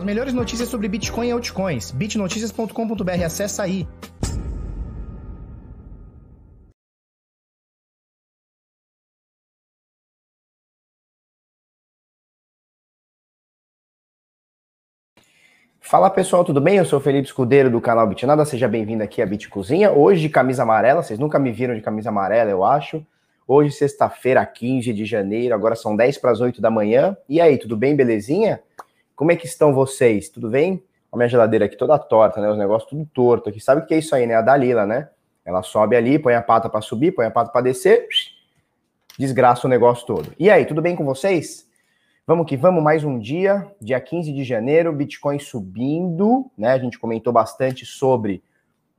As melhores notícias sobre Bitcoin e altcoins. bitnoticias.com.br. Acessa aí. Fala pessoal, tudo bem? Eu sou o Felipe Escudeiro do canal Bitnada, seja bem-vindo aqui à Bit Cozinha. Hoje de camisa amarela, vocês nunca me viram de camisa amarela, eu acho. Hoje, sexta-feira, 15 de janeiro, agora são 10 para as 8 da manhã. E aí, tudo bem, belezinha? Como é que estão vocês? Tudo bem? A minha geladeira aqui toda torta, né? Os negócios tudo torto aqui. Sabe o que é isso aí, né? A Dalila, né? Ela sobe ali, põe a pata para subir, põe a pata para descer, desgraça o negócio todo. E aí, tudo bem com vocês? Vamos que vamos, mais um dia, dia 15 de janeiro, Bitcoin subindo, né? A gente comentou bastante sobre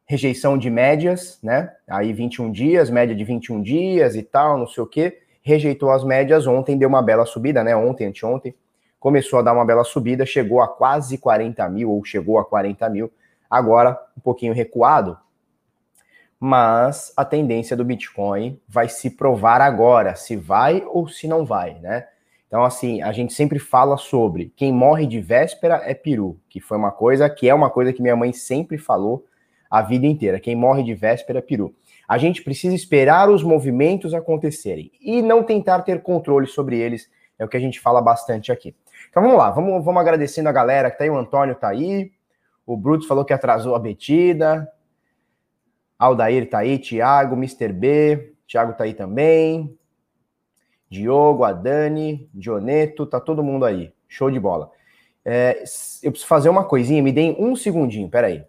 rejeição de médias, né? Aí 21 dias, média de 21 dias e tal, não sei o quê. Rejeitou as médias ontem, deu uma bela subida, né? Ontem, anteontem, começou a dar uma bela subida, chegou a quase 40 mil, ou chegou a 40 mil, agora um pouquinho recuado. Mas a tendência do Bitcoin vai se provar agora, se vai ou se não vai, né? Então, assim, a gente sempre fala sobre quem morre de véspera é peru, que foi uma coisa que é uma coisa que minha mãe sempre falou a vida inteira. Quem morre de véspera é peru. A gente precisa esperar os movimentos acontecerem e não tentar ter controle sobre eles, é o que a gente fala bastante aqui. Então vamos lá, vamos, vamos agradecendo a galera que tá aí, o Antônio tá aí, o Brutus falou que atrasou a betida, Aldair tá aí, Thiago, Mr. B, Thiago tá aí também, Diogo, a Dani, Dioneto, tá todo mundo aí. Show de bola. É, eu preciso fazer uma coisinha, me deem um segundinho, peraí.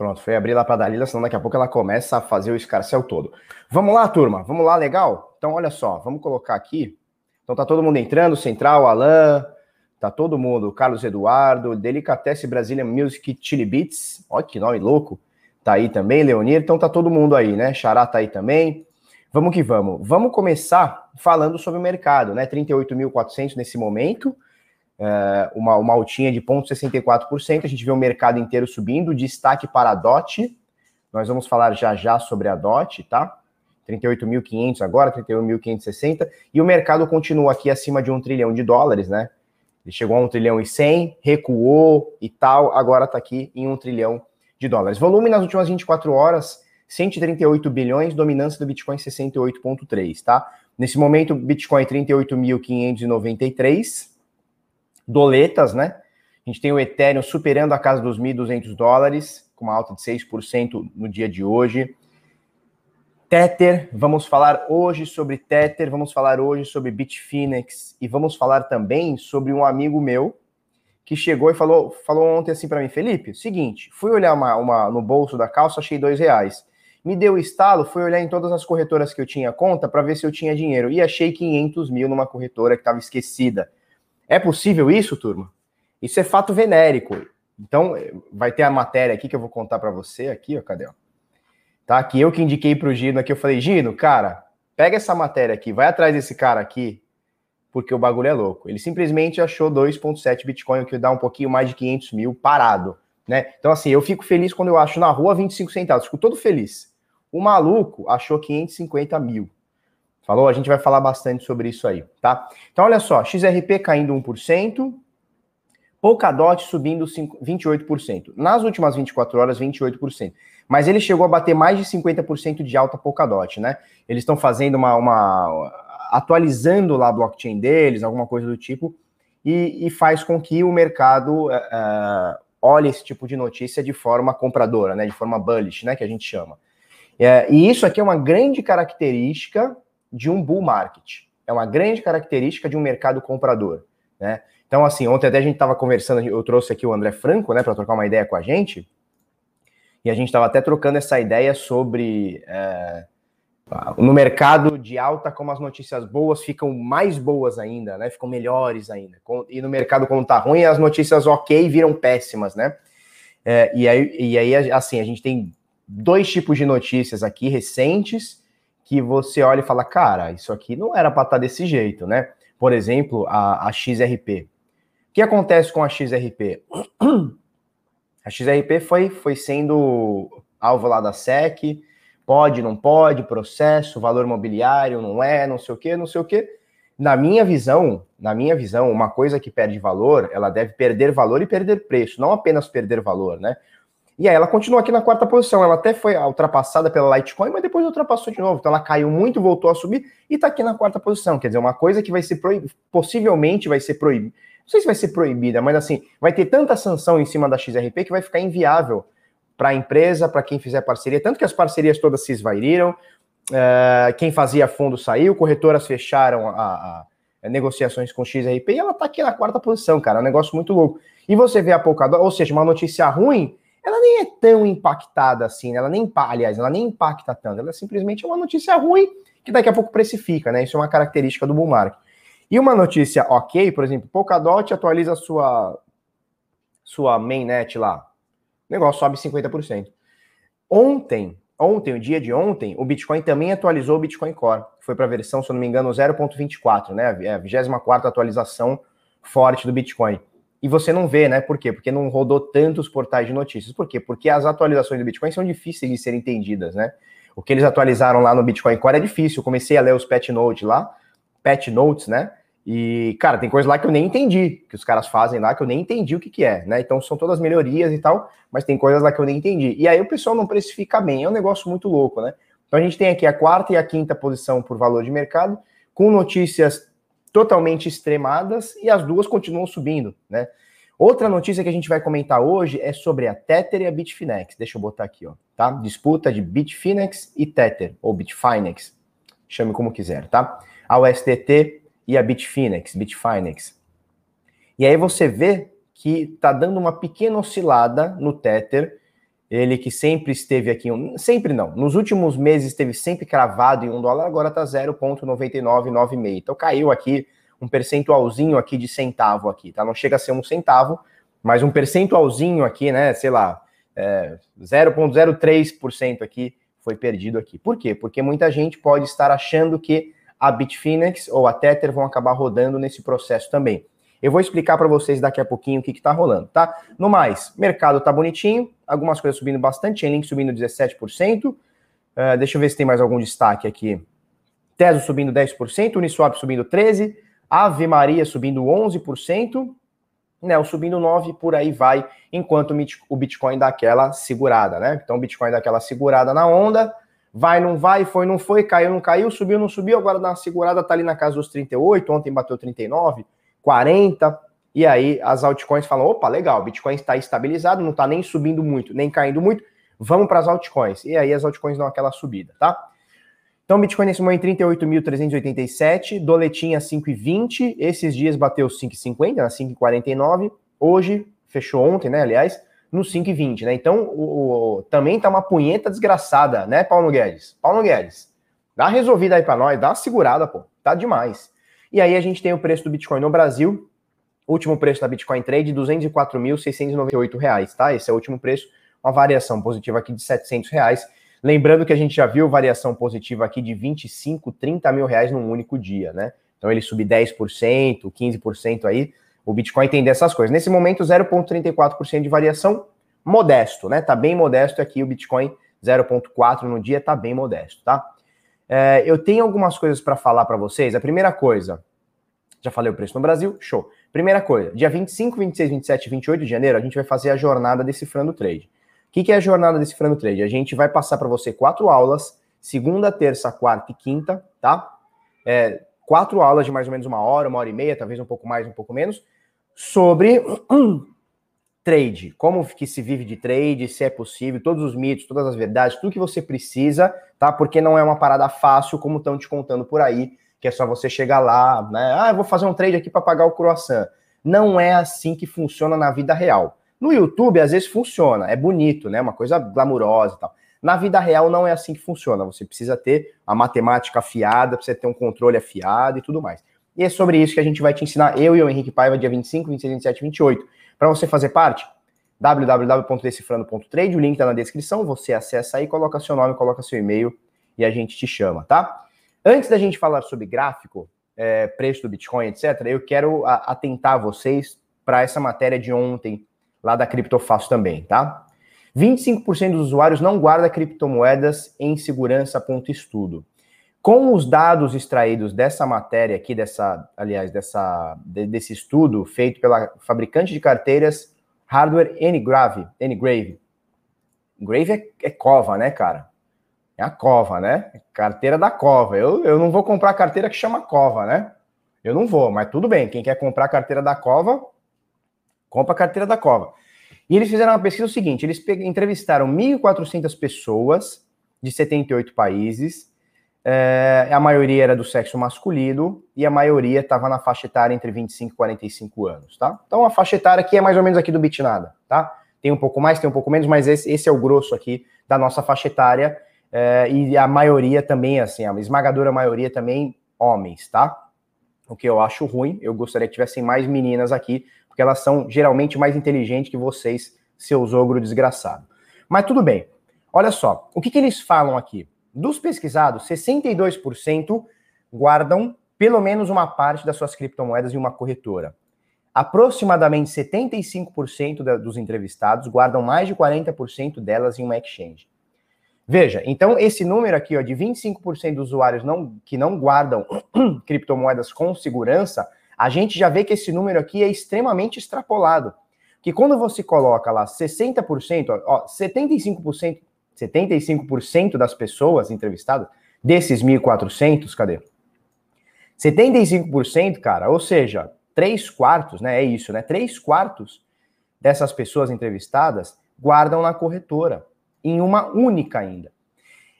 Pronto, foi abrir lá para Dalila, senão daqui a pouco ela começa a fazer o escarcel todo. Vamos lá, turma, vamos lá, legal? Então, olha só, vamos colocar aqui. Então, tá todo mundo entrando, Central, Alan, tá todo mundo, Carlos Eduardo, Delicatesse Brasília Music Chili Beats, olha que nome louco, tá aí também, Leonir, então tá todo mundo aí, né? Xará tá aí também. Vamos que vamos. Vamos começar falando sobre o mercado, né? 38.400 nesse momento é, uma, uma altinha de 0,64%. A gente vê o mercado inteiro subindo. Destaque para a DOT. Nós vamos falar já já sobre a DOT, tá? 38.500 agora, 31.560. E o mercado continua aqui acima de um trilhão de dólares, né? Ele chegou a um trilhão e 100, recuou e tal, agora está aqui em um trilhão de dólares. Volume nas últimas 24 horas, 138 bilhões, dominância do Bitcoin 68,3, tá? Nesse momento, Bitcoin 38.593, doletas, né? A gente tem o Ethereum superando a casa dos 1.200 dólares, com uma alta de 6% no dia de hoje. Tether, vamos falar hoje sobre Tether, vamos falar hoje sobre Bitfinex e vamos falar também sobre um amigo meu que chegou e falou, falou ontem assim para mim, Felipe, seguinte, fui olhar uma, uma, no bolso da calça, achei dois reais. Me deu estalo, fui olhar em todas as corretoras que eu tinha conta para ver se eu tinha dinheiro e achei 500 mil numa corretora que estava esquecida. É possível isso, turma? Isso é fato venérico. Então, vai ter a matéria aqui que eu vou contar para você aqui, ó, cadê? Tá? Que eu que indiquei para o Gino aqui, eu falei, Gino, cara, pega essa matéria aqui, vai atrás desse cara aqui, porque o bagulho é louco. Ele simplesmente achou 2,7 Bitcoin, o que dá um pouquinho mais de 500 mil parado, né? Então, assim, eu fico feliz quando eu acho na rua 25 centavos, fico todo feliz. O maluco achou 550 mil. Falou? A gente vai falar bastante sobre isso aí, tá? Então, olha só, XRP caindo 1%, Polkadot subindo 28%. Nas últimas 24 horas, 28%. Mas ele chegou a bater mais de 50% de alta Polkadot, né? Eles estão fazendo uma, uma, atualizando lá a blockchain deles, alguma coisa do tipo, e, e faz com que o mercado uh, olhe esse tipo de notícia de forma compradora, né? De forma bullish, né? Que a gente chama. É, e isso aqui é uma grande característica de um bull market. É uma grande característica de um mercado comprador, né? Então, assim, ontem até a gente estava conversando, eu trouxe aqui o André Franco, né, para trocar uma ideia com a gente, e a gente estava até trocando essa ideia sobre é, no mercado de alta, como as notícias boas ficam mais boas ainda, né? Ficam melhores ainda. E no mercado, quando tá ruim, as notícias ok viram péssimas, né? É, e, aí, e aí, assim, a gente tem dois tipos de notícias aqui recentes que você olha e fala, cara, isso aqui não era para estar tá desse jeito, né? Por exemplo, a, a XRP. O que acontece com a XRP? A XRP foi, foi sendo alvo lá da SEC, pode, não pode, processo, valor mobiliário, não é, não sei o que, não sei o que. Na minha visão, na minha visão, uma coisa que perde valor, ela deve perder valor e perder preço, não apenas perder valor, né? E aí ela continua aqui na quarta posição. Ela até foi ultrapassada pela Litecoin, mas depois ultrapassou de novo. Então ela caiu muito, voltou a subir e está aqui na quarta posição. Quer dizer, uma coisa que vai ser proib... possivelmente vai ser proibida. Não sei se vai ser proibida, mas assim, vai ter tanta sanção em cima da XRP que vai ficar inviável para a empresa, para quem fizer parceria. Tanto que as parcerias todas se esvairiram, uh, quem fazia fundo saiu, corretoras fecharam a, a, a negociações com XRP e ela está aqui na quarta posição, cara. É um negócio muito louco. E você vê a Polkadot, ou seja, uma notícia ruim ela nem é tão impactada assim, né? ela nem, aliás, ela nem impacta tanto, ela é simplesmente uma notícia ruim que daqui a pouco precifica, né? Isso é uma característica do bull market. E uma notícia ok, por exemplo, Polkadot atualiza sua sua mainnet lá. O negócio sobe 50%. Ontem, ontem, o dia de ontem, o Bitcoin também atualizou o Bitcoin Core. Foi para a versão, se eu não me engano, 0.24, né? É a 24 atualização forte do Bitcoin e você não vê, né? Por quê? Porque não rodou tantos portais de notícias. Por quê? Porque as atualizações do Bitcoin são difíceis de serem entendidas, né? O que eles atualizaram lá no Bitcoin Core é difícil. Eu comecei a ler os patch notes lá, patch notes, né? E, cara, tem coisa lá que eu nem entendi, que os caras fazem lá, que eu nem entendi o que, que é, né? Então são todas melhorias e tal, mas tem coisas lá que eu nem entendi. E aí o pessoal não precifica bem, é um negócio muito louco, né? Então a gente tem aqui a quarta e a quinta posição por valor de mercado, com notícias totalmente extremadas e as duas continuam subindo, né? Outra notícia que a gente vai comentar hoje é sobre a Tether e a Bitfinex. Deixa eu botar aqui, ó, tá? Disputa de Bitfinex e Tether, ou Bitfinex, chame como quiser, tá? A USDT e a Bitfinex, Bitfinex. E aí você vê que tá dando uma pequena oscilada no Tether, ele que sempre esteve aqui, sempre não, nos últimos meses esteve sempre cravado em um dólar, agora tá 0,9996. Então caiu aqui um percentualzinho aqui de centavo aqui, tá? Não chega a ser um centavo, mas um percentualzinho aqui, né? Sei lá, é, 0,03% aqui foi perdido aqui. Por quê? Porque muita gente pode estar achando que a Bitfinex ou a Tether vão acabar rodando nesse processo também. Eu vou explicar para vocês daqui a pouquinho o que está rolando, tá? No mais, mercado tá bonitinho, algumas coisas subindo bastante, Chainlink subindo 17%. Uh, é, deixa eu ver se tem mais algum destaque aqui. Teso subindo 10%, Uniswap subindo 13%, Ave Maria subindo 11%, Nel subindo 9%, por aí vai, enquanto o Bitcoin dá aquela segurada, né? Então o Bitcoin dá aquela segurada na onda, vai, não vai, foi, não foi, caiu, não caiu, subiu, não subiu, agora dá uma segurada, tá ali na casa dos 38, ontem bateu 39%, 40, e aí as altcoins falam: opa, legal, Bitcoin está estabilizado, não está nem subindo muito, nem caindo muito, vamos para as altcoins. E aí as altcoins dão aquela subida, tá? Então, Bitcoin nesse momento 38.387, doletinha 5,20, esses dias bateu 5,50, na 5,49, hoje, fechou ontem, né, aliás, no 5,20, né? Então, o, o, também tá uma punheta desgraçada, né, Paulo Guedes? Paulo Guedes, dá resolvida aí para nós, dá uma segurada, pô, tá demais. E aí a gente tem o preço do Bitcoin no Brasil, último preço da Bitcoin Trade, R$ 204.698, tá? Esse é o último preço, uma variação positiva aqui de 700 reais. Lembrando que a gente já viu variação positiva aqui de 25, 30 mil reais num único dia, né? Então ele subir 10%, 15% aí, o Bitcoin tem dessas coisas. Nesse momento, 0,34% de variação, modesto, né? Tá bem modesto aqui o Bitcoin, 0,4% no dia, tá bem modesto, tá? É, eu tenho algumas coisas para falar para vocês. A primeira coisa, já falei o preço no Brasil, show. Primeira coisa, dia 25, 26, 27 e 28 de janeiro, a gente vai fazer a jornada decifrando trade. O que, que é a jornada decifrando trade? A gente vai passar para você quatro aulas, segunda, terça, quarta e quinta, tá? É, quatro aulas de mais ou menos uma hora, uma hora e meia, talvez um pouco mais, um pouco menos, sobre trade, como que se vive de trade, se é possível, todos os mitos, todas as verdades, tudo que você precisa, tá? Porque não é uma parada fácil, como estão te contando por aí, que é só você chegar lá, né? Ah, eu vou fazer um trade aqui para pagar o croissant. Não é assim que funciona na vida real. No YouTube, às vezes funciona, é bonito, né? Uma coisa glamurosa e tal. Na vida real não é assim que funciona. Você precisa ter a matemática afiada, precisa ter um controle afiado e tudo mais. E é sobre isso que a gente vai te ensinar, eu e o Henrique Paiva, dia 25, 26, 27, 28. Para você fazer parte, www.decifrando.trade, o link está na descrição, você acessa aí, coloca seu nome, coloca seu e-mail e a gente te chama, tá? Antes da gente falar sobre gráfico, é, preço do Bitcoin, etc., eu quero atentar vocês para essa matéria de ontem, lá da Criptofácil também, tá? 25% dos usuários não guarda criptomoedas em segurança.estudo. Com os dados extraídos dessa matéria aqui, dessa, aliás, dessa, desse estudo feito pela fabricante de carteiras Hardware Ngrave, Ngrave. Grave é, é cova, né, cara? É a cova, né? Carteira da cova. Eu, eu não vou comprar carteira que chama cova, né? Eu não vou, mas tudo bem. Quem quer comprar carteira da cova, compra a carteira da cova. E eles fizeram uma pesquisa o seguinte: eles entrevistaram 1.400 pessoas de 78 países. É, a maioria era do sexo masculino e a maioria estava na faixa etária entre 25 e 45 anos, tá? Então a faixa etária aqui é mais ou menos aqui do Bitnada, tá? Tem um pouco mais, tem um pouco menos, mas esse, esse é o grosso aqui da nossa faixa etária é, e a maioria também, assim, a esmagadora maioria também homens, tá? O que eu acho ruim, eu gostaria que tivessem mais meninas aqui, porque elas são geralmente mais inteligentes que vocês, seus ogro desgraçado. Mas tudo bem. Olha só, o que, que eles falam aqui? Dos pesquisados, 62% guardam pelo menos uma parte das suas criptomoedas em uma corretora. Aproximadamente 75% dos entrevistados guardam mais de 40% delas em uma exchange. Veja, então esse número aqui ó, de 25% dos usuários não, que não guardam criptomoedas com segurança a gente já vê que esse número aqui é extremamente extrapolado. Que quando você coloca lá 60%, ó, 75%, 75% das pessoas entrevistadas, desses 1.400, cadê? 75%, cara, ou seja, 3 quartos, né? É isso, né? 3 quartos dessas pessoas entrevistadas guardam na corretora, em uma única ainda.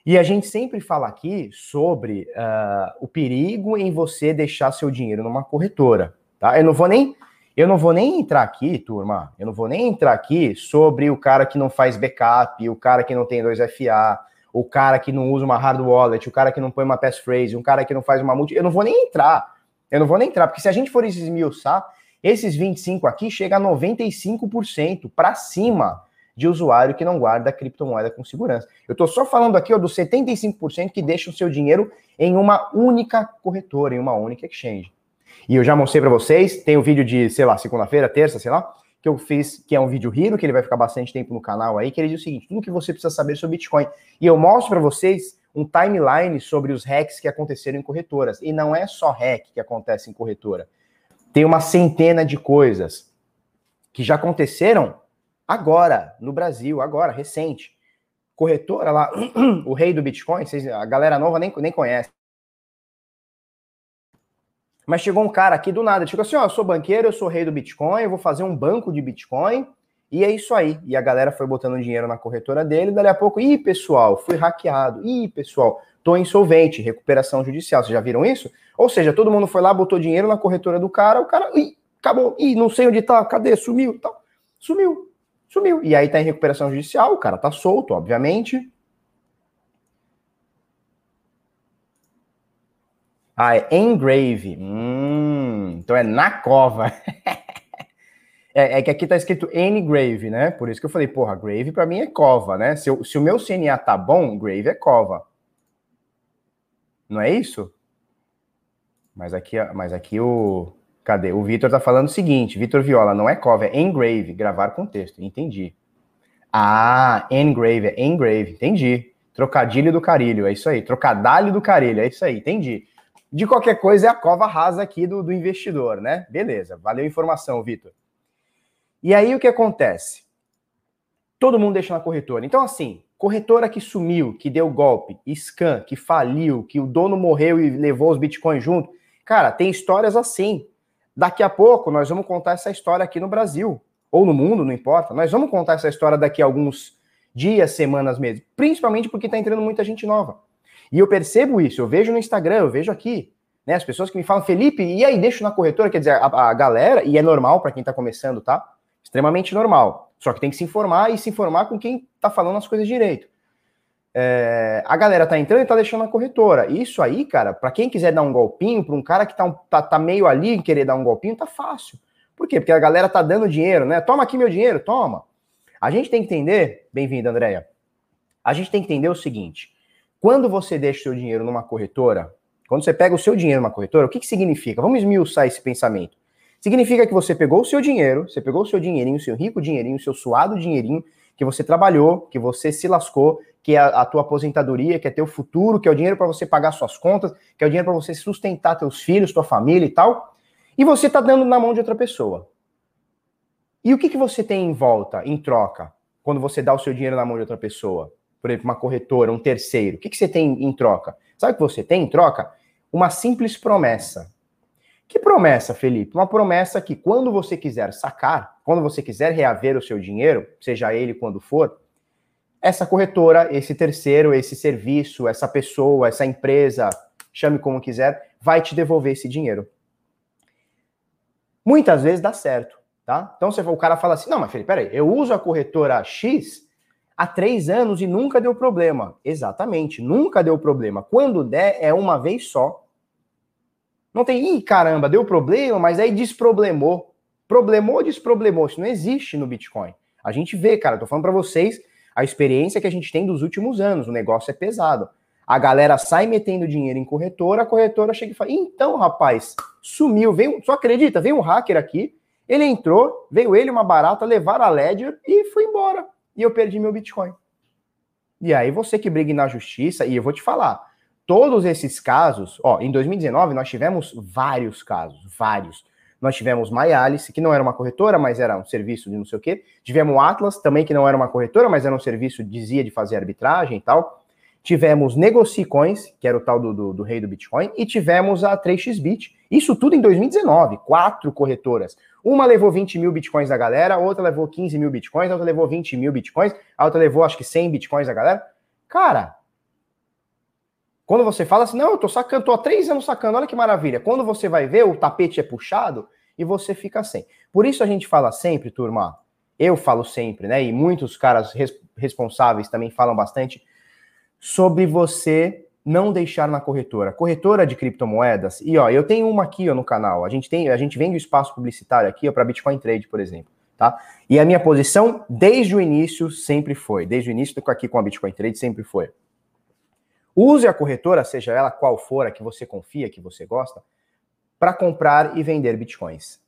E a gente sempre fala aqui sobre uh, o perigo em você deixar seu dinheiro numa corretora, tá? Eu não vou nem eu não vou nem entrar aqui, turma. Eu não vou nem entrar aqui sobre o cara que não faz backup, o cara que não tem 2FA, o cara que não usa uma hard wallet, o cara que não põe uma passphrase, um cara que não faz uma multi. Eu não vou nem entrar. Eu não vou nem entrar, porque se a gente for esmiuçar, esses 25 aqui chega a 95% para cima de usuário que não guarda criptomoeda com segurança. Eu estou só falando aqui ó, dos 75% que deixam seu dinheiro em uma única corretora, em uma única exchange. E eu já mostrei para vocês, tem o um vídeo de, sei lá, segunda-feira, terça, sei lá, que eu fiz, que é um vídeo Hero, que ele vai ficar bastante tempo no canal aí, que ele diz o seguinte, tudo que você precisa saber sobre Bitcoin. E eu mostro para vocês um timeline sobre os hacks que aconteceram em corretoras. E não é só hack que acontece em corretora. Tem uma centena de coisas que já aconteceram agora, no Brasil, agora, recente. Corretora lá, o rei do Bitcoin, vocês, a galera nova nem, nem conhece. Mas chegou um cara aqui do nada, chegou assim, ó, eu sou banqueiro, eu sou rei do Bitcoin, eu vou fazer um banco de Bitcoin, e é isso aí. E a galera foi botando dinheiro na corretora dele, dali a pouco, ih, pessoal, fui hackeado, ih, pessoal, tô insolvente, recuperação judicial, vocês já viram isso? Ou seja, todo mundo foi lá, botou dinheiro na corretora do cara, o cara, ih, acabou, ih, não sei onde tá, cadê, sumiu, tal, sumiu. Sumiu. E aí tá em recuperação judicial, o cara tá solto, obviamente. Ah, é engrave. Hum, então é na cova. é, é, que aqui tá escrito engrave, né? Por isso que eu falei, porra, grave para mim é cova, né? Se, eu, se o meu CNA tá bom, grave é cova. Não é isso? Mas aqui, mas aqui o, Cadê? O Vitor tá falando o seguinte: Vitor Viola, não é cover, é engrave, gravar com texto. Entendi. Ah, engrave, é engrave, entendi. Trocadilho do carilho, é isso aí. Trocadalho do carilho, é isso aí, entendi. De qualquer coisa, é a cova rasa aqui do, do investidor, né? Beleza, valeu a informação, Vitor. E aí o que acontece? Todo mundo deixa na corretora. Então, assim, corretora que sumiu, que deu golpe, scam, que faliu, que o dono morreu e levou os bitcoins junto. Cara, tem histórias assim. Daqui a pouco nós vamos contar essa história aqui no Brasil, ou no mundo, não importa. Nós vamos contar essa história daqui a alguns dias, semanas, meses. Principalmente porque está entrando muita gente nova. E eu percebo isso, eu vejo no Instagram, eu vejo aqui. Né, as pessoas que me falam, Felipe, e aí, deixa na corretora? Quer dizer, a, a galera, e é normal para quem está começando, tá? Extremamente normal. Só que tem que se informar e se informar com quem está falando as coisas direito. É, a galera tá entrando e tá deixando a corretora. Isso aí, cara, para quem quiser dar um golpinho, para um cara que tá, um, tá, tá, meio ali em querer dar um golpinho, tá fácil. Por quê? Porque a galera tá dando dinheiro, né? Toma aqui meu dinheiro, toma. A gente tem que entender, bem-vindo, Andréia. A gente tem que entender o seguinte: quando você deixa o seu dinheiro numa corretora, quando você pega o seu dinheiro numa corretora, o que, que significa? Vamos esmiuçar esse pensamento. Significa que você pegou o seu dinheiro, você pegou o seu dinheirinho, o seu rico dinheirinho, o seu suado dinheirinho, que você trabalhou, que você se lascou, que é a, a tua aposentadoria, que é teu futuro, que é o dinheiro para você pagar suas contas, que é o dinheiro para você sustentar teus filhos, tua família e tal, e você está dando na mão de outra pessoa. E o que, que você tem em volta, em troca, quando você dá o seu dinheiro na mão de outra pessoa? Por exemplo, uma corretora, um terceiro. O que, que você tem em troca? Sabe o que você tem em troca? Uma simples promessa. Que promessa, Felipe? Uma promessa que quando você quiser sacar, quando você quiser reaver o seu dinheiro, seja ele quando for, essa corretora, esse terceiro, esse serviço, essa pessoa, essa empresa, chame como quiser, vai te devolver esse dinheiro. Muitas vezes dá certo, tá? Então você, o cara fala assim: não, mas Felipe, peraí, eu uso a corretora X há três anos e nunca deu problema. Exatamente, nunca deu problema. Quando der, é uma vez só. Não tem, ih, caramba, deu problema, mas aí desproblemou. Problemou, desproblemou. Isso não existe no Bitcoin. A gente vê, cara, tô falando para vocês a experiência que a gente tem dos últimos anos. O negócio é pesado. A galera sai metendo dinheiro em corretora, a corretora chega e fala: então, rapaz, sumiu, veio, só acredita, veio um hacker aqui, ele entrou, veio ele, uma barata, levaram a Ledger e foi embora. E eu perdi meu Bitcoin. E aí você que briga na justiça, e eu vou te falar, todos esses casos, ó, em 2019 nós tivemos vários casos, vários. Nós tivemos MyAlice, que não era uma corretora, mas era um serviço de não sei o quê. Tivemos Atlas, também que não era uma corretora, mas era um serviço, dizia de fazer arbitragem e tal. Tivemos Negocicoins, que era o tal do, do, do rei do Bitcoin, e tivemos a 3xBit. Isso tudo em 2019, quatro corretoras. Uma levou 20 mil bitcoins da galera, outra levou 15 mil bitcoins, outra levou 20 mil bitcoins, a outra levou acho que 100 bitcoins da galera. Cara, quando você fala assim, não, eu tô sacando, tô há três anos sacando, olha que maravilha. Quando você vai ver, o tapete é puxado e você fica sem. Por isso a gente fala sempre, turma, eu falo sempre, né? E muitos caras res responsáveis também falam bastante sobre você não deixar na corretora. Corretora de criptomoedas, e ó, eu tenho uma aqui ó, no canal. A gente tem, a gente vende o espaço publicitário aqui para Bitcoin Trade, por exemplo, tá? E a minha posição desde o início sempre foi, desde o início aqui com a Bitcoin Trade sempre foi Use a corretora, seja ela qual for, a que você confia, que você gosta, para comprar e vender bitcoins.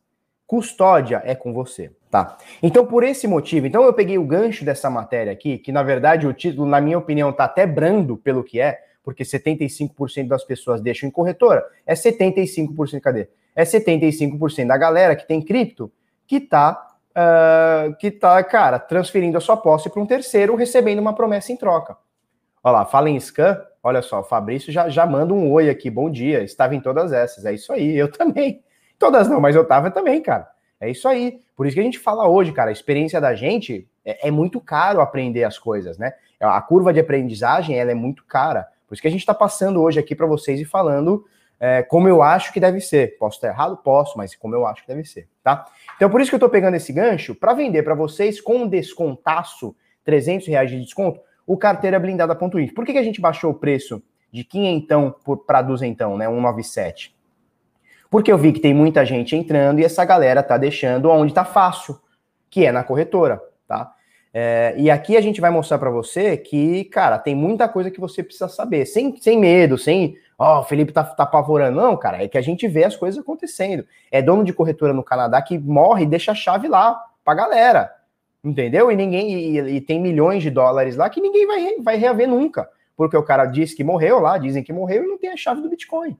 Custódia é com você, tá? Então, por esse motivo, então eu peguei o gancho dessa matéria aqui, que na verdade o título, na minha opinião, tá até brando pelo que é, porque 75% das pessoas deixam em corretora. É 75%, cadê? É 75% da galera que tem cripto que tá, uh, que tá, cara, transferindo a sua posse para um terceiro, recebendo uma promessa em troca. Olha lá, fala em scan, Olha só, o Fabrício já, já manda um oi aqui, bom dia. Estava em todas essas. É isso aí, eu também. Todas não, mas eu estava também, cara. É isso aí. Por isso que a gente fala hoje, cara, a experiência da gente é, é muito caro aprender as coisas, né? A curva de aprendizagem ela é muito cara. Por isso que a gente está passando hoje aqui para vocês e falando é, como eu acho que deve ser. Posso estar errado? Posso, mas como eu acho que deve ser, tá? Então por isso que eu estou pegando esse gancho para vender para vocês com um descontaço, 300 reais de desconto, o carteira blindada.info. Por que, que a gente baixou o preço de quinhentão para duzentão, né, 197? Porque eu vi que tem muita gente entrando e essa galera tá deixando onde tá fácil, que é na corretora, tá? É, e aqui a gente vai mostrar para você que, cara, tem muita coisa que você precisa saber, sem, sem medo, sem, ó, oh, o Felipe tá, tá apavorando. Não, cara, é que a gente vê as coisas acontecendo. É dono de corretora no Canadá que morre e deixa a chave lá pra galera. Entendeu? E ninguém e, e, tem milhões de dólares lá que ninguém vai, vai reaver nunca. Porque o cara disse que morreu lá, dizem que morreu e não tem a chave do Bitcoin.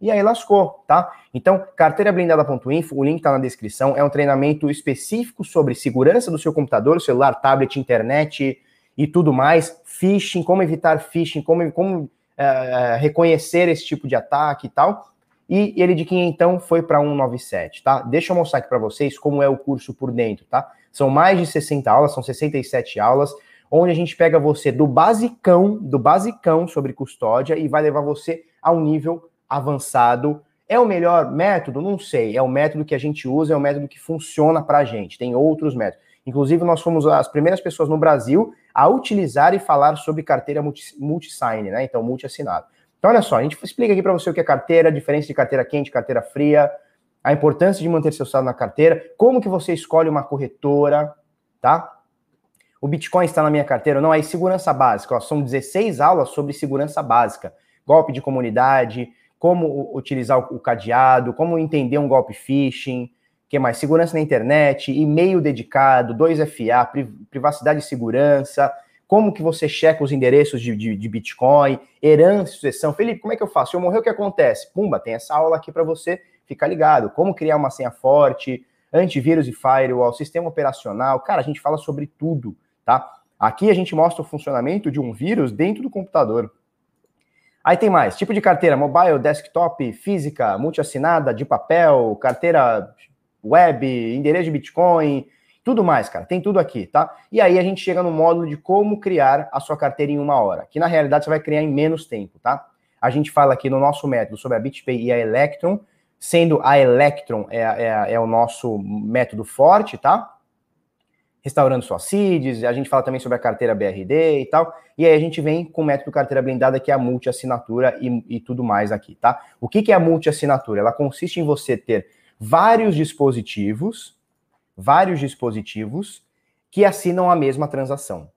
E aí lascou, tá? Então, carteirablindada.info, o link tá na descrição, é um treinamento específico sobre segurança do seu computador, celular, tablet, internet e tudo mais, phishing, como evitar phishing, como, como é, reconhecer esse tipo de ataque e tal. E ele de então foi para 197, tá? Deixa eu mostrar aqui para vocês como é o curso por dentro, tá? São mais de 60 aulas, são 67 aulas, onde a gente pega você do basicão, do basicão sobre custódia e vai levar você a um nível avançado. É o melhor método? Não sei. É o método que a gente usa, é o método que funciona para a gente. Tem outros métodos. Inclusive, nós fomos as primeiras pessoas no Brasil a utilizar e falar sobre carteira multi-sign, né? Então, multi-assinado. Então, olha só, a gente explica aqui para você o que é carteira, a diferença de carteira quente, carteira fria, a importância de manter seu saldo na carteira, como que você escolhe uma corretora, tá? O Bitcoin está na minha carteira? Não, aí segurança básica. Ó, são 16 aulas sobre segurança básica. Golpe de comunidade, como utilizar o cadeado, como entender um golpe phishing, que mais? Segurança na internet, e-mail dedicado, 2FA, privacidade e segurança, como que você checa os endereços de, de, de Bitcoin, herança, sucessão. Felipe, como é que eu faço? Se eu morrer, o que acontece? Pumba, tem essa aula aqui para você ficar ligado. Como criar uma senha forte, antivírus e firewall, sistema operacional. Cara, a gente fala sobre tudo, tá? Aqui a gente mostra o funcionamento de um vírus dentro do computador. Aí tem mais, tipo de carteira, mobile, desktop, física, multiassinada, de papel, carteira web, endereço de Bitcoin, tudo mais, cara. Tem tudo aqui, tá? E aí a gente chega no módulo de como criar a sua carteira em uma hora, que na realidade você vai criar em menos tempo, tá? A gente fala aqui no nosso método sobre a BitPay e a Electron, sendo a Electron é, é, é o nosso método forte, tá? Restaurando suas seeds, a gente fala também sobre a carteira BRD e tal, e aí a gente vem com o método carteira blindada, que é a multi-assinatura e, e tudo mais aqui, tá? O que, que é a multi-assinatura? Ela consiste em você ter vários dispositivos vários dispositivos que assinam a mesma transação.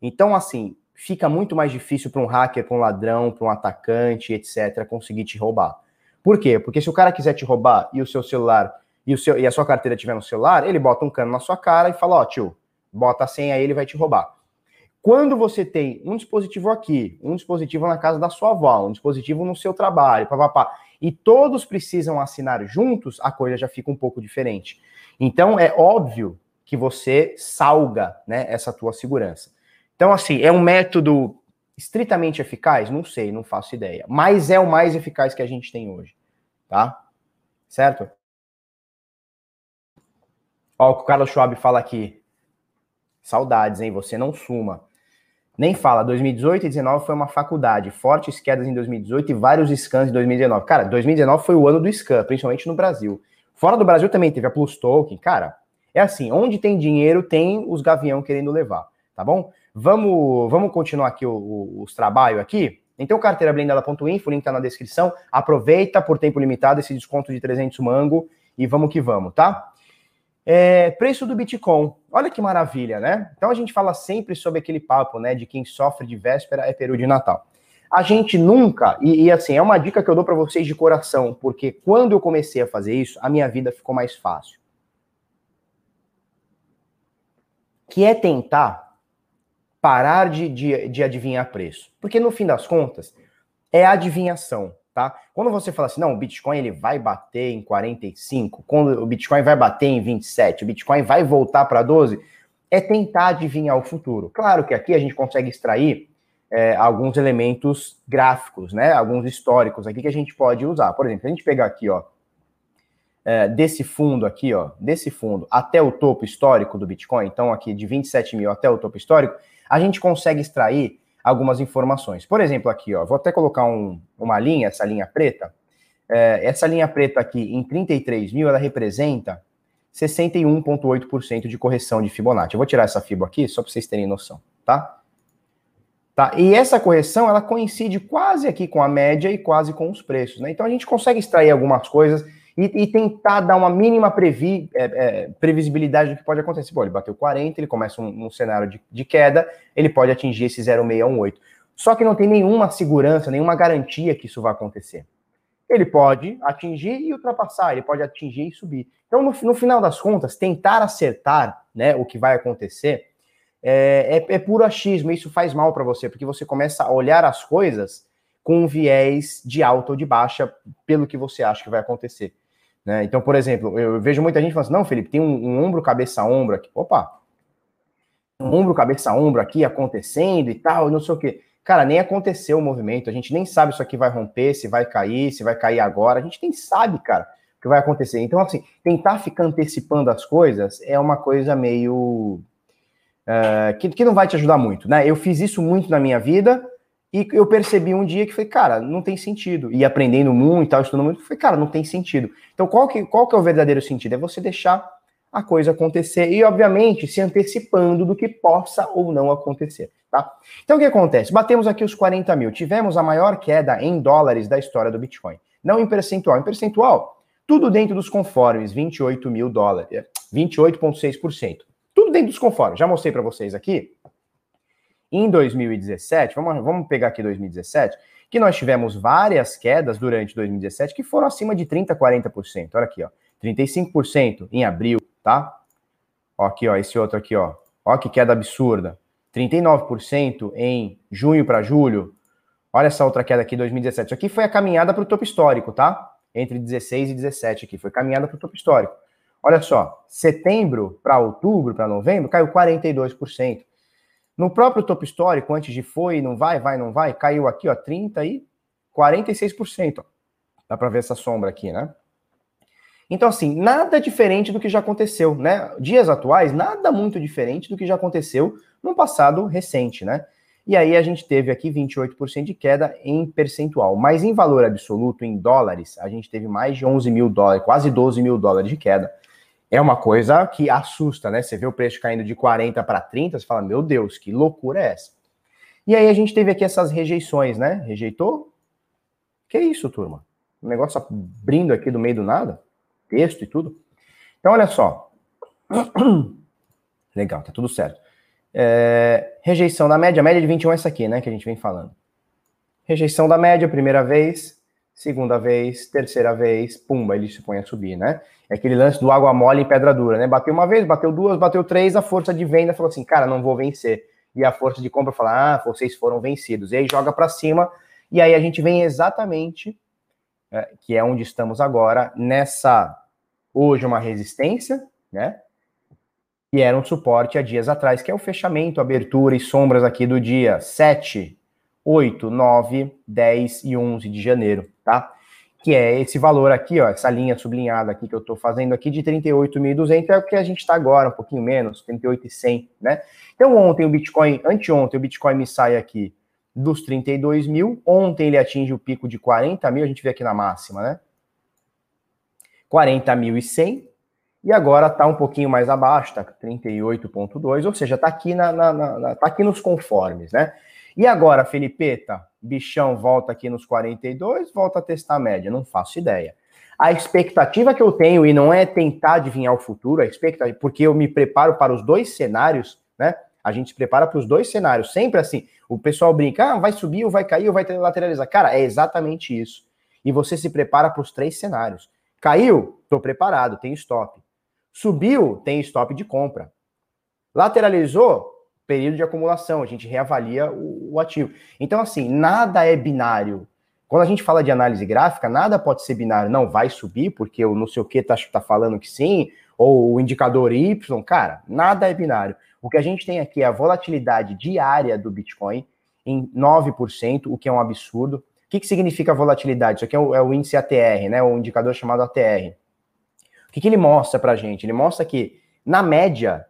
Então, assim, fica muito mais difícil para um hacker, para um ladrão, para um atacante, etc., conseguir te roubar. Por quê? Porque se o cara quiser te roubar e o seu celular e, o seu, e a sua carteira estiver no celular, ele bota um cano na sua cara e fala: Ó, oh, tio, bota a senha aí, ele vai te roubar. Quando você tem um dispositivo aqui, um dispositivo na casa da sua avó, um dispositivo no seu trabalho, papapá, e todos precisam assinar juntos, a coisa já fica um pouco diferente. Então é óbvio que você salga né, essa tua segurança. Então, assim, é um método estritamente eficaz? Não sei, não faço ideia. Mas é o mais eficaz que a gente tem hoje. Tá? Certo? Ó, o que o Carlos Schwab fala aqui. Saudades, hein? Você não suma. Nem fala, 2018 e 2019 foi uma faculdade, fortes quedas em 2018 e vários scans em 2019. Cara, 2019 foi o ano do scan, principalmente no Brasil. Fora do Brasil também teve a Plus Token. Cara, é assim, onde tem dinheiro, tem os gavião querendo levar, tá bom? Vamos, vamos continuar aqui o, o, os trabalhos aqui. Então, carteira blindada.info, link tá na descrição. Aproveita por tempo limitado esse desconto de 300 mango e vamos que vamos, tá? É, preço do Bitcoin. Olha que maravilha, né? Então a gente fala sempre sobre aquele papo, né, de quem sofre de véspera é peru de Natal. A gente nunca, e, e assim, é uma dica que eu dou para vocês de coração, porque quando eu comecei a fazer isso, a minha vida ficou mais fácil. Que é tentar parar de, de, de adivinhar preço. Porque no fim das contas, é adivinhação, tá? Quando você fala assim, não, o Bitcoin ele vai bater em 45, quando o Bitcoin vai bater em 27, o Bitcoin vai voltar para 12, é tentar adivinhar o futuro. Claro que aqui a gente consegue extrair é, alguns elementos gráficos, né? Alguns históricos aqui que a gente pode usar. Por exemplo, a gente pegar aqui, ó, é, desse fundo aqui, ó, desse fundo até o topo histórico do Bitcoin, então aqui de 27 mil até o topo histórico, a gente consegue extrair algumas informações. Por exemplo, aqui, ó, vou até colocar um, uma linha, essa linha preta. É, essa linha preta aqui em 33 mil, ela representa 61,8% de correção de Fibonacci. Eu vou tirar essa Fibo aqui, só para vocês terem noção, tá? Tá? E essa correção ela coincide quase aqui com a média e quase com os preços. Né? Então a gente consegue extrair algumas coisas e, e tentar dar uma mínima previ, é, é, previsibilidade do que pode acontecer. Pô, ele bateu 40, ele começa um, um cenário de, de, queda, ele pode atingir esse 0,618. Só que não tem nenhuma segurança, nenhuma garantia que isso vai acontecer. Ele pode atingir e ultrapassar, ele pode atingir e subir. Então, no, no final das contas, tentar acertar né, o que vai acontecer é, é, é puro achismo, isso faz mal para você, porque você começa a olhar as coisas com um viés de alta ou de baixa pelo que você acha que vai acontecer. Né? Então, por exemplo, eu vejo muita gente falando assim, não, Felipe, tem um, um ombro, cabeça, ombro aqui. Opa! Um ombro, cabeça, ombro aqui acontecendo e tal, não sei o quê. Cara, nem aconteceu o movimento, a gente nem sabe se isso aqui vai romper, se vai cair, se vai cair agora, a gente nem sabe, cara, o que vai acontecer. Então, assim, tentar ficar antecipando as coisas é uma coisa meio uh, que, que não vai te ajudar muito, né? Eu fiz isso muito na minha vida e eu percebi um dia que foi, cara, não tem sentido. E aprendendo muito e tal, estudando muito, foi, cara, não tem sentido. Então, qual que, qual que é o verdadeiro sentido? É você deixar a coisa acontecer e, obviamente, se antecipando do que possa ou não acontecer, tá? Então, o que acontece? Batemos aqui os 40 mil, tivemos a maior queda em dólares da história do Bitcoin. Não em percentual. Em percentual, tudo dentro dos conformes, 28 mil dólares, 28,6%. Tudo tudo dentro dos conformes. Já mostrei para vocês aqui. Em 2017, vamos, vamos pegar aqui 2017, que nós tivemos várias quedas durante 2017 que foram acima de 30%, 40%. Olha aqui, ó. 35% em abril, tá? Ó, aqui, ó, esse outro aqui, ó. Ó que queda absurda. 39% em junho para julho. Olha essa outra queda aqui, 2017. Isso aqui foi a caminhada para o topo histórico, tá? Entre 16 e 17 aqui. Foi caminhada para o topo histórico. Olha só, setembro para outubro, para novembro, caiu 42%. No próprio topo histórico, antes de foi, não vai, vai, não vai, caiu aqui, ó, 30 e 46%. Ó. Dá para ver essa sombra aqui, né? Então, assim, nada diferente do que já aconteceu, né? Dias atuais, nada muito diferente do que já aconteceu no passado recente, né? E aí a gente teve aqui 28% de queda em percentual, mas em valor absoluto, em dólares, a gente teve mais de 11 mil dólares, quase 12 mil dólares de queda. É uma coisa que assusta, né? Você vê o preço caindo de 40 para 30, você fala, meu Deus, que loucura é essa? E aí a gente teve aqui essas rejeições, né? Rejeitou? Que isso, turma? O negócio abrindo aqui do meio do nada? texto e tudo. Então, olha só. Legal, tá tudo certo. É, rejeição da média, a média de 21 é essa aqui, né, que a gente vem falando. Rejeição da média, primeira vez, segunda vez, terceira vez, pumba, ele se põe a subir, né? É aquele lance do água mole em pedra dura, né? Bateu uma vez, bateu duas, bateu três, a força de venda falou assim, cara, não vou vencer. E a força de compra fala, ah, vocês foram vencidos. E aí joga para cima, e aí a gente vem exatamente, é, que é onde estamos agora, nessa hoje uma resistência, né? E era um suporte há dias atrás, que é o fechamento, abertura e sombras aqui do dia 7, 8, 9, 10 e 11 de janeiro, tá? Que é esse valor aqui, ó, essa linha sublinhada aqui que eu estou fazendo aqui de 38.200 é o que a gente está agora, um pouquinho menos, 38.100, né? Então ontem o Bitcoin, anteontem o Bitcoin me sai aqui dos 32 mil, ontem ele atinge o pico de 40 mil, a gente vê aqui na máxima, né? 40.100 e agora está um pouquinho mais abaixo, está 38,2, ou seja, está aqui, na, na, na, tá aqui nos conformes, né? E agora, Felipeta, bichão volta aqui nos 42, volta a testar a média, não faço ideia. A expectativa que eu tenho, e não é tentar adivinhar o futuro, a expectativa, porque eu me preparo para os dois cenários, né? A gente se prepara para os dois cenários, sempre assim. O pessoal brinca, ah, vai subir, ou vai cair, ou vai lateralizar. Cara, é exatamente isso. E você se prepara para os três cenários. Caiu? Estou preparado, tem stop. Subiu? Tem stop de compra. Lateralizou? Período de acumulação, a gente reavalia o, o ativo. Então, assim, nada é binário. Quando a gente fala de análise gráfica, nada pode ser binário. Não, vai subir porque o não sei o que está tá falando que sim, ou o indicador Y. Cara, nada é binário. O que a gente tem aqui é a volatilidade diária do Bitcoin em 9%, o que é um absurdo que, que significa volatilidade? Isso aqui é o, é o, índice ATR, né? O indicador chamado ATR. O que, que ele mostra para gente? Ele mostra que, na média,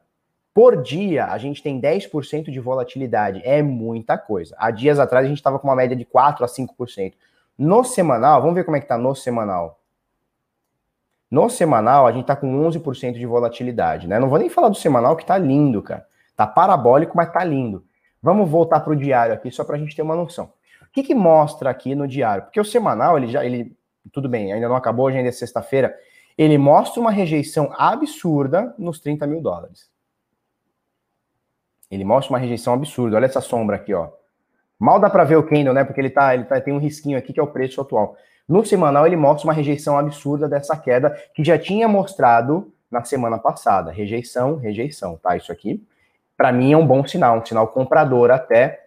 por dia, a gente tem 10% de volatilidade. É muita coisa. Há dias atrás, a gente estava com uma média de 4% a 5%. No semanal, vamos ver como é que está no semanal. No semanal, a gente está com 11% de volatilidade, né? Não vou nem falar do semanal, que tá lindo, cara. Tá parabólico, mas tá lindo. Vamos voltar para o diário aqui, só para a gente ter uma noção. O que, que mostra aqui no diário? Porque o semanal, ele já, ele, tudo bem, ainda não acabou, hoje ainda é sexta-feira, ele mostra uma rejeição absurda nos 30 mil dólares. Ele mostra uma rejeição absurda. Olha essa sombra aqui, ó. Mal dá para ver o candle, né? Porque ele tá, ele tá, tem um risquinho aqui que é o preço atual. No semanal ele mostra uma rejeição absurda dessa queda que já tinha mostrado na semana passada. Rejeição, rejeição, tá? Isso aqui, para mim é um bom sinal, um sinal comprador até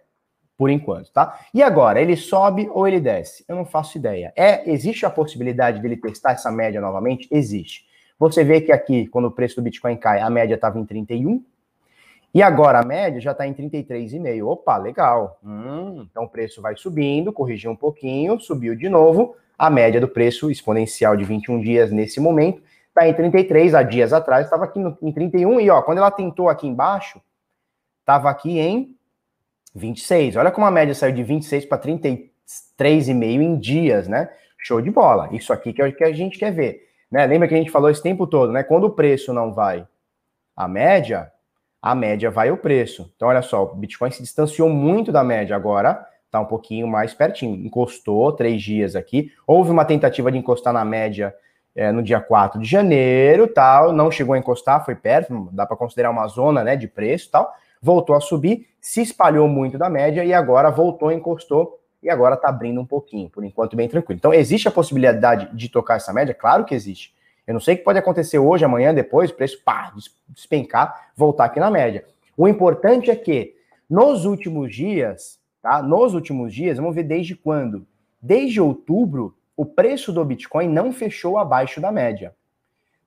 por enquanto, tá? E agora, ele sobe ou ele desce? Eu não faço ideia. É, existe a possibilidade dele testar essa média novamente? Existe. Você vê que aqui, quando o preço do Bitcoin cai, a média estava em 31, e agora a média já está em 33,5. Opa, legal. Hum, então o preço vai subindo, corrigiu um pouquinho, subiu de novo. A média do preço exponencial de 21 dias nesse momento está em 33. Há dias atrás estava aqui no, em 31. E ó, quando ela tentou aqui embaixo, estava aqui em 26. Olha como a média saiu de 26 para 33,5 em dias, né? Show de bola. Isso aqui que é o que a gente quer ver. Né? Lembra que a gente falou esse tempo todo, né? Quando o preço não vai a média, a média vai o preço. Então, olha só, o Bitcoin se distanciou muito da média agora, tá um pouquinho mais pertinho. Encostou três dias aqui. Houve uma tentativa de encostar na média é, no dia 4 de janeiro, tal, não chegou a encostar, foi perto, dá para considerar uma zona, né, de preço, tal. Voltou a subir, se espalhou muito da média e agora voltou, encostou e agora está abrindo um pouquinho, por enquanto bem tranquilo. Então existe a possibilidade de tocar essa média? Claro que existe. Eu não sei o que pode acontecer hoje, amanhã, depois, o preço pá, despencar, voltar aqui na média. O importante é que nos últimos dias, tá? Nos últimos dias, vamos ver desde quando? Desde outubro, o preço do Bitcoin não fechou abaixo da média.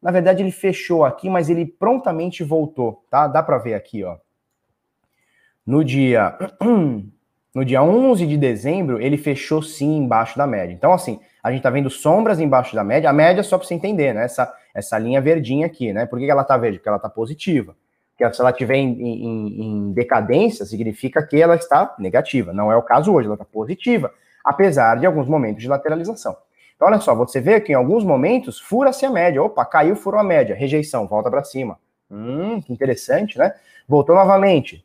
Na verdade, ele fechou aqui, mas ele prontamente voltou, tá? Dá para ver aqui, ó. No dia no dia 11 de dezembro, ele fechou sim embaixo da média. Então, assim, a gente tá vendo sombras embaixo da média. A média, só para você entender, né? Essa, essa linha verdinha aqui, né? Por que ela tá verde? Porque ela tá positiva. Porque se ela estiver em, em, em, decadência, significa que ela está negativa. Não é o caso hoje, ela está positiva apesar de alguns momentos de lateralização. Então, olha só, você vê que em alguns momentos fura-se a média. Opa, caiu, furou a média. Rejeição, volta para cima. Hum, que interessante, né? Voltou novamente.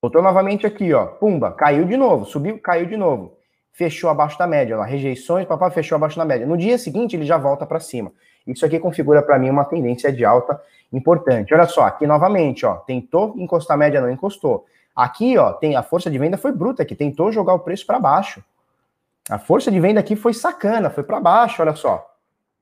Voltou novamente aqui, ó. Pumba, caiu de novo. Subiu, caiu de novo. Fechou abaixo da média. Lá, rejeições, papai fechou abaixo da média. No dia seguinte, ele já volta para cima. Isso aqui configura para mim uma tendência de alta importante. Olha só, aqui novamente, ó. Tentou encostar a média, não encostou. Aqui, ó, tem a força de venda foi bruta, que tentou jogar o preço para baixo. A força de venda aqui foi sacana, foi para baixo, olha só.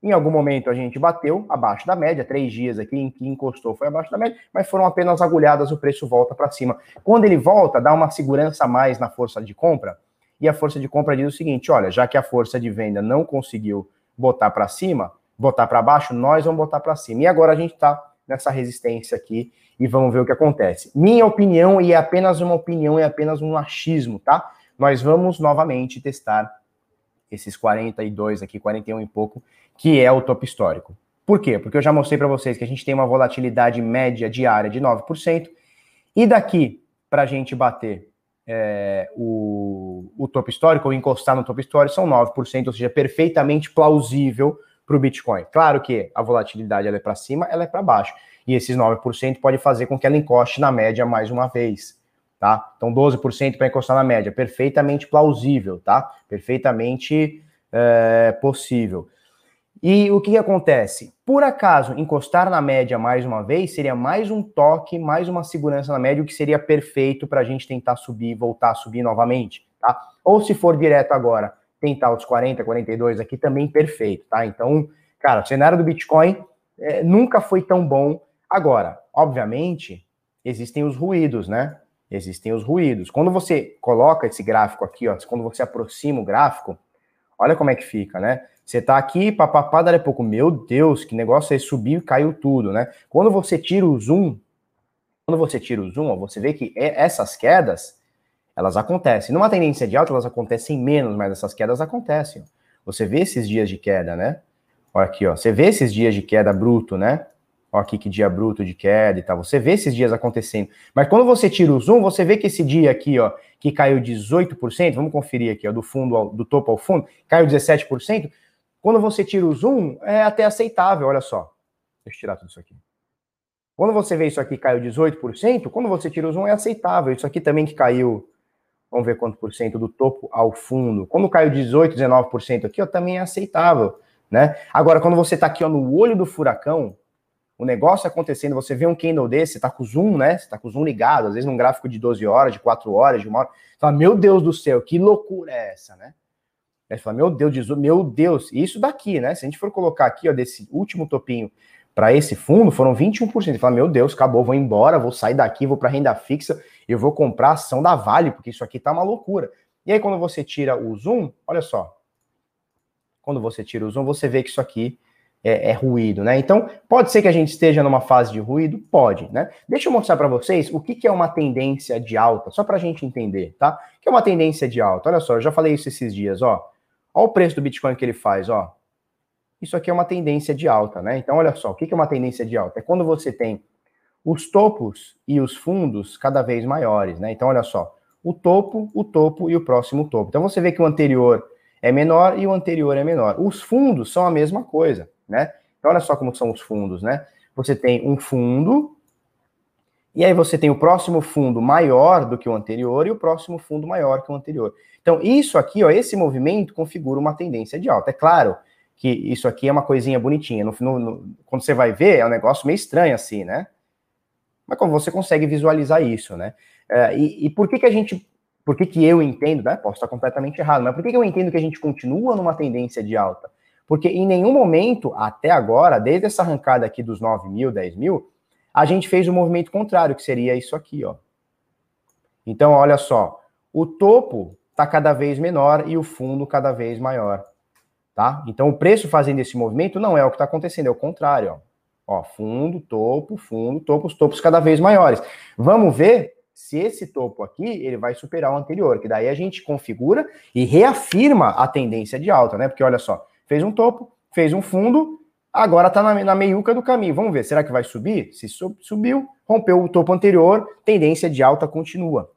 Em algum momento a gente bateu abaixo da média, três dias aqui em que encostou foi abaixo da média, mas foram apenas agulhadas, o preço volta para cima. Quando ele volta, dá uma segurança a mais na força de compra, e a força de compra diz o seguinte: olha, já que a força de venda não conseguiu botar para cima, botar para baixo, nós vamos botar para cima. E agora a gente está nessa resistência aqui e vamos ver o que acontece. Minha opinião, e é apenas uma opinião, é apenas um achismo, tá? Nós vamos novamente testar esses 42 aqui, 41 e pouco, que é o topo histórico. Por quê? Porque eu já mostrei para vocês que a gente tem uma volatilidade média diária de 9%, e daqui para a gente bater é, o, o topo histórico, ou encostar no topo histórico, são 9%, ou seja, perfeitamente plausível para o Bitcoin. Claro que a volatilidade ela é para cima, ela é para baixo. E esses 9% pode fazer com que ela encoste na média mais uma vez. Tá? Então, 12% para encostar na média, perfeitamente plausível, tá? Perfeitamente é, possível. E o que, acontece? Por acaso, encostar na média mais uma vez seria mais um toque, mais uma segurança na média, o que seria perfeito para a gente tentar subir, voltar a subir novamente, tá? Ou se for direto agora, tentar os 40, 42 aqui também perfeito, tá? Então, cara, o cenário do Bitcoin é, nunca foi tão bom. Agora, obviamente, existem os ruídos, né? Existem os ruídos. Quando você coloca esse gráfico aqui, ó, quando você aproxima o gráfico, olha como é que fica, né? Você tá aqui, papapá, daí a pouco, meu Deus, que negócio é subir e caiu tudo, né? Quando você tira o zoom, quando você tira o zoom, ó, você vê que essas quedas, elas acontecem. Numa tendência de alta, elas acontecem menos, mas essas quedas acontecem. Você vê esses dias de queda, né? Olha aqui, ó. Você vê esses dias de queda bruto, né? Olha aqui que dia bruto de queda e tal. Você vê esses dias acontecendo. Mas quando você tira o zoom, você vê que esse dia aqui, ó, que caiu 18%, vamos conferir aqui, ó, do fundo ao, do topo ao fundo, caiu 17%. Quando você tira o zoom, é até aceitável, olha só. Deixa eu tirar tudo isso aqui. Quando você vê isso aqui caiu 18%, quando você tira o zoom é aceitável. Isso aqui também que caiu Vamos ver quanto por cento do topo ao fundo. Quando caiu 18, 19% aqui, ó, também é aceitável, né? Agora, quando você está aqui ó, no olho do furacão, o negócio acontecendo, você vê um candle desse, você tá com o zoom, né? Você tá com o zoom ligado, às vezes num gráfico de 12 horas, de 4 horas, de uma hora. Você fala, meu Deus do céu, que loucura é essa, né? Você fala, meu Deus, meu Deus, isso daqui, né? Se a gente for colocar aqui, ó, desse último topinho para esse fundo, foram 21%. Você fala, meu Deus, acabou, vou embora, vou sair daqui, vou para renda fixa eu vou comprar ação da Vale, porque isso aqui tá uma loucura. E aí, quando você tira o zoom, olha só. Quando você tira o zoom, você vê que isso aqui é, é ruído, né? Então, pode ser que a gente esteja numa fase de ruído? Pode, né? Deixa eu mostrar para vocês o que, que é uma tendência de alta, só para a gente entender, tá? O que é uma tendência de alta? Olha só, eu já falei isso esses dias, ó. Olha o preço do Bitcoin que ele faz, ó. Isso aqui é uma tendência de alta, né? Então, olha só, o que é uma tendência de alta? É quando você tem os topos e os fundos cada vez maiores, né? Então, olha só, o topo, o topo e o próximo topo. Então, você vê que o anterior é menor e o anterior é menor. Os fundos são a mesma coisa, né? Então, olha só como são os fundos, né? Você tem um fundo, e aí você tem o próximo fundo maior do que o anterior e o próximo fundo maior que o anterior. Então, isso aqui, ó, esse movimento configura uma tendência de alta. É claro que isso aqui é uma coisinha bonitinha. No, no, no, quando você vai ver, é um negócio meio estranho assim, né? Mas como você consegue visualizar isso, né? É, e, e, por que que a gente, por que que eu entendo, né? Posso estar completamente errado, mas por que que eu entendo que a gente continua numa tendência de alta? Porque em nenhum momento, até agora, desde essa arrancada aqui dos 9 mil, 10 mil, a gente fez o um movimento contrário, que seria isso aqui, ó. Então, olha só, o topo está cada vez menor e o fundo cada vez maior, tá? Então, o preço fazendo esse movimento não é o que está acontecendo, é o contrário, ó. Ó, fundo, topo, fundo, topo, os topos cada vez maiores. Vamos ver se esse topo aqui ele vai superar o anterior, que daí a gente configura e reafirma a tendência de alta, né? Porque olha só, fez um topo, fez um fundo, agora está na, na meiuca do caminho. Vamos ver, será que vai subir? Se subiu, rompeu o topo anterior, tendência de alta continua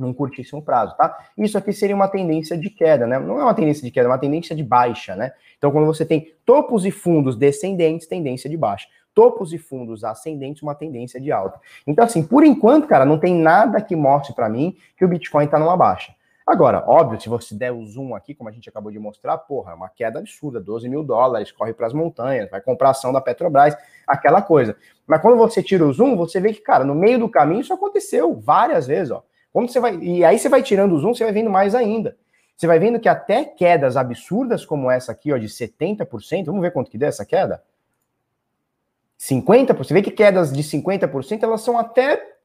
num curtíssimo prazo, tá? Isso aqui seria uma tendência de queda, né? Não é uma tendência de queda, é uma tendência de baixa, né? Então, quando você tem topos e fundos descendentes, tendência de baixa. Topos e fundos ascendentes, uma tendência de alta. Então, assim, por enquanto, cara, não tem nada que mostre para mim que o Bitcoin está numa baixa. Agora, óbvio, se você der o zoom aqui, como a gente acabou de mostrar, porra, é uma queda absurda, 12 mil dólares, corre para as montanhas, vai comprar ação da Petrobras, aquela coisa. Mas quando você tira o zoom, você vê que, cara, no meio do caminho isso aconteceu várias vezes, ó. Quando você vai, e aí você vai tirando o zoom, você vai vendo mais ainda. Você vai vendo que até quedas absurdas como essa aqui, ó, de 70%, vamos ver quanto que deu essa queda? 50%, você vê que quedas de 50%, elas são até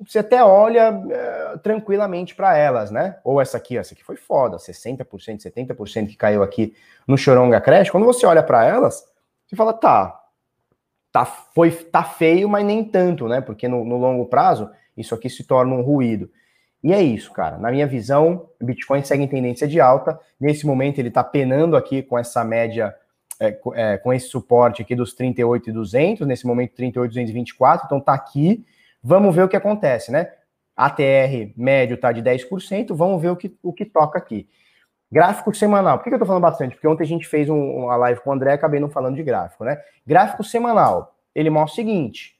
você até olha é, tranquilamente para elas, né? Ou essa aqui, essa aqui foi foda, 60%, 70% que caiu aqui no Choronga Crash. Quando você olha para elas, você fala, tá, tá, foi, tá feio, mas nem tanto, né? Porque no, no, longo prazo, isso aqui se torna um ruído. E é isso, cara. Na minha visão, Bitcoin segue em tendência de alta. Nesse momento, ele tá penando aqui com essa média, é, é, com esse suporte aqui dos 38,200, nesse momento 38,224, então tá aqui Vamos ver o que acontece, né? ATR médio está de 10%, vamos ver o que, o que toca aqui. Gráfico semanal. Por que, eu estou falando bastante? Porque ontem a gente fez um, uma live com o André, acabei não falando de gráfico, né? Gráfico semanal. Ele mostra o seguinte: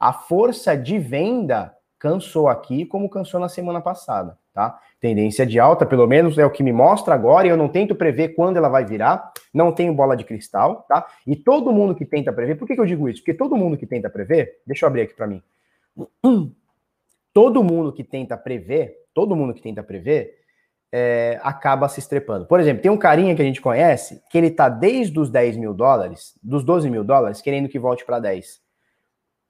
a força de venda cansou aqui, como cansou na semana passada, tá? Tendência de alta, pelo menos é o que me mostra agora, e eu não tento prever quando ela vai virar, não tenho bola de cristal, tá? E todo mundo que tenta prever, por que, que eu digo isso? Porque todo mundo que tenta prever, deixa eu abrir aqui para mim. Todo mundo que tenta prever, todo mundo que tenta prever, é, acaba se estrepando. Por exemplo, tem um carinha que a gente conhece que ele tá desde os 10 mil dólares, dos 12 mil dólares, querendo que volte para 10.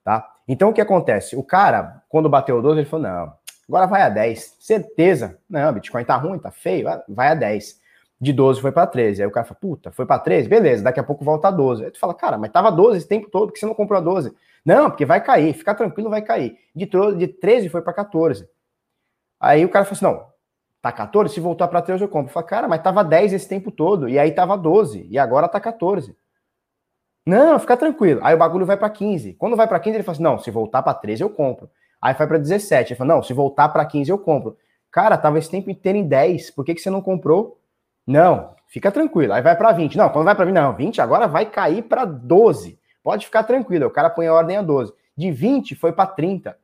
Tá? Então o que acontece? O cara, quando bateu o 12, ele falou: não, agora vai a 10. Certeza. Não, Bitcoin tá ruim, tá feio, vai a 10. De 12 foi para 13. Aí o cara fala: puta, foi para 13? Beleza, daqui a pouco volta a 12. Aí tu fala: cara, mas tava 12 esse tempo todo, que você não comprou a 12? Não, porque vai cair, fica tranquilo, vai cair. De, de 13 foi para 14. Aí o cara falou assim: não, tá 14, se voltar para 13 eu compro. Eu falei, cara, mas tava 10 esse tempo todo, e aí tava 12, e agora tá 14. Não, fica tranquilo. Aí o bagulho vai para 15. Quando vai para 15, ele fala assim: não, se voltar para 13 eu compro. Aí vai para 17. Ele fala: não, se voltar para 15 eu compro. Cara, tava esse tempo inteiro em 10, por que, que você não comprou? Não, fica tranquilo. Aí vai para 20. Não, quando vai para 20, não, 20 agora vai cair para 12. Pode ficar tranquilo, o cara põe a ordem a 12. De 20 foi para 30.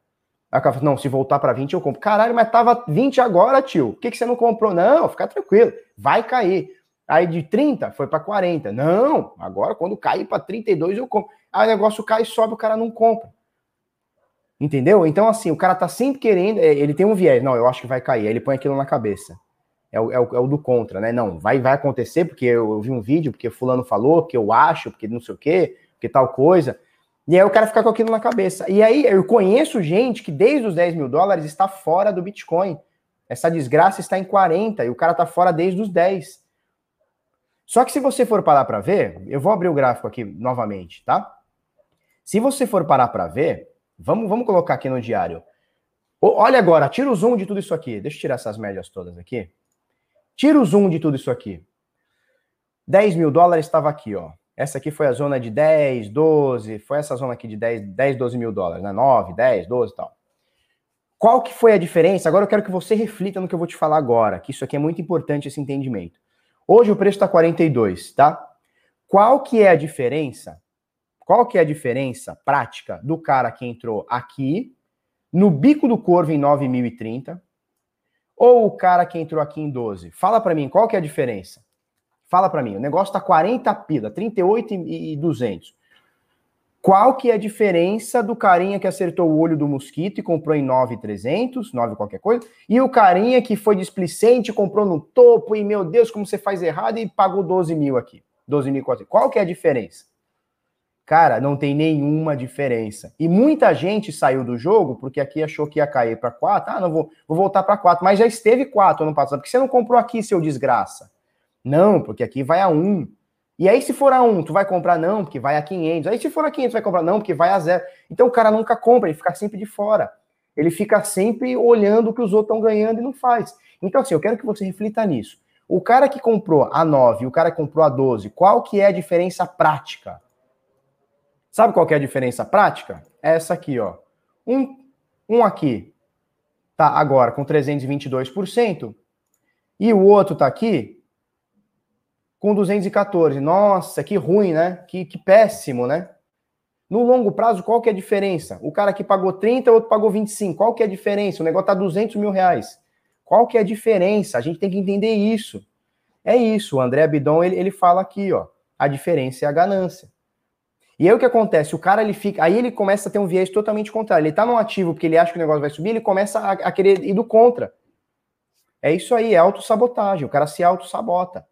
Aí o cara falou, não, se voltar para 20 eu compro. Caralho, mas tava 20 agora, tio. Por que, que você não comprou? Não, fica tranquilo, vai cair. Aí de 30 foi para 40. Não, agora quando cair para 32 eu compro. Aí o negócio cai sobe, o cara não compra. Entendeu? Então, assim, o cara tá sempre querendo. É, ele tem um viés. Não, eu acho que vai cair. Aí ele põe aquilo na cabeça. É o, é o, é o do contra, né? Não, vai, vai acontecer porque eu, eu vi um vídeo, porque Fulano falou, porque eu acho, porque não sei o quê porque tal coisa. E aí o cara fica com aquilo na cabeça. E aí eu conheço gente que desde os 10 mil dólares está fora do Bitcoin. Essa desgraça está em 40 e o cara está fora desde os 10. Só que se você for parar para ver, eu vou abrir o gráfico aqui novamente, tá? Se você for parar para ver, vamos, vamos colocar aqui no diário. Olha agora, tira o zoom de tudo isso aqui. Deixa eu tirar essas médias todas aqui. Tira o zoom de tudo isso aqui. 10 mil dólares estava aqui, ó. Essa aqui foi a zona de 10, 12, foi essa zona aqui de 10, 10 12 mil dólares, né? 9, 10, 12 e tal. Qual que foi a diferença? Agora eu quero que você reflita no que eu vou te falar agora, que isso aqui é muito importante, esse entendimento. Hoje o preço está 42, tá? Qual que é a diferença? Qual que é a diferença prática do cara que entrou aqui, no bico do corvo em 9.030, ou o cara que entrou aqui em 12? Fala para mim, qual que é a diferença? Fala para mim, o negócio tá 40 pila, 38 e 200. Qual que é a diferença do carinha que acertou o olho do mosquito e comprou em 9,300, 9 qualquer coisa, e o carinha que foi displicente, comprou no topo e, meu Deus, como você faz errado e pagou 12 mil aqui, 12.400. Qual que é a diferença? Cara, não tem nenhuma diferença. E muita gente saiu do jogo porque aqui achou que ia cair para 4. Ah, não vou, vou voltar para 4, mas já esteve 4 ano passado. Porque você não comprou aqui, seu desgraça? Não, porque aqui vai a 1. E aí, se for a 1, tu vai comprar não, porque vai a 500. Aí, se for a 500, vai comprar não, porque vai a 0. Então, o cara nunca compra, ele fica sempre de fora. Ele fica sempre olhando o que os outros estão ganhando e não faz. Então, assim, eu quero que você reflita nisso. O cara que comprou a 9 e o cara que comprou a 12, qual que é a diferença prática? Sabe qual que é a diferença prática? É essa aqui, ó. Um, um aqui tá agora com 322% e o outro tá aqui com 214. Nossa, que ruim, né? Que, que péssimo, né? No longo prazo, qual que é a diferença? O cara que pagou 30, o outro pagou 25. Qual que é a diferença? O negócio tá 200 mil reais. Qual que é a diferença? A gente tem que entender isso. É isso. O André Abidon, ele, ele fala aqui, ó. A diferença é a ganância. E aí o que acontece? O cara, ele fica... Aí ele começa a ter um viés totalmente contrário. Ele tá no ativo porque ele acha que o negócio vai subir, ele começa a, a querer ir do contra. É isso aí, é autossabotagem. O cara se autossabota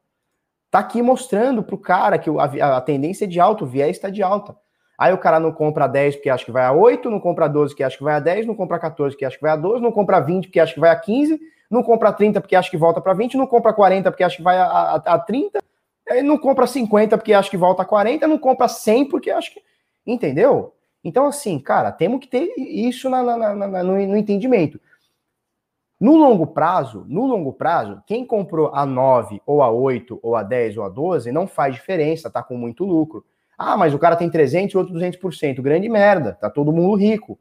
tá aqui mostrando pro cara que a, a tendência é de alta, o viés está de alta. Aí o cara não compra 10 porque acha que vai a 8, não compra 12 porque acha que vai a 10, não compra 14 porque acha que vai a 12, não compra 20 porque acha que vai a 15, não compra 30 porque acha que volta para 20, não compra 40 porque acha que vai a, a, a 30, aí não compra 50 porque acha que volta a 40, não compra 100 porque acha que. Entendeu? Então, assim, cara, temos que ter isso na, na, na, no, no entendimento. No longo prazo, no longo prazo, quem comprou a 9 ou a 8 ou a 10 ou a 12 não faz diferença, tá com muito lucro. Ah, mas o cara tem 300 e outro 200%, grande merda, tá todo mundo rico.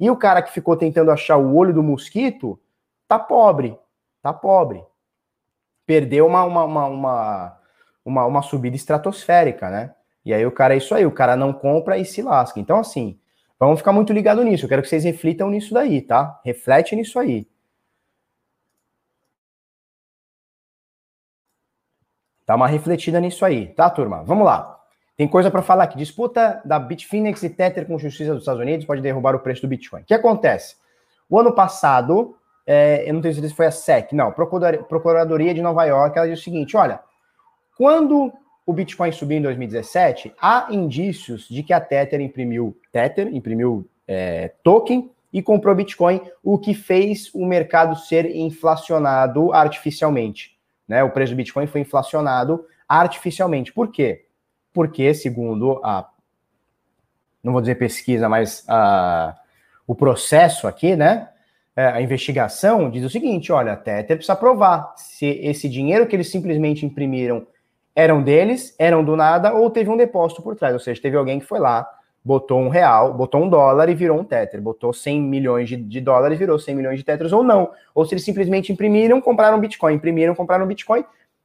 E o cara que ficou tentando achar o olho do mosquito, tá pobre, tá pobre. Perdeu uma, uma, uma, uma, uma, uma subida estratosférica, né? E aí o cara é isso aí, o cara não compra e se lasca. Então, assim, vamos ficar muito ligado nisso. Eu quero que vocês reflitam nisso daí, tá? Reflete nisso aí. Dá uma refletida nisso aí, tá, turma? Vamos lá. Tem coisa para falar aqui. Disputa da Bitfinex e Tether com justiça dos Estados Unidos pode derrubar o preço do Bitcoin. O que acontece? O ano passado, é, eu não tenho certeza se foi a SEC, não, Procuradoria de Nova York, ela diz o seguinte: olha, quando o Bitcoin subiu em 2017, há indícios de que a Tether imprimiu Tether, imprimiu é, token e comprou Bitcoin, o que fez o mercado ser inflacionado artificialmente né? O preço do Bitcoin foi inflacionado artificialmente. Por quê? Porque, segundo a. Não vou dizer pesquisa, mas a, o processo aqui, né? É, a investigação diz o seguinte: olha, a Tether precisa provar se esse dinheiro que eles simplesmente imprimiram eram deles, eram do nada, ou teve um depósito por trás. Ou seja, teve alguém que foi lá, botou um real, botou um dólar e virou um Tether, botou 100 milhões de, de dólares virou 100 milhões de Tethers ou não, ou se eles simplesmente imprimiram, compraram Bitcoin, imprimiram, compraram Bitcoin,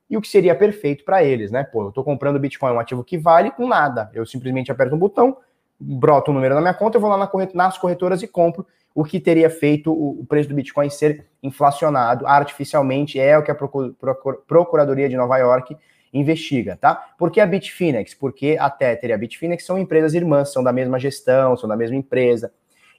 e o que seria perfeito para eles, né? Pô, eu tô comprando Bitcoin, um ativo que vale com nada, eu simplesmente aperto um botão, broto um número na minha conta, eu vou lá na corret nas corretoras e compro, o que teria feito o, o preço do Bitcoin ser inflacionado artificialmente, é o que a Procuradoria de Nova York investiga, tá? Por que a Bitfinex? Porque a Tether e a Bitfinex são empresas irmãs, são da mesma gestão, são da mesma empresa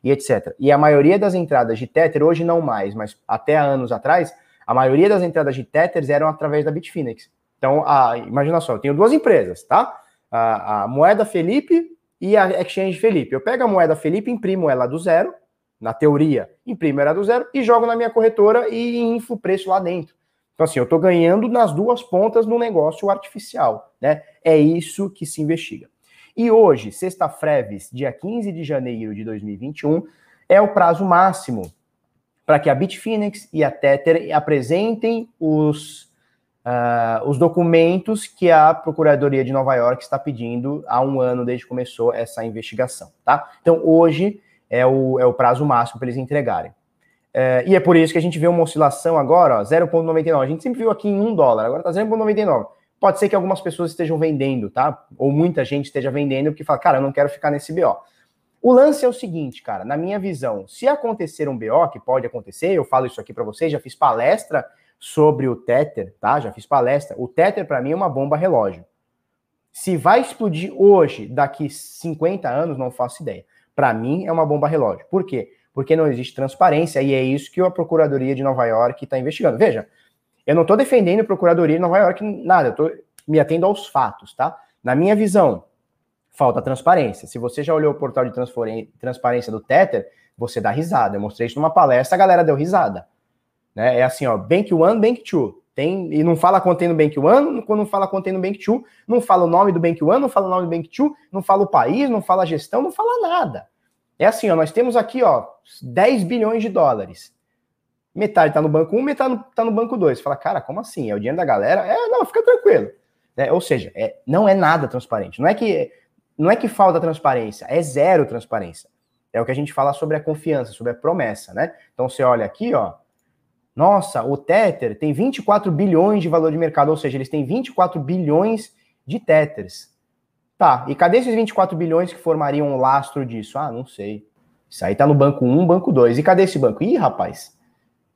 e etc. E a maioria das entradas de Tether, hoje não mais, mas até anos atrás, a maioria das entradas de Tethers eram através da Bitfinex. Então, a, imagina só, eu tenho duas empresas, tá? A, a moeda Felipe e a Exchange Felipe. Eu pego a moeda Felipe, imprimo ela do zero, na teoria, imprimo ela do zero e jogo na minha corretora e inflo o preço lá dentro. Então, assim, eu estou ganhando nas duas pontas no negócio artificial, né? É isso que se investiga. E hoje, sexta-freves, dia 15 de janeiro de 2021, é o prazo máximo para que a Bitfinex e a Tether apresentem os, uh, os documentos que a Procuradoria de Nova York está pedindo há um ano desde que começou essa investigação, tá? Então, hoje é o, é o prazo máximo para eles entregarem. É, e é por isso que a gente vê uma oscilação agora, 0,99. A gente sempre viu aqui em 1 dólar, agora está 0,99. Pode ser que algumas pessoas estejam vendendo, tá? Ou muita gente esteja vendendo porque fala, cara, eu não quero ficar nesse BO. O lance é o seguinte, cara, na minha visão, se acontecer um BO, que pode acontecer, eu falo isso aqui para vocês, já fiz palestra sobre o Tether, tá? Já fiz palestra. O Tether, para mim, é uma bomba relógio. Se vai explodir hoje, daqui 50 anos, não faço ideia. Para mim, é uma bomba relógio. Por quê? Porque não existe transparência e é isso que a Procuradoria de Nova York está investigando. Veja, eu não estou defendendo a Procuradoria de Nova York, nada, eu estou me atendo aos fatos, tá? Na minha visão, falta transparência. Se você já olhou o portal de transparência do Tether, você dá risada. Eu mostrei isso numa palestra, a galera deu risada. Né? É assim, ó, Bank One, Bank Two. Tem, e não fala contendo Bank One, quando não fala contendo Bank Two, não fala o nome do Bank One, não fala o nome do Bank Two, não fala o país, não fala a gestão, não fala nada. É assim, ó, nós temos aqui, ó, 10 bilhões de dólares. Metade tá no banco 1, metade tá no banco 2. Você fala, cara, como assim? É o dinheiro da galera? É, não, fica tranquilo. É, ou seja, é, não é nada transparente. Não é que não é que falta transparência, é zero transparência. É o que a gente fala sobre a confiança, sobre a promessa, né? Então você olha aqui, ó. Nossa, o Tether tem 24 bilhões de valor de mercado, ou seja, eles têm 24 bilhões de Tethers. Tá, e cadê esses 24 bilhões que formariam um lastro disso? Ah, não sei. Isso aí tá no banco 1, banco 2. E cadê esse banco? Ih, rapaz,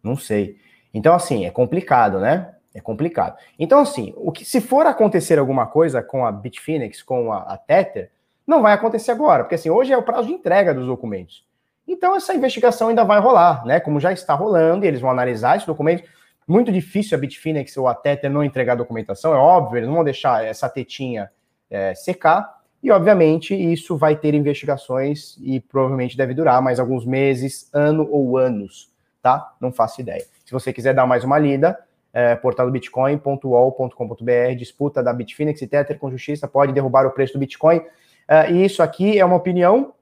não sei. Então, assim, é complicado, né? É complicado. Então, assim, o que se for acontecer alguma coisa com a Bitfinex, com a, a Tether, não vai acontecer agora, porque assim, hoje é o prazo de entrega dos documentos. Então, essa investigação ainda vai rolar, né? Como já está rolando, e eles vão analisar esses documentos. Muito difícil a Bitfinex ou a Tether não entregar a documentação, é óbvio, eles não vão deixar essa tetinha é, secar. E, obviamente, isso vai ter investigações e provavelmente deve durar mais alguns meses, ano ou anos, tá? Não faço ideia. Se você quiser dar mais uma lida, é, portal do bitcoin.ol.com.br, disputa da Bitfinex e Tether com justiça, pode derrubar o preço do Bitcoin. É, e isso aqui é uma opinião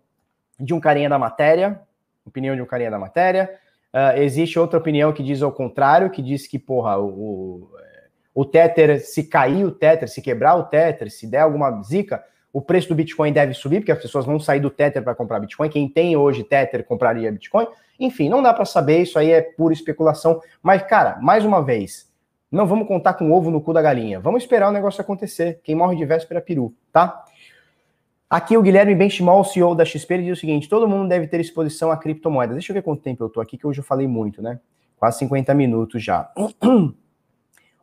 de um carinha da matéria, opinião de um carinha da matéria. Uh, existe outra opinião que diz ao contrário, que diz que, porra, o, o Tether, se cair o Tether, se quebrar o Tether, se der alguma zica, o preço do Bitcoin deve subir, porque as pessoas vão sair do Tether para comprar Bitcoin. Quem tem hoje Tether compraria Bitcoin. Enfim, não dá para saber, isso aí é pura especulação. Mas, cara, mais uma vez, não vamos contar com o ovo no cu da galinha. Vamos esperar o negócio acontecer. Quem morre de véspera é peru, tá? Aqui o Guilherme Benchimol, CEO da XP, ele diz o seguinte: todo mundo deve ter exposição a criptomoedas. Deixa eu ver quanto tempo eu tô aqui, que hoje eu falei muito, né? Quase 50 minutos já.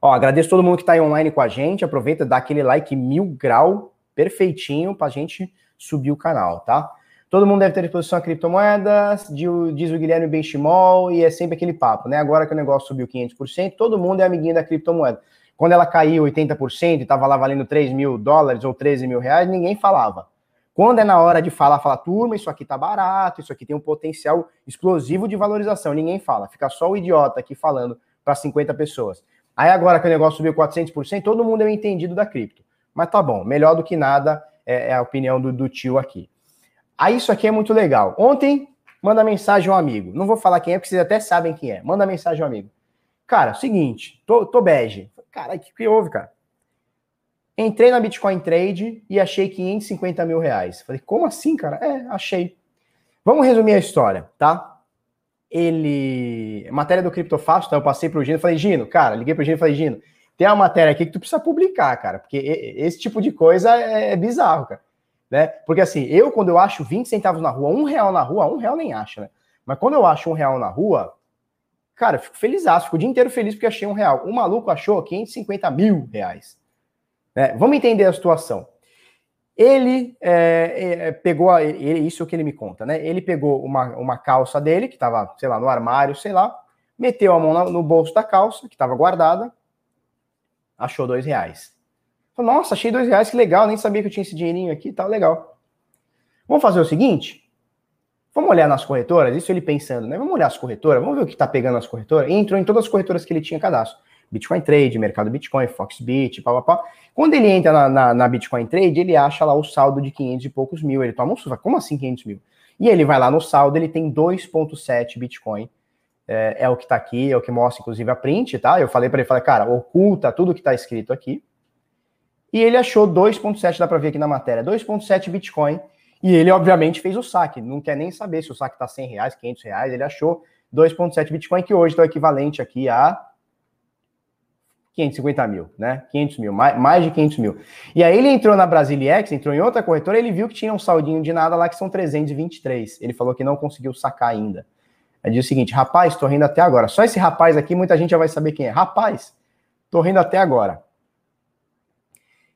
Ó, agradeço todo mundo que está aí online com a gente. Aproveita, dá aquele like mil grau perfeitinho para a gente subir o canal, tá? Todo mundo deve ter exposição a criptomoedas, diz o Guilherme Benchimol, e é sempre aquele papo, né? Agora que o negócio subiu 500%, todo mundo é amiguinho da criptomoeda. Quando ela caiu 80% e estava lá valendo 3 mil dólares ou 13 mil reais, ninguém falava. Quando é na hora de falar, fala, turma, isso aqui tá barato, isso aqui tem um potencial explosivo de valorização. Ninguém fala, fica só o idiota aqui falando para 50 pessoas. Aí agora que o negócio subiu 400%, todo mundo é um entendido da cripto. Mas tá bom, melhor do que nada é, é a opinião do, do, tio aqui. Aí isso aqui é muito legal. Ontem, manda mensagem um amigo. Não vou falar quem é, porque vocês até sabem quem é. Manda mensagem um amigo. Cara, seguinte, tô, tô bege. Cara, o que, que houve, cara? Entrei na Bitcoin Trade e achei 550 mil reais. Falei, como assim, cara? É, achei. Vamos resumir a história, tá? Ele. Matéria do Criptofácil, então eu passei pro Gino falei, Gino, cara, liguei pro Gino e falei, Gino, tem uma matéria aqui que tu precisa publicar, cara, porque esse tipo de coisa é, é bizarro, cara. Né? Porque assim, eu quando eu acho 20 centavos na rua, um real na rua, um real nem acha, né? Mas quando eu acho um real na rua, cara, eu fico feliz, fico o dia inteiro feliz porque achei um real. O maluco achou 550 mil reais. Né? Vamos entender a situação. Ele é, é, pegou, a, ele, isso é o que ele me conta, né? Ele pegou uma, uma calça dele, que estava, sei lá, no armário, sei lá, meteu a mão no bolso da calça, que estava guardada, achou dois reais. Falei, Nossa, achei dois reais, que legal, nem sabia que eu tinha esse dinheirinho aqui, tá legal. Vamos fazer o seguinte? Vamos olhar nas corretoras, isso ele pensando, né? Vamos olhar as corretoras, vamos ver o que tá pegando nas corretoras. entrou em todas as corretoras que ele tinha cadastro. Bitcoin Trade, Mercado Bitcoin, Foxbit, pá, pá, pá. Quando ele entra na, na, na, Bitcoin Trade, ele acha lá o saldo de 500 e poucos mil. Ele toma um susto, como assim 500 mil? E ele vai lá no saldo, ele tem 2,7 Bitcoin. É, é, o que está aqui, é o que mostra, inclusive, a print, tá? Eu falei para ele, falei, cara, oculta tudo que está escrito aqui. E ele achou 2,7, dá para ver aqui na matéria, 2,7 Bitcoin. E ele, obviamente, fez o saque. Não quer nem saber se o saque está 100 reais, 500 reais. Ele achou 2,7 Bitcoin, que hoje está equivalente aqui a 550 mil, né? 500 mil, mais, mais de 500 mil. E aí ele entrou na Brasiliex, entrou em outra corretora, ele viu que tinha um saldinho de nada lá que são 323. Ele falou que não conseguiu sacar ainda. Aí diz o seguinte: rapaz, tô rindo até agora. Só esse rapaz aqui, muita gente já vai saber quem é. Rapaz, tô rindo até agora.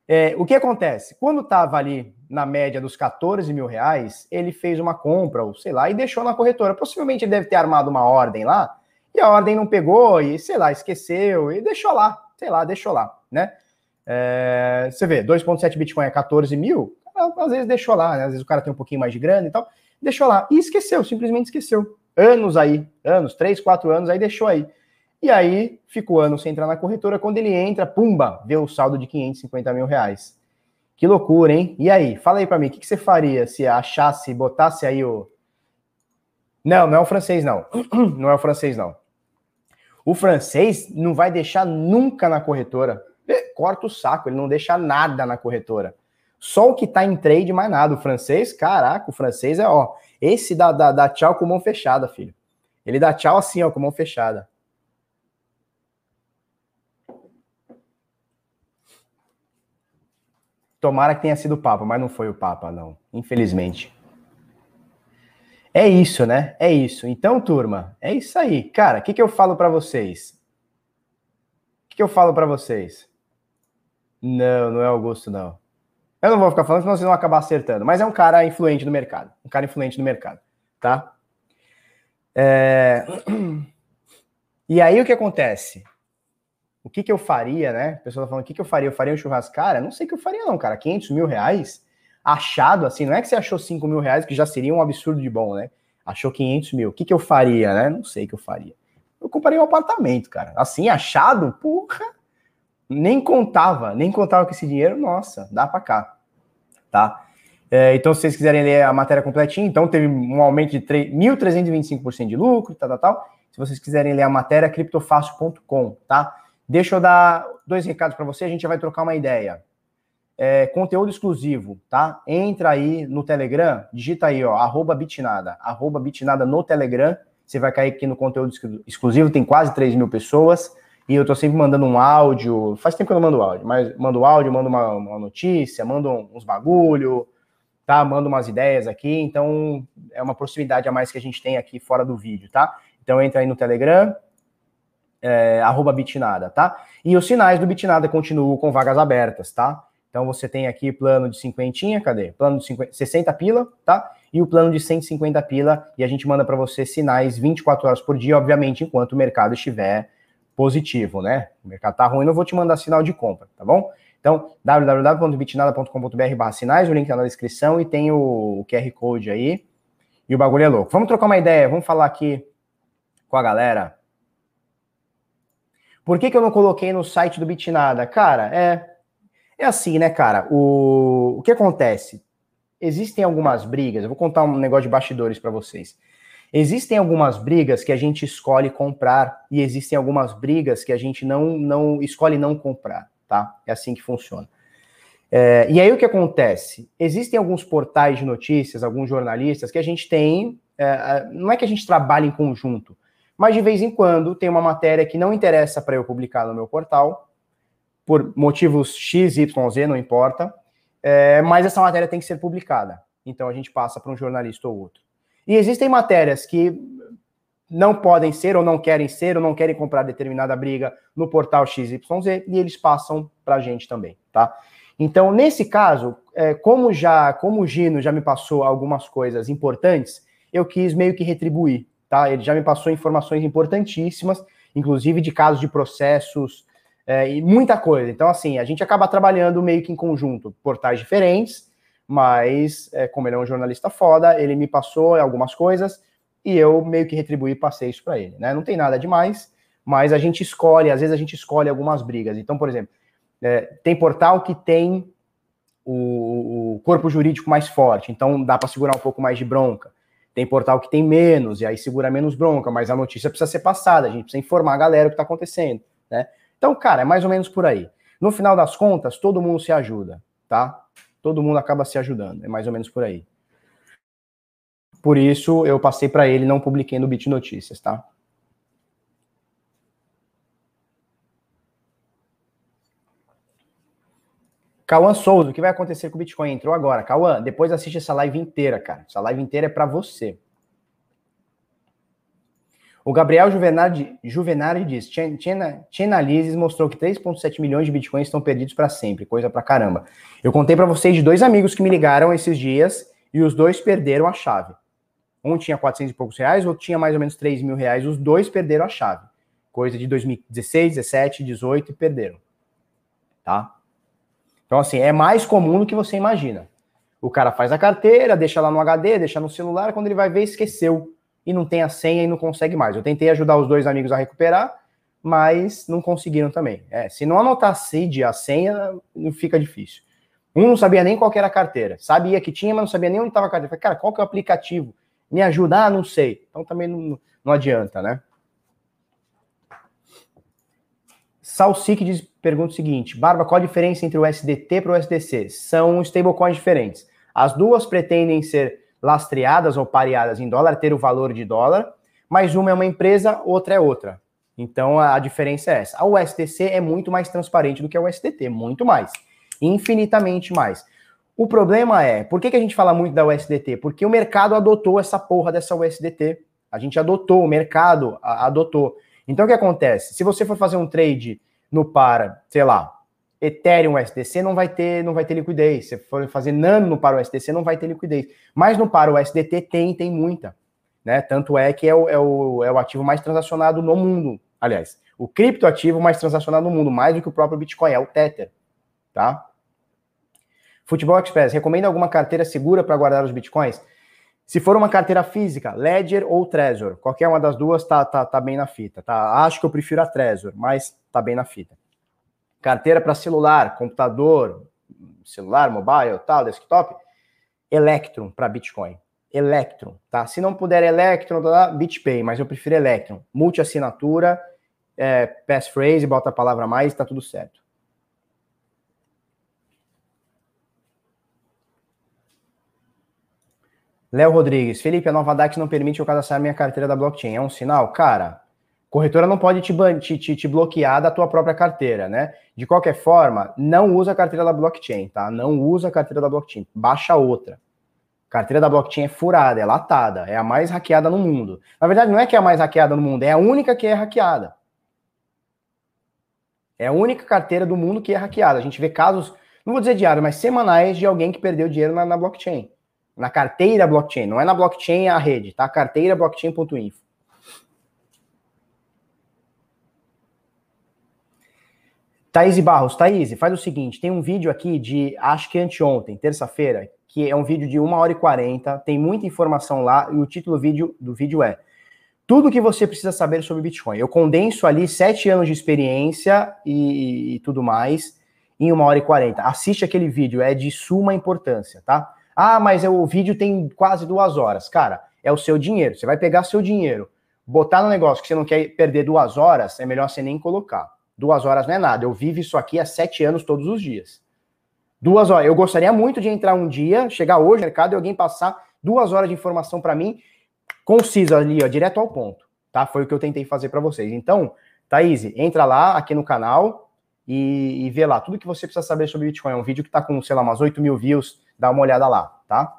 É, o que acontece? Quando estava ali na média dos 14 mil reais, ele fez uma compra, ou sei lá, e deixou na corretora. Possivelmente ele deve ter armado uma ordem lá, e a ordem não pegou, e sei lá, esqueceu, e deixou lá, sei lá, deixou lá, né? É, você vê, 2,7 Bitcoin é 14 mil, às vezes deixou lá, né? Às vezes o cara tem um pouquinho mais de grana e tal, deixou lá, e esqueceu, simplesmente esqueceu. Anos aí, anos, 3, 4 anos, aí deixou aí. E aí, ficou ano sem entrar na corretora. Quando ele entra, pumba, vê o saldo de 550 mil reais. Que loucura, hein? E aí, fala aí para mim, o que, que, você faria se achasse, botasse aí o. Não, não é o francês, não. Não é o francês, não. O francês não vai deixar nunca na corretora. Corta o saco, ele não deixa nada na corretora. Só o que tá em trade, mais nada. O francês, caraca, o francês é, ó. Esse dá, dá, dá tchau com mão fechada, filho. Ele dá tchau assim, ó, com mão fechada. Tomara que tenha sido o Papa, mas não foi o Papa, não. Infelizmente. É isso, né? É isso. Então, turma, é isso aí. Cara, o que, que eu falo para vocês? O que, que eu falo para vocês? Não, não é Augusto, não. Eu não vou ficar falando, senão vocês vão acabar acertando. Mas é um cara influente no mercado. Um cara influente no mercado, tá? É... E aí o que acontece? o que, que eu faria, né? A pessoa tá falando, o que, que eu faria? Eu faria um churrasco? Cara, não sei o que eu faria, não, cara. 500 mil reais achado, assim, não é que você achou 5 mil reais, que já seria um absurdo de bom, né? Achou 500 mil. O que, que eu faria, né? Não sei o que eu faria. Eu compraria um apartamento, cara. Assim, achado, porra. Nem contava, nem contava com esse dinheiro, nossa, dá pra cá, tá? É, então, se vocês quiserem ler a matéria completinha, então teve um aumento de 1.325% de lucro, tal, tal, tal. Se vocês quiserem ler a matéria, criptofácil.com, tá? Deixa eu dar dois recados para você, a gente já vai trocar uma ideia. É, conteúdo exclusivo, tá? Entra aí no Telegram, digita aí, ó, arroba bitnada, arroba bitnada no Telegram, você vai cair aqui no conteúdo exclusivo, tem quase 3 mil pessoas, e eu tô sempre mandando um áudio, faz tempo que eu não mando áudio, mas mando áudio, mando uma, uma notícia, mando uns bagulho, tá? Mando umas ideias aqui, então é uma proximidade a mais que a gente tem aqui fora do vídeo, tá? Então entra aí no Telegram, é, arroba Bitnada, tá? E os sinais do Bitnada continuam com vagas abertas, tá? Então você tem aqui plano de 50, cadê? Plano de 50, 60 pila, tá? E o plano de 150 pila, e a gente manda para você sinais 24 horas por dia, obviamente, enquanto o mercado estiver positivo, né? O mercado tá ruim, não vou te mandar sinal de compra, tá bom? Então, www.bitnada.com.br sinais, o link tá na descrição e tem o, o QR Code aí. E o bagulho é louco. Vamos trocar uma ideia, vamos falar aqui com a galera por que, que eu não coloquei no site do Bitnada? Cara, é, é assim, né, cara? O, o que acontece? Existem algumas brigas, eu vou contar um negócio de bastidores para vocês. Existem algumas brigas que a gente escolhe comprar e existem algumas brigas que a gente não, não escolhe não comprar, tá? É assim que funciona. É, e aí o que acontece? Existem alguns portais de notícias, alguns jornalistas que a gente tem, é, não é que a gente trabalha em conjunto, mas de vez em quando tem uma matéria que não interessa para eu publicar no meu portal, por motivos X, Y, Z, não importa, é, mas essa matéria tem que ser publicada. Então a gente passa para um jornalista ou outro. E existem matérias que não podem ser, ou não querem ser, ou não querem comprar determinada briga no portal XYZ, e eles passam para a gente também, tá? Então, nesse caso, é, como já, como o Gino já me passou algumas coisas importantes, eu quis meio que retribuir tá? Ele já me passou informações importantíssimas, inclusive de casos de processos é, e muita coisa. Então, assim, a gente acaba trabalhando meio que em conjunto, portais diferentes, mas é, como ele é um jornalista foda, ele me passou algumas coisas e eu meio que retribuí e passei isso para ele, né? Não tem nada demais, mas a gente escolhe, às vezes a gente escolhe algumas brigas. Então, por exemplo, é, tem portal que tem o, o corpo jurídico mais forte, então dá para segurar um pouco mais de bronca. Tem portal que tem menos, e aí segura menos bronca, mas a notícia precisa ser passada, a gente precisa informar a galera o que está acontecendo, né? Então, cara, é mais ou menos por aí. No final das contas, todo mundo se ajuda, tá? Todo mundo acaba se ajudando, é mais ou menos por aí. Por isso, eu passei para ele, não publiquei no Bit Notícias, tá? Cauã Souza, o que vai acontecer com o Bitcoin? Entrou agora. Cauã, depois assiste essa live inteira, cara. Essa live inteira é para você. O Gabriel Juvenardi, Juvenardi diz: Chainalysis mostrou que 3,7 milhões de bitcoins estão perdidos para sempre, coisa pra caramba. Eu contei para vocês de dois amigos que me ligaram esses dias e os dois perderam a chave. Um tinha 400 e poucos reais, outro tinha mais ou menos 3 mil reais. Os dois perderam a chave. Coisa de 2016, 17, 18 e perderam. Tá? Então, assim, é mais comum do que você imagina. O cara faz a carteira, deixa lá no HD, deixa no celular, quando ele vai ver, esqueceu. E não tem a senha e não consegue mais. Eu tentei ajudar os dois amigos a recuperar, mas não conseguiram também. É, se não anotar a CID, a senha, fica difícil. Um não sabia nem qual era a carteira. Sabia que tinha, mas não sabia nem onde estava a carteira. Falei, cara, qual que é o aplicativo? Me ajuda? Ah, não sei. Então também não, não adianta, né? Salsic diz, pergunta o seguinte: Barba, qual a diferença entre o SDT para o SDC? São stablecoins diferentes. As duas pretendem ser lastreadas ou pareadas em dólar, ter o valor de dólar, mas uma é uma empresa, outra é outra. Então a diferença é essa. O SDC é muito mais transparente do que o SDT, muito mais. Infinitamente mais. O problema é, por que, que a gente fala muito da USDT? Porque o mercado adotou essa porra dessa USDT. A gente adotou, o mercado adotou. Então o que acontece? Se você for fazer um trade no par, sei lá, Ethereum USDC, não vai ter, não vai ter liquidez. Se for fazer Nano no par USDC, não vai ter liquidez. Mas no par USDT tem, tem muita. Né? Tanto é que é o, é, o, é o ativo mais transacionado no mundo. Aliás, o criptoativo mais transacionado no mundo, mais do que o próprio Bitcoin, é o Tether. Tá? Futebol Express, recomenda alguma carteira segura para guardar os bitcoins? Se for uma carteira física, Ledger ou Trezor, qualquer uma das duas tá, tá, tá bem na fita, tá? Acho que eu prefiro a Trezor, mas tá bem na fita. Carteira para celular, computador, celular, mobile, tal, desktop, Electrum para Bitcoin. Electrum, tá? Se não puder Electrum, BitPay, mas eu prefiro Electrum. Multi-assinatura, é, passphrase, bota a palavra mais, tá tudo certo. Léo Rodrigues, Felipe, a nova DAX não permite eu cadastrar minha carteira da blockchain. É um sinal? Cara, corretora não pode te, te, te, bloquear da tua própria carteira, né? De qualquer forma, não usa a carteira da blockchain, tá? Não usa a carteira da blockchain, baixa outra. carteira da blockchain é furada, é latada, é a mais hackeada no mundo. Na verdade, não é que é a mais hackeada no mundo, é a única que é hackeada. É a única carteira do mundo que é hackeada. A gente vê casos, não vou dizer diário, mas semanais de alguém que perdeu dinheiro na, na blockchain na carteira blockchain, não é na blockchain a rede, tá? Carteira blockchain.info. Thaís Barros, Thaís, faz o seguinte, tem um vídeo aqui de, acho que anteontem, terça-feira, que é um vídeo de 1 hora e 40, tem muita informação lá, e o título do vídeo, do vídeo é Tudo que você precisa saber sobre Bitcoin. Eu condenso ali sete anos de experiência e, e tudo mais em 1 hora e 40. Assiste aquele vídeo, é de suma importância, tá? Ah, mas o vídeo tem quase duas horas. Cara, é o seu dinheiro. Você vai pegar seu dinheiro, botar no negócio que você não quer perder duas horas, é melhor você nem colocar. Duas horas não é nada. Eu vivo isso aqui há sete anos todos os dias. Duas horas. Eu gostaria muito de entrar um dia, chegar hoje no mercado e alguém passar duas horas de informação para mim, conciso ali, ó, direto ao ponto. Tá? Foi o que eu tentei fazer para vocês. Então, Thaís, entra lá aqui no canal e, e vê lá tudo que você precisa saber sobre Bitcoin. É um vídeo que está com, sei lá, umas 8 mil views dá uma olhada lá, tá?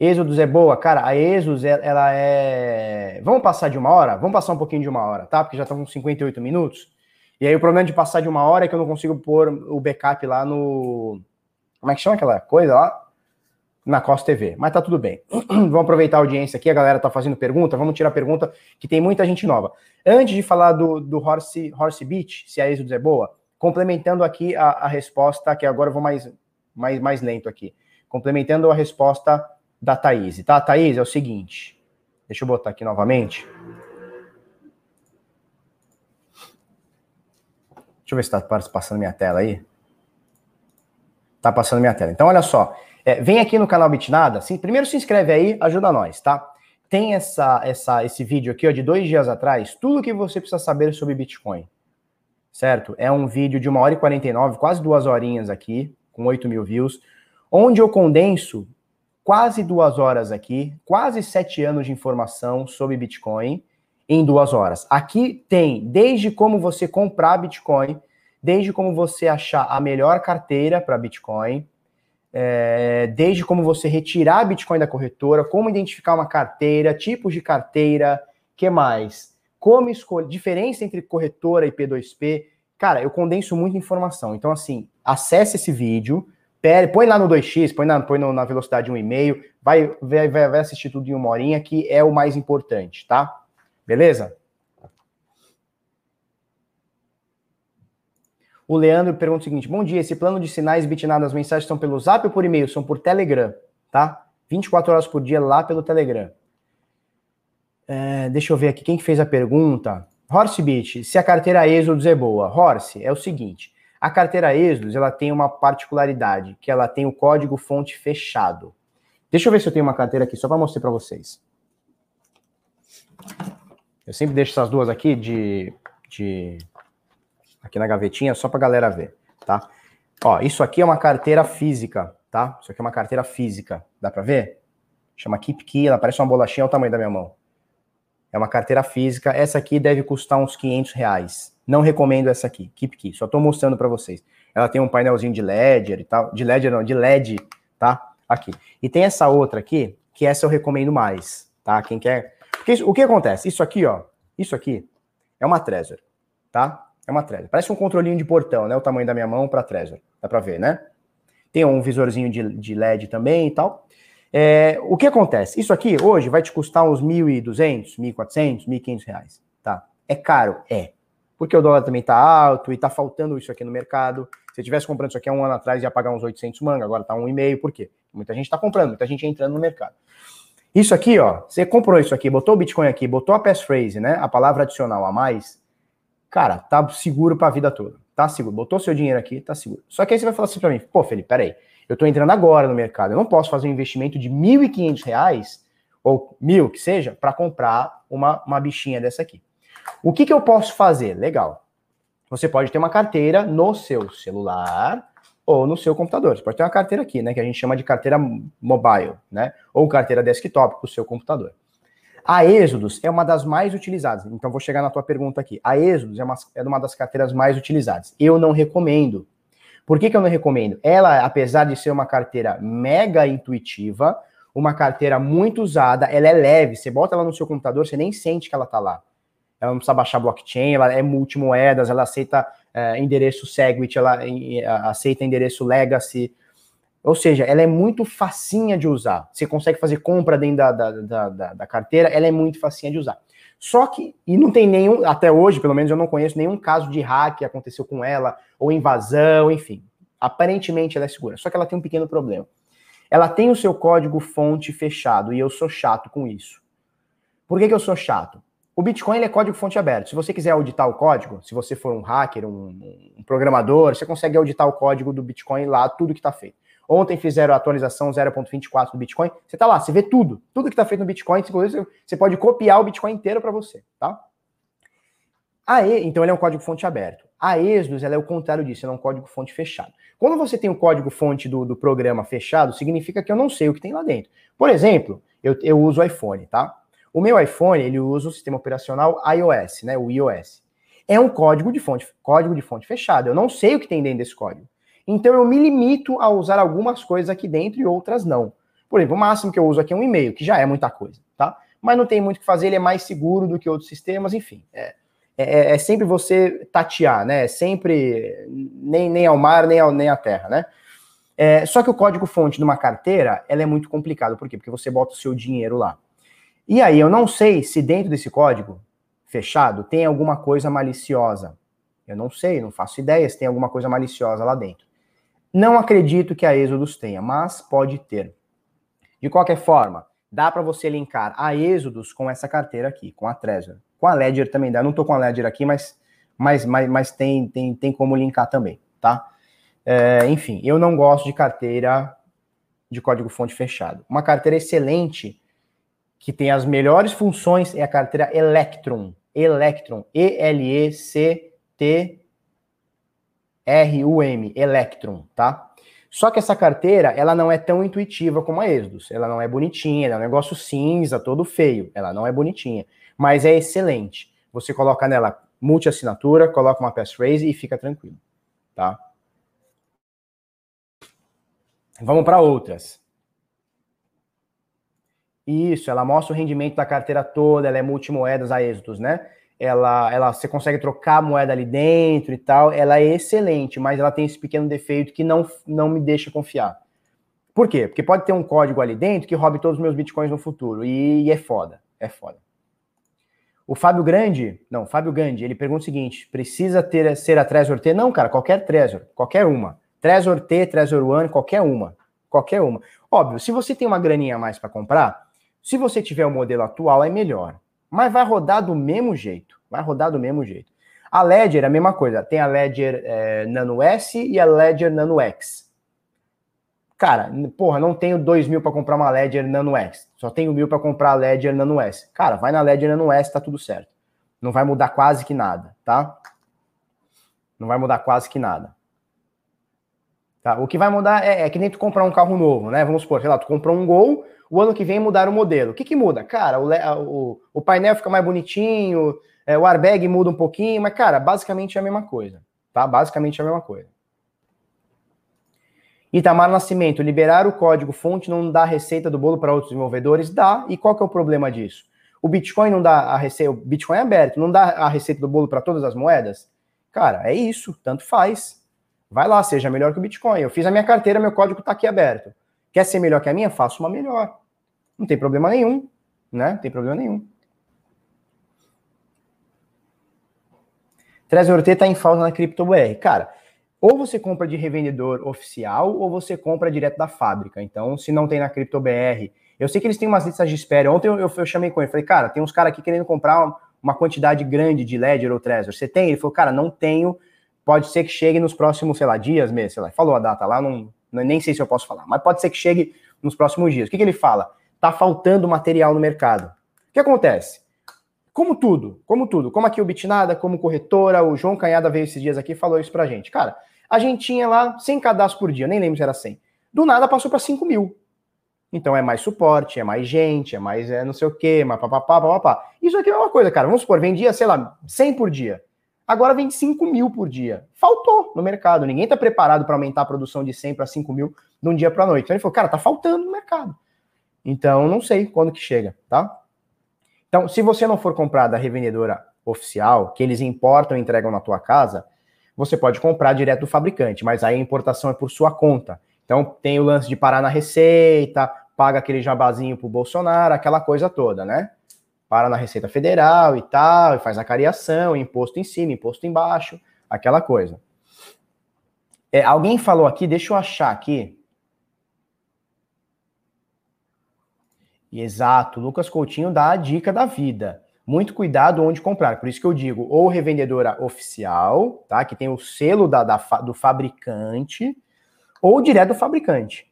Êxodos é boa? Cara, a Êxodos, ela é... Vamos passar de uma hora? Vamos passar um pouquinho de uma hora, tá? Porque já estão com 58 minutos. E aí o problema de passar de uma hora é que eu não consigo pôr o backup lá no... Como é que chama aquela coisa lá? Na Costa TV. Mas tá tudo bem. vamos aproveitar a audiência aqui, a galera tá fazendo pergunta, vamos tirar pergunta, que tem muita gente nova. Antes de falar do, do Horse, Horse Beach, se a Êxodos é boa, complementando aqui a, a resposta, que agora eu vou mais, mais, mais lento aqui, complementando a resposta da Thaís. Tá, Thaís, é o seguinte, deixa eu botar aqui novamente. Deixa eu ver se está passando minha tela aí. Tá passando minha tela. Então, olha só. É, vem aqui no canal Bitnada. Sim, primeiro se inscreve aí, ajuda nós, tá? Tem essa, essa, esse vídeo aqui ó, de dois dias atrás, tudo que você precisa saber sobre Bitcoin certo? É um vídeo de uma hora e 49, quase duas horinhas aqui, com 8 mil views, onde eu condenso quase duas horas aqui, quase sete anos de informação sobre Bitcoin em duas horas. Aqui tem desde como você comprar Bitcoin, desde como você achar a melhor carteira para Bitcoin, é, desde como você retirar Bitcoin da corretora, como identificar uma carteira, tipos de carteira, que mais? Como escolher, diferença entre corretora e P2P. Cara, eu condenso muita informação. Então, assim, acesse esse vídeo, põe lá no 2x, põe na, põe na velocidade 1,5, vai, vai, vai assistir tudo em uma horinha, que é o mais importante, tá? Beleza? O Leandro pergunta o seguinte: Bom dia, esse plano de sinais bitnado, as mensagens são pelo Zap ou por e-mail? São por Telegram, tá? 24 horas por dia lá pelo Telegram. É, deixa eu ver aqui quem que fez a pergunta. Horse Beach, se a carteira Exodus é boa. Horse, é o seguinte: a carteira Exodus ela tem uma particularidade, que ela tem o código fonte fechado. Deixa eu ver se eu tenho uma carteira aqui, só para mostrar para vocês. Eu sempre deixo essas duas aqui de, de aqui na gavetinha, só para galera ver, tá? Ó, isso aqui é uma carteira física, tá? Isso aqui é uma carteira física, dá para ver? Chama Keep Key, ela parece uma bolachinha, olha o tamanho da minha mão. É uma carteira física, essa aqui deve custar uns 500 reais. Não recomendo essa aqui, Keep Key, só tô mostrando para vocês. Ela tem um painelzinho de LED e tal, de LED não, de LED, tá? Aqui. E tem essa outra aqui, que essa eu recomendo mais, tá? Quem quer... Porque isso, o que acontece? Isso aqui, ó, isso aqui é uma Trezor, tá? É uma Trezor. Parece um controlinho de portão, né? O tamanho da minha mão para Trezor. Dá para ver, né? Tem um visorzinho de, de LED também e tal. É, o que acontece? Isso aqui hoje vai te custar uns 1.200, 1.400, 1.500 reais, tá? É caro? É. Porque o dólar também tá alto e tá faltando isso aqui no mercado. Se eu tivesse comprando isso aqui há um ano atrás, ia pagar uns 800 manga, agora tá um e meio. Por quê? Muita gente tá comprando, muita gente entrando no mercado. Isso aqui, ó, você comprou isso aqui, botou o Bitcoin aqui, botou a passphrase, né, a palavra adicional a mais, cara, tá seguro para a vida toda. Tá seguro. Botou seu dinheiro aqui, tá seguro. Só que aí você vai falar assim para mim, pô, Felipe, peraí, eu tô entrando agora no mercado, eu não posso fazer um investimento de R$ 1.500 ou mil que seja para comprar uma, uma bichinha dessa aqui. O que, que eu posso fazer? Legal. Você pode ter uma carteira no seu celular ou no seu computador. Você pode ter uma carteira aqui, né, que a gente chama de carteira mobile, né, ou carteira desktop para o seu computador. A Êxodos é uma das mais utilizadas. Então, vou chegar na tua pergunta aqui. A Êxodos é uma, é uma das carteiras mais utilizadas. Eu não recomendo. Por que, que eu não recomendo? Ela, apesar de ser uma carteira mega intuitiva, uma carteira muito usada, ela é leve. Você bota ela no seu computador, você nem sente que ela está lá. Ela não precisa baixar blockchain, ela é multimoedas, ela aceita é, endereço Segwit, ela aceita endereço Legacy. Ou seja, ela é muito facinha de usar. Você consegue fazer compra dentro da, da, da, da, carteira, ela é muito facinha de usar. Só que, e não tem nenhum, até hoje, pelo menos eu não conheço nenhum caso de hack que aconteceu com ela, ou invasão, enfim. Aparentemente ela é segura. Só que ela tem um pequeno problema. Ela tem o seu código fonte fechado, e eu sou chato com isso. Por que, que eu sou chato? O Bitcoin é código fonte aberto. Se você quiser auditar o código, se você for um hacker, um, um programador, você consegue auditar o código do Bitcoin lá, tudo que está feito. Ontem fizeram a atualização 0.24 do Bitcoin. Você tá lá, você vê tudo. Tudo que está feito no Bitcoin, você pode copiar o Bitcoin inteiro para você, tá? A e, então ele é um código fonte aberto. A Exodus ela é o contrário disso, ela é um código fonte fechado. Quando você tem o código fonte do, do programa fechado, significa que eu não sei o que tem lá dentro. Por exemplo, eu, eu uso o iPhone, tá? O meu iPhone, ele usa o sistema operacional iOS, né, o iOS. É um código de fonte, código de fonte fechado. Eu não sei o que tem dentro desse código. Então eu me limito a usar algumas coisas aqui dentro e outras não. Por exemplo, o máximo que eu uso aqui é um e-mail, que já é muita coisa, tá? Mas não tem muito o que fazer, ele é mais seguro do que outros sistemas, enfim. É, é, é sempre você tatear, né? É sempre nem, nem ao mar, nem, ao, nem à terra, né? É, só que o código-fonte de uma carteira, ela é muito complicado. Por quê? Porque você bota o seu dinheiro lá. E aí eu não sei se dentro desse código fechado tem alguma coisa maliciosa. Eu não sei, não faço ideia se tem alguma coisa maliciosa lá dentro. Não acredito que a Exodus tenha, mas pode ter. De qualquer forma, dá para você linkar a Exodus com essa carteira aqui, com a Trezor. Com a Ledger também dá. Não estou com a Ledger aqui, mas, mas, mas, mas tem, tem, tem como linkar também, tá? É, enfim, eu não gosto de carteira de código-fonte fechado. Uma carteira excelente, que tem as melhores funções, é a carteira Electron. Electron. E-L-E-C-T R-U-M, Electron, tá? Só que essa carteira, ela não é tão intuitiva como a Exodus. Ela não é bonitinha, ela é um negócio cinza, todo feio. Ela não é bonitinha, mas é excelente. Você coloca nela multi-assinatura, coloca uma passphrase e fica tranquilo, tá? Vamos para outras. Isso, ela mostra o rendimento da carteira toda, ela é multimoedas a êxitos, né? Ela, ela, você consegue trocar a moeda ali dentro e tal. Ela é excelente, mas ela tem esse pequeno defeito que não, não me deixa confiar. Por quê? Porque pode ter um código ali dentro que roube todos os meus bitcoins no futuro. E, e é foda. É foda. O Fábio Grande, não, Fábio Grande, ele pergunta o seguinte: precisa ter ser a Trezor T? Não, cara, qualquer Trezor, qualquer uma. Trezor T, Trezor One, qualquer uma. Qualquer uma. Óbvio, se você tem uma graninha a mais para comprar, se você tiver o modelo atual, é melhor. Mas vai rodar do mesmo jeito. Vai rodar do mesmo jeito. A Ledger é a mesma coisa. Tem a Ledger é, Nano S e a Ledger Nano X. Cara, porra, não tenho dois mil para comprar uma Ledger Nano X. Só tenho mil para comprar a Ledger Nano S. Cara, vai na Ledger Nano S, tá tudo certo. Não vai mudar quase que nada, tá? Não vai mudar quase que nada. Tá? O que vai mudar é, é, que nem tu comprar um carro novo, né? Vamos supor, sei lá, tu comprou um Gol, o ano que vem mudar o modelo. O que que muda? Cara, o, o, o painel fica mais bonitinho, é, o airbag muda um pouquinho, mas, cara, basicamente é a mesma coisa, tá? Basicamente é a mesma coisa. Itamar Nascimento, liberar o código fonte não dá receita do bolo para outros desenvolvedores? Dá. E qual que é o problema disso? O Bitcoin não dá a receita, o Bitcoin é aberto, não dá a receita do bolo para todas as moedas? Cara, é isso, tanto faz. Vai lá, seja melhor que o Bitcoin. Eu fiz a minha carteira, meu código está aqui aberto. Quer ser melhor que a minha? Faça uma melhor. Não tem problema nenhum, né? Não tem problema nenhum. Trezor T está em falta na CryptoBR. Cara, ou você compra de revendedor oficial ou você compra direto da fábrica. Então, se não tem na CryptoBR, eu sei que eles têm umas listas de espera. Ontem eu, eu, eu chamei com ele, falei, cara, tem uns caras aqui querendo comprar uma quantidade grande de Ledger ou Trezor. Você tem? Ele falou, cara, não tenho. Pode ser que chegue nos próximos, sei lá, dias mesmo. Sei lá, falou a data lá, não, nem sei se eu posso falar, mas pode ser que chegue nos próximos dias. O que, que ele fala? Tá faltando material no mercado. O que acontece? Como tudo, como tudo, como aqui o Bitnada, como corretora, o João Canhada veio esses dias aqui e falou isso pra gente. Cara, a gente tinha lá 100 cadastros por dia, nem lembro se era 100. Do nada passou para 5 mil. Então é mais suporte, é mais gente, é mais é, não sei o quê, mas papapá, papapá. Isso aqui é uma coisa, cara. Vamos supor, vendia, sei lá, 100 por dia. Agora vem 5 mil por dia. Faltou no mercado. Ninguém está preparado para aumentar a produção de 100 para 5 mil de um dia para noite. Então ele falou, cara, tá faltando no mercado. Então não sei quando que chega, tá? Então, se você não for comprar da revendedora oficial, que eles importam e entregam na tua casa, você pode comprar direto do fabricante, mas aí a importação é por sua conta. Então tem o lance de parar na receita, paga aquele jabazinho pro Bolsonaro, aquela coisa toda, né? Para na Receita Federal e tal, e faz a cariação, imposto em cima, imposto embaixo, aquela coisa. É, alguém falou aqui, deixa eu achar aqui. Exato, Lucas Coutinho dá a dica da vida muito cuidado onde comprar. Por isso que eu digo, ou revendedora oficial, tá? Que tem o selo da, da do fabricante, ou direto do fabricante.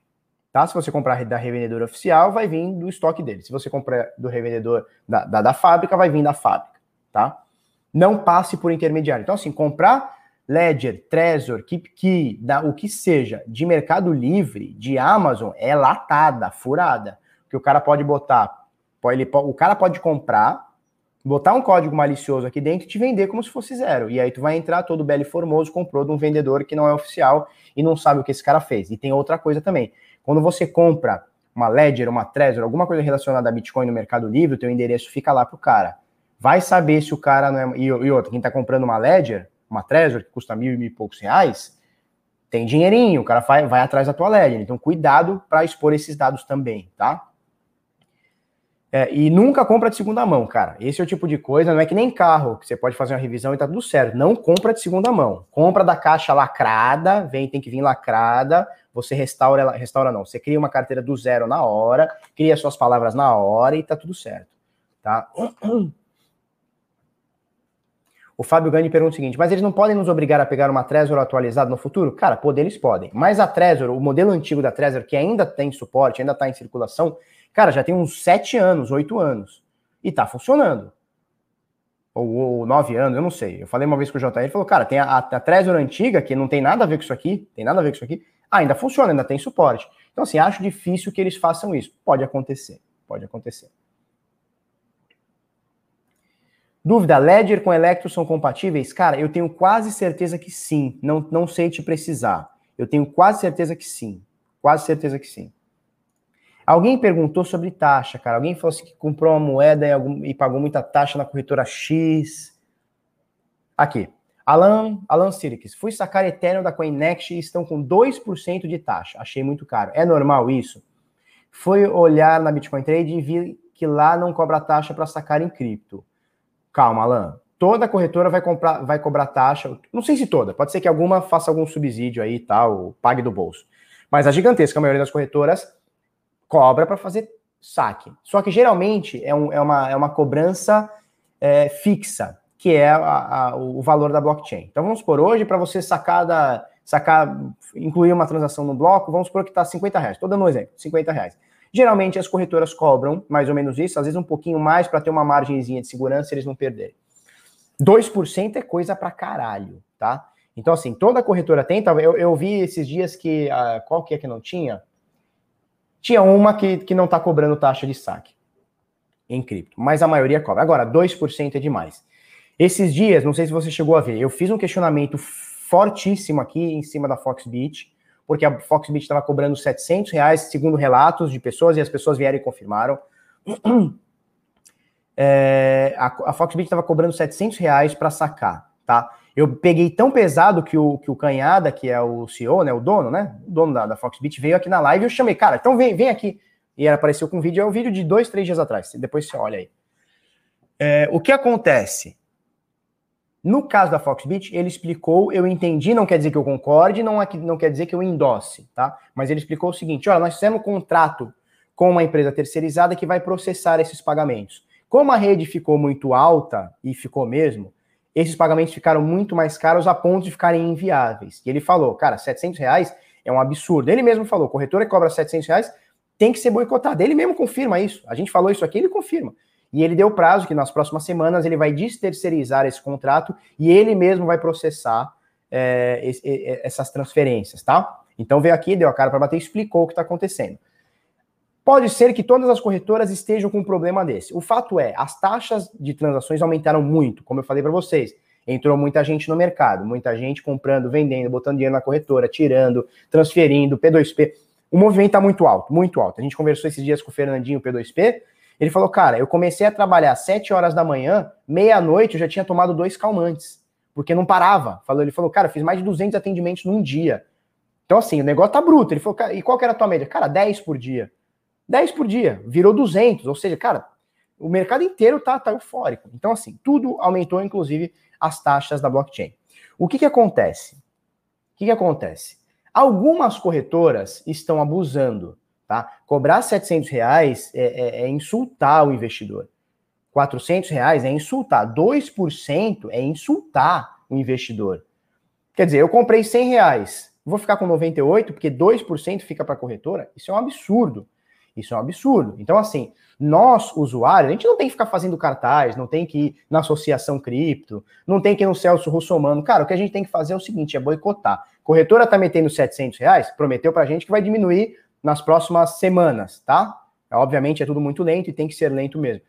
Tá? Se você comprar da revendedora oficial, vai vir do estoque dele. Se você comprar do revendedor da, da, da fábrica, vai vir da fábrica, tá? Não passe por intermediário. Então, assim, comprar Ledger, Trezor, KeepKey, da, o que seja, de Mercado Livre, de Amazon, é latada, furada. Que o cara pode botar, ele, o cara pode comprar, botar um código malicioso aqui dentro e te vender como se fosse zero. E aí tu vai entrar todo belo e formoso, comprou de um vendedor que não é oficial e não sabe o que esse cara fez. E tem outra coisa também. Quando você compra uma Ledger, uma Trezor, alguma coisa relacionada a Bitcoin no Mercado Livre, o teu endereço fica lá pro cara. Vai saber se o cara não é... E, e outra, quem tá comprando uma Ledger, uma Trezor, que custa mil e mil e poucos reais, tem dinheirinho, o cara vai, vai atrás da tua Ledger. Então cuidado para expor esses dados também, tá? É, e nunca compra de segunda mão, cara. Esse é o tipo de coisa, não é que nem carro, que você pode fazer uma revisão e tá tudo certo. Não compra de segunda mão. Compra da caixa lacrada, vem, tem que vir lacrada, você restaura, restaura não, você cria uma carteira do zero na hora, cria suas palavras na hora e tá tudo certo, tá? O Fábio Gani pergunta o seguinte, mas eles não podem nos obrigar a pegar uma Trezor atualizada no futuro? Cara, poder eles podem. Mas a Trezor, o modelo antigo da Trezor, que ainda tem suporte, ainda está em circulação, Cara, já tem uns sete anos, oito anos. E tá funcionando. Ou, ou, nove anos, eu não sei. Eu falei uma vez com o JR, ele falou, cara, tem a, a Trezor antiga, que não tem nada a ver com isso aqui, tem nada a ver com isso aqui, ainda funciona, ainda tem suporte. Então, assim, acho difícil que eles façam isso. Pode acontecer, pode acontecer. Dúvida, Ledger com Electro são compatíveis? Cara, eu tenho quase certeza que sim. Não, não sei te precisar. Eu tenho quase certeza que sim. Quase certeza que sim. Alguém perguntou sobre taxa, cara. Alguém falou assim que comprou uma moeda e, algum, e pagou muita taxa na corretora X. Aqui. Alan, Alan Sirix, fui sacar Ethereum da CoinNext e estão com 2% de taxa. Achei muito caro. É normal isso? Fui olhar na Bitcoin Trade e vi que lá não cobra taxa para sacar em cripto. Calma, Alan. Toda corretora vai, comprar, vai cobrar taxa. Não sei se toda, pode ser que alguma faça algum subsídio aí e tal, pague do bolso. Mas a gigantesca maioria das corretoras cobra para fazer saque. Só que geralmente é, um, é, uma, é uma cobrança é, fixa, que é a, a, o valor da blockchain. Então vamos por hoje, para você sacar, da, sacar, incluir uma transação no bloco, vamos supor que está 50 reais. Estou dando um exemplo, 50 reais. Geralmente as corretoras cobram mais ou menos isso, às vezes um pouquinho mais para ter uma margenzinha de segurança eles não perderem. 2% é coisa para caralho, tá? Então, assim, toda corretora tem. Eu, eu vi esses dias que. Qual que é que não tinha? Tinha uma que, que não está cobrando taxa de saque em cripto, mas a maioria cobra. Agora, 2% é demais. Esses dias, não sei se você chegou a ver, eu fiz um questionamento fortíssimo aqui em cima da Foxbit, porque a Foxbit estava cobrando 700 reais, segundo relatos de pessoas, e as pessoas vieram e confirmaram. É, a, a Foxbit estava cobrando 700 reais para sacar, tá? Eu peguei tão pesado que o, que o Canhada, que é o CEO, né, o dono, né, o dono da, da Foxbit, veio aqui na live e eu chamei, cara, então vem, vem aqui. E ela apareceu com um vídeo, é um vídeo de dois, três dias atrás, depois você olha aí. É, o que acontece? No caso da Foxbit, ele explicou, eu entendi, não quer dizer que eu concorde, não, é, não quer dizer que eu endosse, tá? Mas ele explicou o seguinte: olha, nós fizemos um contrato com uma empresa terceirizada que vai processar esses pagamentos. Como a rede ficou muito alta, e ficou mesmo, esses pagamentos ficaram muito mais caros a ponto de ficarem inviáveis. E ele falou, cara, 700 reais é um absurdo. Ele mesmo falou, corretora que cobra 700 reais tem que ser boicotada. Ele mesmo confirma isso. A gente falou isso aqui, ele confirma. E ele deu prazo que nas próximas semanas ele vai desterceirizar esse contrato e ele mesmo vai processar é, essas transferências, tá? Então veio aqui, deu a cara para bater, explicou o que está acontecendo. Pode ser que todas as corretoras estejam com um problema desse. O fato é, as taxas de transações aumentaram muito, como eu falei para vocês. Entrou muita gente no mercado, muita gente comprando, vendendo, botando dinheiro na corretora, tirando, transferindo, P2P. O movimento está muito alto, muito alto. A gente conversou esses dias com o Fernandinho, P2P, ele falou, cara, eu comecei a trabalhar às 7 horas da manhã, meia-noite eu já tinha tomado dois calmantes, porque não parava. Falou, ele falou, cara, eu fiz mais de 200 atendimentos num dia. Então, assim, o negócio tá bruto. Ele falou, cara, e qual que era a tua média? Cara, 10 por dia. 10 por dia, virou 200. Ou seja, cara, o mercado inteiro tá, tá eufórico. Então, assim, tudo aumentou, inclusive as taxas da blockchain. O que que acontece? O que que acontece? Algumas corretoras estão abusando Tá? Cobrar 700 reais é, é, é insultar o investidor. 400 reais é insultar. 2% é insultar o investidor. Quer dizer, eu comprei 100 reais, vou ficar com 98 porque 2% fica para a corretora? Isso é um absurdo. Isso é um absurdo. Então, assim, nós, usuários, a gente não tem que ficar fazendo cartaz, não tem que ir na associação cripto, não tem que ir no Celso Russomano. Cara, o que a gente tem que fazer é o seguinte, é boicotar. Corretora tá metendo 700 reais, prometeu pra gente que vai diminuir nas próximas semanas, tá? Obviamente é tudo muito lento e tem que ser lento mesmo.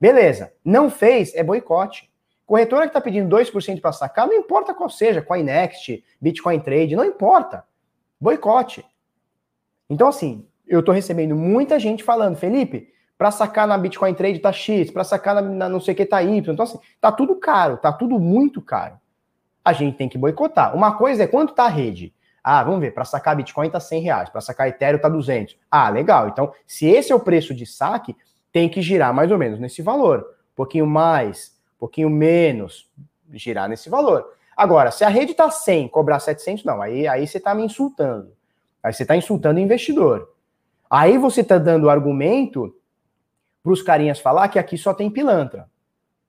Beleza. Não fez, é boicote. Corretora que está pedindo 2% para sacar, não importa qual seja, Coinext, Bitcoin Trade, não importa. Boicote. Então, assim, eu estou recebendo muita gente falando, Felipe, para sacar na Bitcoin Trade tá X, para sacar na, na, não sei o que tá Y. Então, assim, tá tudo caro, tá tudo muito caro. A gente tem que boicotar. Uma coisa é quanto tá a rede. Ah, vamos ver, para sacar Bitcoin tá 100 reais, para sacar Ethereum tá 200. Ah, legal. Então, se esse é o preço de saque, tem que girar mais ou menos nesse valor. Um pouquinho mais, um pouquinho menos, girar nesse valor. Agora, se a rede tá 100, cobrar 700, não, aí, aí você tá me insultando. Aí você tá insultando o investidor. Aí você tá dando argumento para os carinhas falar que aqui só tem pilantra.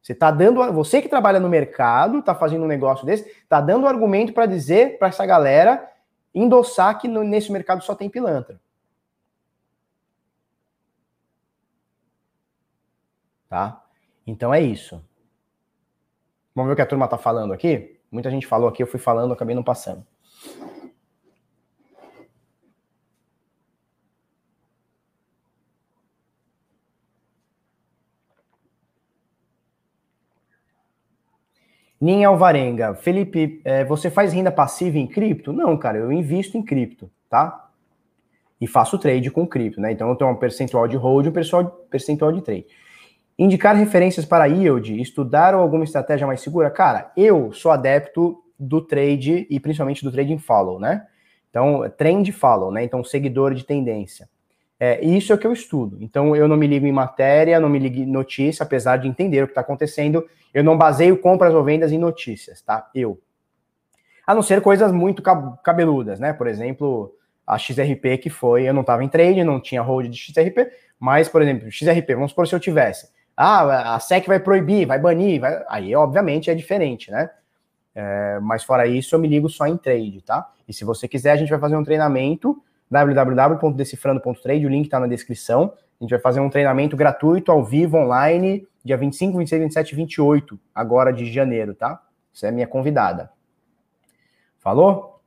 Você tá dando, você que trabalha no mercado, tá fazendo um negócio desse, tá dando argumento para dizer para essa galera endossar que no, nesse mercado só tem pilantra. Tá? Então é isso. Vamos ver o que a turma tá falando aqui? Muita gente falou aqui, eu fui falando, acabei não passando. Ninha Alvarenga, Felipe, é, você faz renda passiva em cripto? Não, cara, eu invisto em cripto, tá? e faço trade com cripto, né? Então eu tenho um percentual de hold e um percentual de trade. Indicar referências para yield, estudar alguma estratégia mais segura? Cara, eu sou adepto do trade e principalmente do trading follow, né? Então, trend follow, né? Então, seguidor de tendência. É, isso é o que eu estudo. Então, eu não me ligo em matéria, não me ligo em notícia, apesar de entender o que está acontecendo. Eu não baseio compras ou vendas em notícias, tá? Eu. A não ser coisas muito cabeludas, né? Por exemplo, a XRP que foi, eu não estava em trade, não tinha hold de XRP, mas, por exemplo, XRP, vamos supor se eu tivesse. Ah, a SEC vai proibir, vai banir, vai... aí obviamente é diferente, né? É, mas fora isso, eu me ligo só em trade, tá? E se você quiser, a gente vai fazer um treinamento www.decifrando.trade, o link está na descrição. A gente vai fazer um treinamento gratuito, ao vivo, online, dia 25, 26, 27 e 28, agora de janeiro, tá? Você é minha convidada. Falou?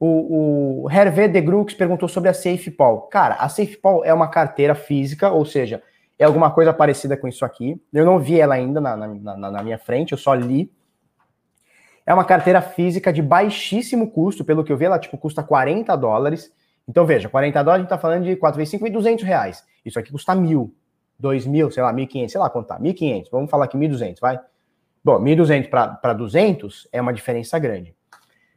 O, o Hervé de Grux perguntou sobre a SafePol. Cara, a SafePol é uma carteira física, ou seja, é alguma coisa parecida com isso aqui. Eu não vi ela ainda na, na, na, na minha frente, eu só li. É uma carteira física de baixíssimo custo, pelo que eu vi, ela tipo custa 40 dólares. Então veja, 40 dólares a gente tá falando de 4 vezes 5 e 200 reais. Isso aqui custa mil, 2 mil, sei lá, 1.500, sei lá quanto tá, 1.500, vamos falar aqui 1.200, vai? Bom, 1.200 para 200 é uma diferença grande.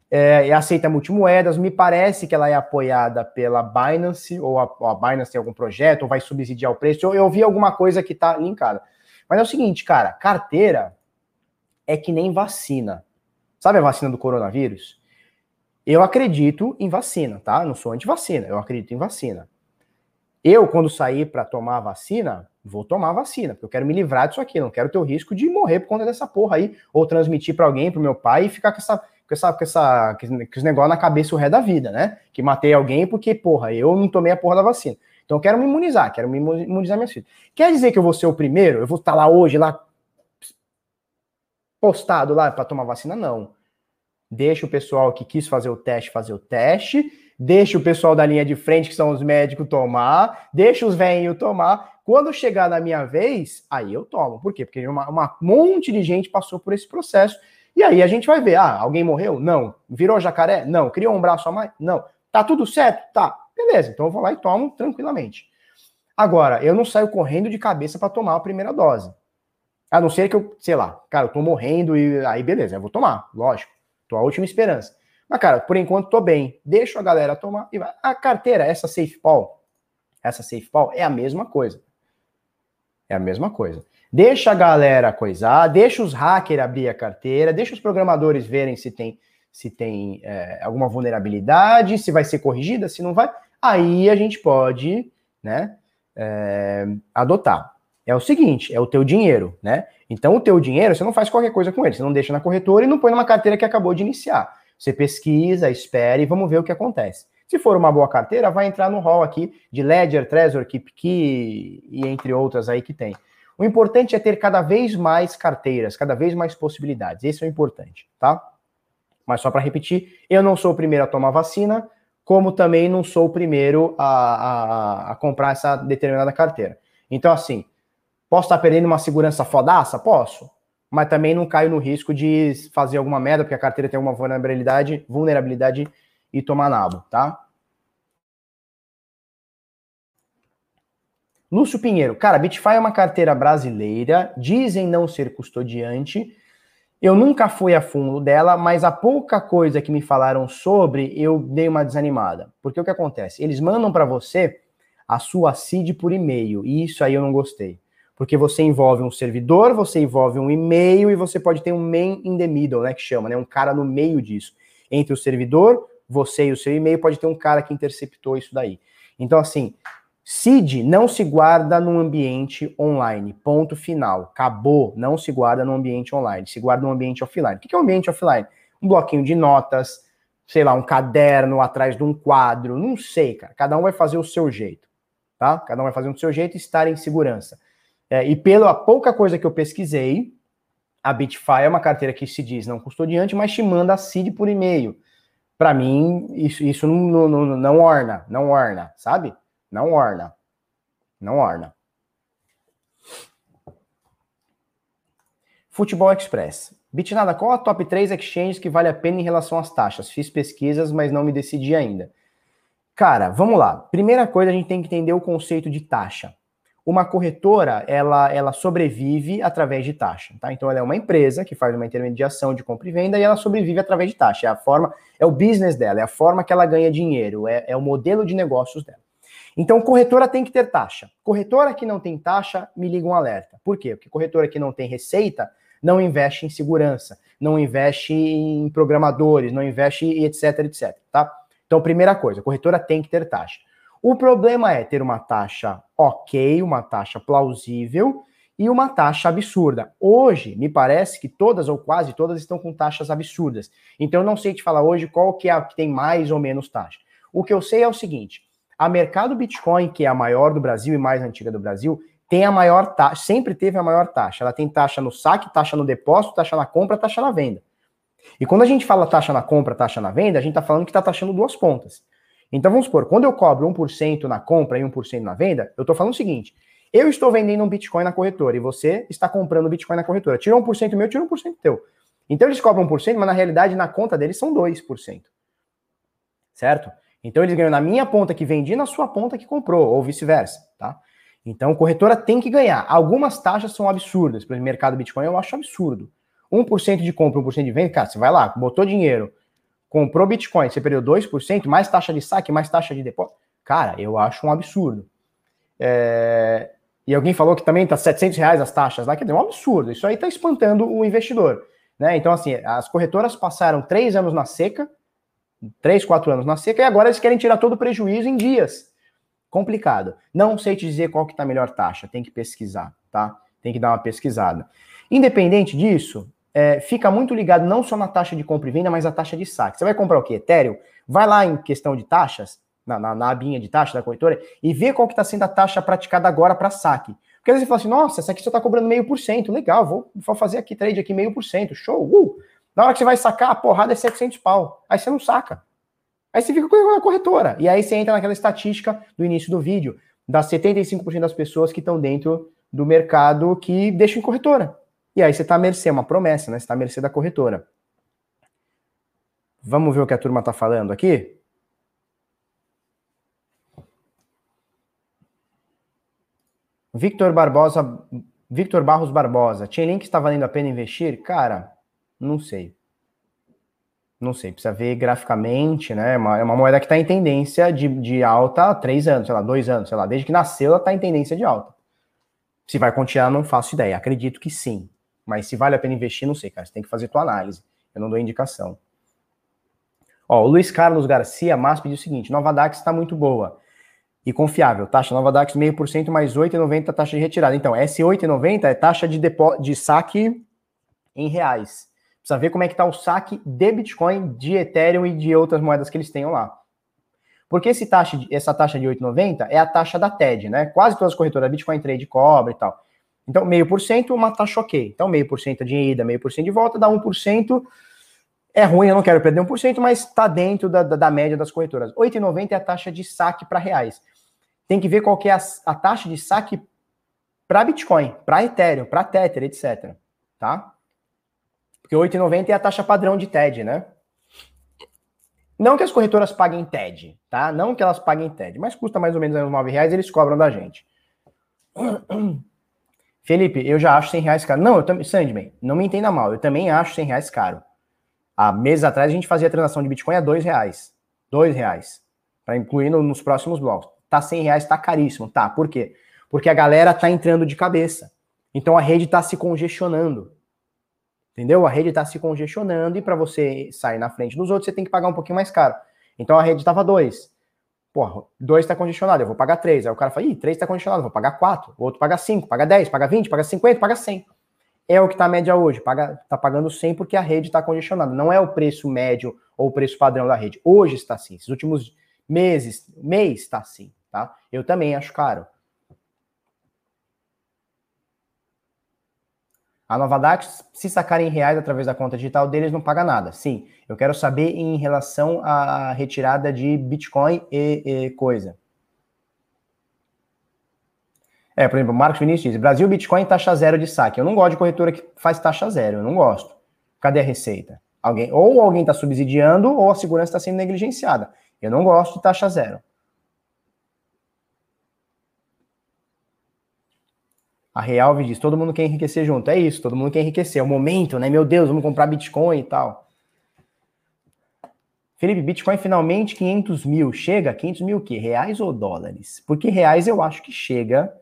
É, e aceita multimoedas, me parece que ela é apoiada pela Binance, ou a, ou a Binance tem algum projeto, ou vai subsidiar o preço, eu, eu vi alguma coisa que tá linkada. Mas é o seguinte, cara, carteira é que nem vacina. Sabe a vacina do coronavírus? Eu acredito em vacina, tá? Não sou anti-vacina, eu acredito em vacina. Eu, quando sair para tomar vacina, vou tomar vacina, porque eu quero me livrar disso aqui, não quero ter o risco de morrer por conta dessa porra aí, ou transmitir para alguém, pro meu pai, e ficar com essa, com essa, com essa, com esse negócio na cabeça o resto da vida, né? Que matei alguém porque, porra, eu não tomei a porra da vacina. Então eu quero me imunizar, quero me imunizar minhas filhas. Quer dizer que eu vou ser o primeiro? Eu vou estar lá hoje, lá postado lá para tomar vacina? Não. Deixa o pessoal que quis fazer o teste fazer o teste, deixa o pessoal da linha de frente, que são os médicos, tomar, deixa os velhinhos tomar. Quando chegar na minha vez, aí eu tomo. Por quê? Porque uma, uma monte de gente passou por esse processo. E aí a gente vai ver, ah, alguém morreu? Não. Virou jacaré? Não. Criou um braço a mais? Não. Tá tudo certo? Tá. Beleza, então eu vou lá e tomo tranquilamente. Agora, eu não saio correndo de cabeça para tomar a primeira dose. A não ser que eu, sei lá, cara, eu tô morrendo e aí beleza, eu vou tomar, lógico. A última esperança. Mas, cara, por enquanto tô bem. Deixa a galera tomar e vai. A carteira, essa SafePol, essa SafePol é a mesma coisa. É a mesma coisa. Deixa a galera coisar, deixa os hackers abrir a carteira, deixa os programadores verem se tem, se tem é, alguma vulnerabilidade, se vai ser corrigida, se não vai. Aí a gente pode, né, é, adotar é o seguinte, é o teu dinheiro, né? Então o teu dinheiro, você não faz qualquer coisa com ele, você não deixa na corretora e não põe numa carteira que acabou de iniciar. Você pesquisa, espera e vamos ver o que acontece. Se for uma boa carteira, vai entrar no hall aqui de Ledger, Trezor, KeepKey e entre outras aí que tem. O importante é ter cada vez mais carteiras, cada vez mais possibilidades. Esse é o importante, tá? Mas só para repetir, eu não sou o primeiro a tomar vacina, como também não sou o primeiro a, a, a comprar essa determinada carteira. Então, assim, Posso estar perdendo uma segurança fodaça? Posso. Mas também não caio no risco de fazer alguma merda, porque a carteira tem alguma vulnerabilidade, vulnerabilidade e tomar nabo, tá? Lúcio Pinheiro, cara, Bitfy é uma carteira brasileira, dizem não ser custodiante. Eu nunca fui a fundo dela, mas a pouca coisa que me falaram sobre, eu dei uma desanimada. Porque o que acontece? Eles mandam para você a sua CID por e-mail, e isso aí eu não gostei porque você envolve um servidor, você envolve um e-mail e você pode ter um man in the middle, né, que chama, né, um cara no meio disso. Entre o servidor, você e o seu e-mail, pode ter um cara que interceptou isso daí. Então, assim, CID não se guarda num ambiente online, ponto final. Acabou, não se guarda no ambiente online, se guarda no ambiente offline. O que é um ambiente offline? Um bloquinho de notas, sei lá, um caderno atrás de um quadro, não sei, cara. Cada um vai fazer o seu jeito, tá? Cada um vai fazer o seu jeito e estar em segurança. É, e pela pouca coisa que eu pesquisei, a Bitfy é uma carteira que se diz não custodiante, mas te manda a CID por e-mail. Para mim, isso, isso não, não, não orna, não orna, sabe? Não orna. Não orna. Futebol Express. Bitnada, qual a top 3 exchanges que vale a pena em relação às taxas? Fiz pesquisas, mas não me decidi ainda. Cara, vamos lá. Primeira coisa, a gente tem que entender o conceito de taxa. Uma corretora, ela, ela sobrevive através de taxa, tá? Então, ela é uma empresa que faz uma intermediação de compra e venda e ela sobrevive através de taxa. É a forma, é o business dela, é a forma que ela ganha dinheiro, é, é o modelo de negócios dela. Então, corretora tem que ter taxa. Corretora que não tem taxa, me liga um alerta. Por quê? Porque corretora que não tem receita não investe em segurança, não investe em programadores, não investe em etc, etc, tá? Então, primeira coisa, corretora tem que ter taxa. O problema é ter uma taxa ok, uma taxa plausível e uma taxa absurda. Hoje, me parece que todas ou quase todas estão com taxas absurdas. Então, eu não sei te falar hoje qual que é a que tem mais ou menos taxa. O que eu sei é o seguinte: a Mercado Bitcoin, que é a maior do Brasil e mais antiga do Brasil, tem a maior taxa, sempre teve a maior taxa. Ela tem taxa no saque, taxa no depósito, taxa na compra, taxa na venda. E quando a gente fala taxa na compra, taxa na venda, a gente está falando que está taxando duas pontas. Então vamos supor, quando eu cobro 1% na compra e 1% na venda, eu estou falando o seguinte: eu estou vendendo um Bitcoin na corretora e você está comprando Bitcoin na corretora. Tira 1% meu, tira 1% teu. Então eles cobram 1%, mas na realidade na conta deles são 2%. Certo? Então eles ganham na minha ponta que vendi na sua ponta que comprou, ou vice-versa, tá? Então, corretora tem que ganhar. Algumas taxas são absurdas. Para o mercado Bitcoin, eu acho absurdo. 1% de compra, 1% de venda, cara, você vai lá, botou dinheiro, comprou Bitcoin, você perdeu 2%, mais taxa de saque, mais taxa de depósito. Cara, eu acho um absurdo. É... E alguém falou que também tá 700 reais as taxas lá, dizer, é um absurdo. Isso aí tá espantando o investidor. Né? Então, assim, as corretoras passaram três anos na seca, três, quatro anos na seca, e agora eles querem tirar todo o prejuízo em dias. Complicado. Não sei te dizer qual que tá a melhor taxa, tem que pesquisar, tá? Tem que dar uma pesquisada. Independente disso, é, fica muito ligado não só na taxa de compra e venda, mas a taxa de saque. Você vai comprar o quê? Ethereum? Vai lá em questão de taxas, na, na, na abinha de taxa da corretora, e vê qual que está sendo a taxa praticada agora para saque. Porque às vezes você fala assim, nossa, essa aqui só está cobrando meio por cento, legal, vou, vou fazer aqui trade aqui meio por cento, show, uh! Na hora que você vai sacar, a porrada é 700 pau. Aí você não saca. Aí você fica com a corretora. E aí você entra naquela estatística do início do vídeo, das 75% das pessoas que estão dentro do mercado que deixam em corretora. E aí você está à mercê, é uma promessa, né? Você está à mercê da corretora. Vamos ver o que a turma está falando aqui? Victor Barbosa, Victor Barros Barbosa, Chainlink está valendo a pena investir? Cara, não sei. Não sei, precisa ver graficamente, né? É uma, é uma moeda que está em tendência de, de alta há três anos, sei lá, dois anos, sei lá, desde que nasceu ela está em tendência de alta. Se vai continuar, não faço ideia. Acredito que sim. Mas se vale a pena investir, não sei, cara. Você tem que fazer tua análise. Eu não dou indicação. Ó, o Luiz Carlos Garcia Mas pediu o seguinte: Nova Dax está muito boa e confiável. Taxa Nova Dax 0,5% mais 8,90 taxa de retirada. Então, essa 8,90 é taxa de, depo... de saque em reais. Precisa ver como é que está o saque de Bitcoin, de Ethereum e de outras moedas que eles tenham lá. Porque esse taxa essa taxa de 8,90 é a taxa da TED, né? Quase todas as corretoras, Bitcoin Trade cobra e tal. Então, meio por cento, uma taxa ok. Então, meio por cento de ida, meio por cento de volta, dá 1%. É ruim, eu não quero perder 1%, mas está dentro da, da, da, média das corretoras. 8,90 é a taxa de saque para reais. Tem que ver qual que é a, a taxa de saque para Bitcoin, para Ethereum, para Tether, etc. Tá? Porque 8,90 é a taxa padrão de TED, né? Não que as corretoras paguem TED, tá? Não que elas paguem TED, mas custa mais ou menos 9 reais, eles cobram da gente. Felipe, eu já acho 100 reais caro. Não, eu também, Sandman, não me entenda mal, eu também acho 100 reais caro. Há meses atrás a gente fazia a transação de Bitcoin a 2 reais. 2 reais. Para incluir no, nos próximos blocos. Tá 100 reais, tá caríssimo. Tá, por quê? Porque a galera tá entrando de cabeça. Então a rede tá se congestionando. Entendeu? A rede tá se congestionando e para você sair na frente dos outros, você tem que pagar um pouquinho mais caro. Então a rede tava 2. Porra, dois está condicionado, eu vou pagar três. Aí o cara fala, ih, três está condicionado, vou pagar quatro. O outro paga cinco, paga dez, paga vinte, paga cinquenta, paga cem. É o que está a média hoje. Paga, tá pagando 100 porque a rede está condicionada. Não é o preço médio ou o preço padrão da rede. Hoje está assim. Esses últimos meses, mês está assim, tá? Eu também acho caro. A Nova Dax, se sacarem reais através da conta digital deles, não paga nada. Sim, eu quero saber em relação à retirada de Bitcoin e, e coisa. É, por exemplo, Marcos Vinícius diz: Brasil Bitcoin taxa zero de saque. Eu não gosto de corretora que faz taxa zero, eu não gosto. Cadê a receita? Alguém, ou alguém está subsidiando, ou a segurança está sendo negligenciada. Eu não gosto de taxa zero. A Real diz: todo mundo quer enriquecer junto. É isso, todo mundo quer enriquecer. É o momento, né? Meu Deus, vamos comprar Bitcoin e tal. Felipe, Bitcoin finalmente 500 mil. Chega? 500 mil o quê? Reais ou dólares? Porque reais eu acho que chega.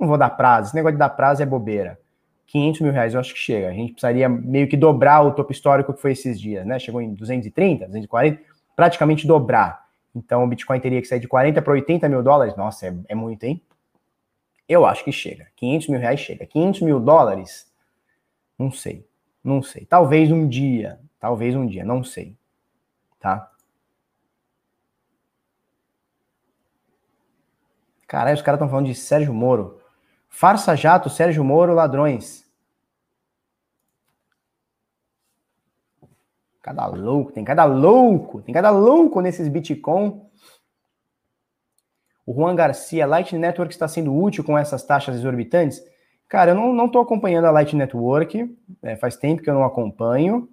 Não vou dar prazo. Esse negócio de dar prazo é bobeira. 500 mil reais eu acho que chega. A gente precisaria meio que dobrar o topo histórico que foi esses dias, né? Chegou em 230, 240, praticamente dobrar. Então o Bitcoin teria que sair de 40 para 80 mil dólares. Nossa, é, é muito, hein? Eu acho que chega. 500 mil reais chega. 500 mil dólares? Não sei. Não sei. Talvez um dia. Talvez um dia. Não sei. Tá? Caralho, os caras estão falando de Sérgio Moro. Farsa Jato, Sérgio Moro, ladrões. Cada louco, tem cada louco, tem cada louco nesses Bitcoin. O Juan Garcia, Light Network está sendo útil com essas taxas exorbitantes? Cara, eu não estou acompanhando a Light Network, é, faz tempo que eu não acompanho.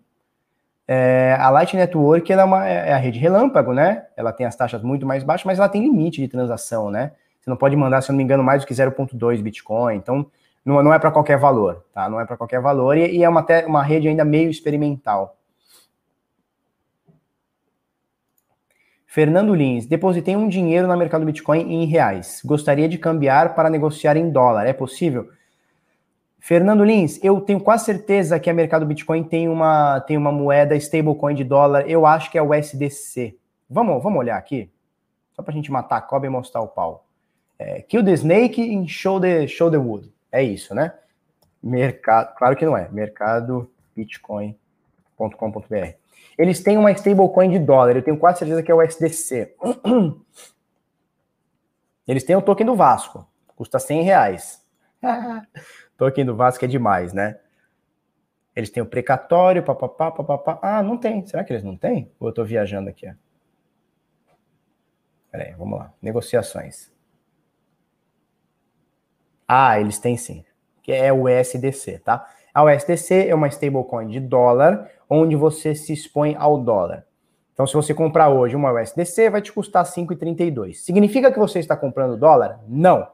É, a Light Network é, uma, é a rede relâmpago, né? Ela tem as taxas muito mais baixas, mas ela tem limite de transação, né? Você não pode mandar, se eu não me engano, mais do que 0,2 Bitcoin. Então, não, não é para qualquer valor, tá? Não é para qualquer valor e, e é uma, uma rede ainda meio experimental. Fernando Lins, depositei um dinheiro no mercado Bitcoin em reais. Gostaria de cambiar para negociar em dólar. É possível? Fernando Lins, eu tenho quase certeza que a mercado Bitcoin tem uma, tem uma moeda stablecoin de dólar. Eu acho que é o SDC. Vamos, vamos olhar aqui? Só para a gente matar a cobra e mostrar o pau. É, kill the snake and show the, show the wood. É isso, né? Mercado, claro que não é. Mercado bitcoin.com.br. Eles têm uma stablecoin de dólar, eu tenho quase certeza que é o SDC. Eles têm o token do Vasco, custa 100 reais. token do Vasco é demais, né? Eles têm o precatório, papapá, papapá. Ah, não tem. Será que eles não têm? Ou eu tô viajando aqui? Peraí, vamos lá. Negociações. Ah, eles têm sim. Que é o SDC, tá? A USDC é uma stablecoin de dólar, onde você se expõe ao dólar. Então, se você comprar hoje uma USDC, vai te custar 5,32. Significa que você está comprando dólar? Não.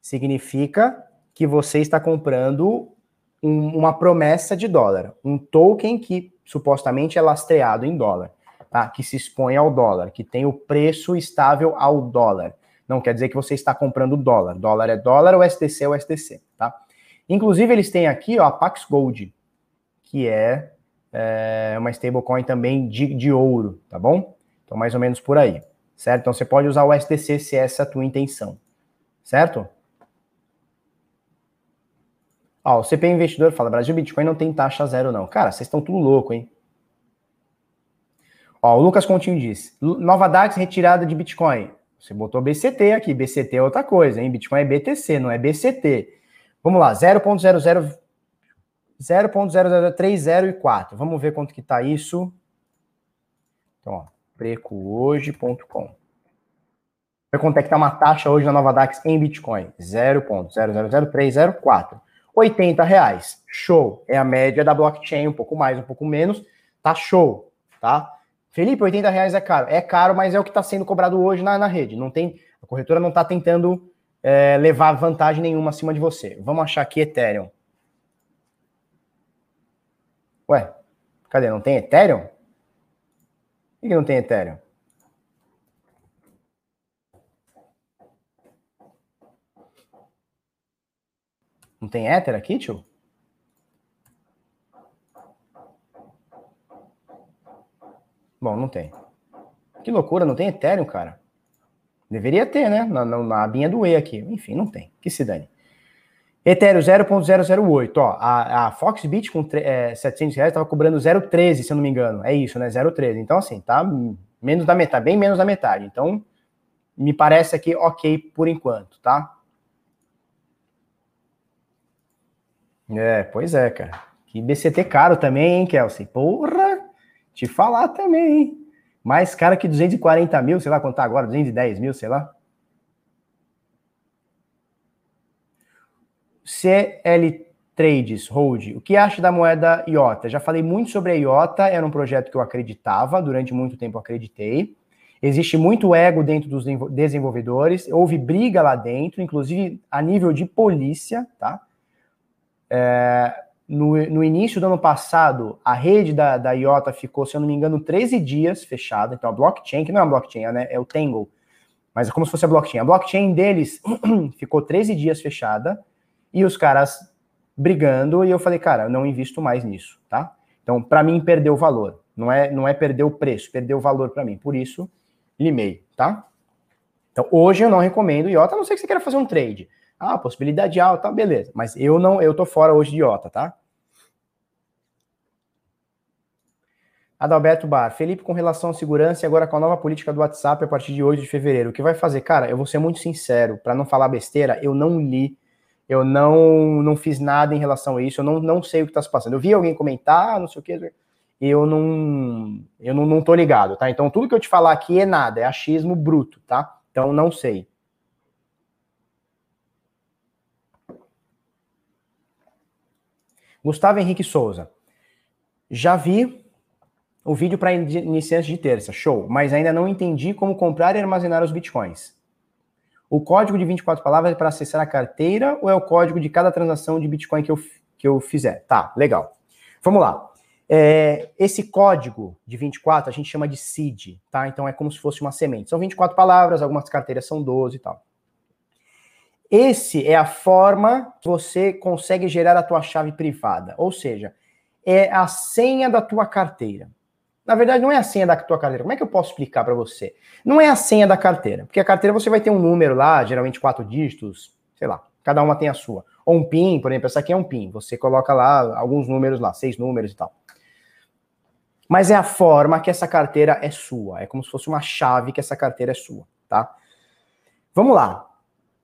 Significa que você está comprando um, uma promessa de dólar, um token que supostamente é lastreado em dólar, tá? Que se expõe ao dólar, que tem o preço estável ao dólar. Não quer dizer que você está comprando dólar. Dólar é dólar, o SDC é o SDC, tá? Inclusive, eles têm aqui ó, a Pax Gold, que é, é uma stablecoin também de, de ouro, tá bom? Então, mais ou menos por aí, certo? Então, você pode usar o SDC se essa é a tua intenção, certo? Ó, o CP Investidor fala, Brasil Bitcoin não tem taxa zero não. Cara, vocês estão tudo louco, hein? Ó, o Lucas Continho diz, Nova DAX retirada de Bitcoin. Você botou BCT aqui, BCT é outra coisa, hein? Bitcoin é BTC, não é BCT. Vamos lá, 0.0030 Vamos ver quanto que tá isso. Então, ó, precohoje.com. Ver quanto é que tá uma taxa hoje na Nova DAX em Bitcoin? 0.000304. 80 reais. Show. É a média da blockchain, um pouco mais, um pouco menos. Tá show, tá? Felipe, 80 reais é caro. É caro, mas é o que está sendo cobrado hoje na, na rede. Não tem, a corretora não está tentando é, levar vantagem nenhuma acima de você. Vamos achar aqui Ethereum. Ué, cadê? Não tem Ethereum? Por que não tem Ethereum? Não tem Ether aqui, tio? Bom, não tem. Que loucura, não tem Ethereum, cara. Deveria ter, né? Na, na, na abinha do E aqui. Enfim, não tem. Que se dane. Ethereum 0.008. Ó, a, a Foxbit com é, 700 reais estava cobrando 0.13, se eu não me engano. É isso, né? 0.13. Então, assim, tá menos da metade, bem menos da metade. Então, me parece aqui ok por enquanto, tá? É, pois é, cara. Que BCT caro também, hein, Kelsey? Porra! Te falar também, hein? Mais caro que 240 mil, sei lá quanto tá agora, 210 mil, sei lá. CL Trades Hold, o que acha da moeda IOTA? Já falei muito sobre a IOTA, era um projeto que eu acreditava, durante muito tempo acreditei. Existe muito ego dentro dos desenvolvedores, houve briga lá dentro, inclusive a nível de polícia, tá? É, no, no, início do ano passado, a rede da, da IOTA ficou, se eu não me engano, 13 dias fechada. Então, a blockchain, que não é uma blockchain, né, é o Tangle, mas é como se fosse a blockchain. A blockchain deles ficou 13 dias fechada e os caras brigando. E eu falei, cara, eu não invisto mais nisso, tá? Então, para mim, perdeu valor. Não é, não é perder o preço, perdeu o valor para mim. Por isso, limei, tá? Então, hoje eu não recomendo IOTA, a não ser que você queira fazer um trade. Ah, possibilidade alta, beleza. Mas eu não, eu tô fora hoje de IOTA, tá? Adalberto Bar, Felipe, com relação à segurança e agora com a nova política do WhatsApp a partir de 8 de fevereiro, o que vai fazer? Cara, eu vou ser muito sincero, para não falar besteira, eu não li, eu não não fiz nada em relação a isso, eu não, não sei o que está se passando. Eu vi alguém comentar, não sei o que, eu não eu não, não tô ligado, tá? Então tudo que eu te falar aqui é nada, é achismo bruto, tá? Então não sei. Gustavo Henrique Souza. Já vi o vídeo para iniciantes de terça, show, mas ainda não entendi como comprar e armazenar os bitcoins. O código de 24 palavras é para acessar a carteira ou é o código de cada transação de bitcoin que eu, que eu fizer? Tá, legal. Vamos lá. É, esse código de 24 a gente chama de seed, tá? Então é como se fosse uma semente. São 24 palavras, algumas carteiras são 12 e tal. Esse é a forma que você consegue gerar a tua chave privada, ou seja, é a senha da tua carteira. Na verdade, não é a senha da tua carteira. Como é que eu posso explicar para você? Não é a senha da carteira, porque a carteira você vai ter um número lá, geralmente quatro dígitos, sei lá, cada uma tem a sua. Ou um PIN, por exemplo, essa aqui é um PIN. Você coloca lá alguns números lá, seis números e tal. Mas é a forma que essa carteira é sua. É como se fosse uma chave que essa carteira é sua, tá? Vamos lá.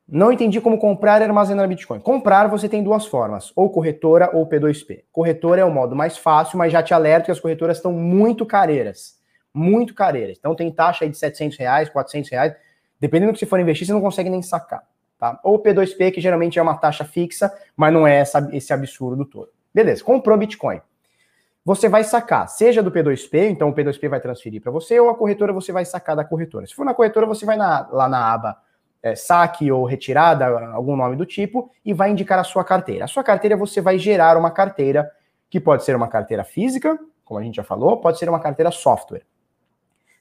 Não entendi como comprar e armazenar Bitcoin. Comprar você tem duas formas, ou corretora ou P2P. Corretora é o modo mais fácil, mas já te alerto que as corretoras estão muito careiras. Muito careiras. Então tem taxa aí de 700 reais, 400 reais. Dependendo do que você for investir, você não consegue nem sacar. Tá? Ou P2P, que geralmente é uma taxa fixa, mas não é essa, esse absurdo todo. Beleza, comprou Bitcoin. Você vai sacar, seja do P2P, então o P2P vai transferir para você, ou a corretora você vai sacar da corretora. Se for na corretora, você vai na, lá na aba é, saque ou retirada, algum nome do tipo, e vai indicar a sua carteira. A sua carteira você vai gerar uma carteira que pode ser uma carteira física, como a gente já falou, pode ser uma carteira software.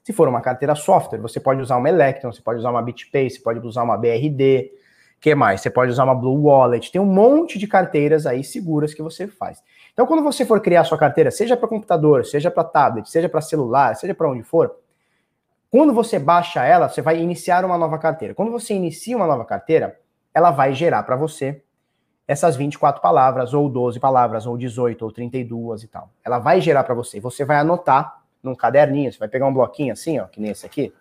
Se for uma carteira software, você pode usar uma Electron, você pode usar uma BitPay, você pode usar uma BRD, que mais? Você pode usar uma Blue Wallet, tem um monte de carteiras aí seguras que você faz. Então, quando você for criar sua carteira, seja para computador, seja para tablet, seja para celular, seja para onde for, quando você baixa ela, você vai iniciar uma nova carteira. Quando você inicia uma nova carteira, ela vai gerar para você essas 24 palavras, ou 12 palavras, ou 18, ou 32 e tal. Ela vai gerar para você. Você vai anotar num caderninho, você vai pegar um bloquinho assim, ó, que nem esse aqui.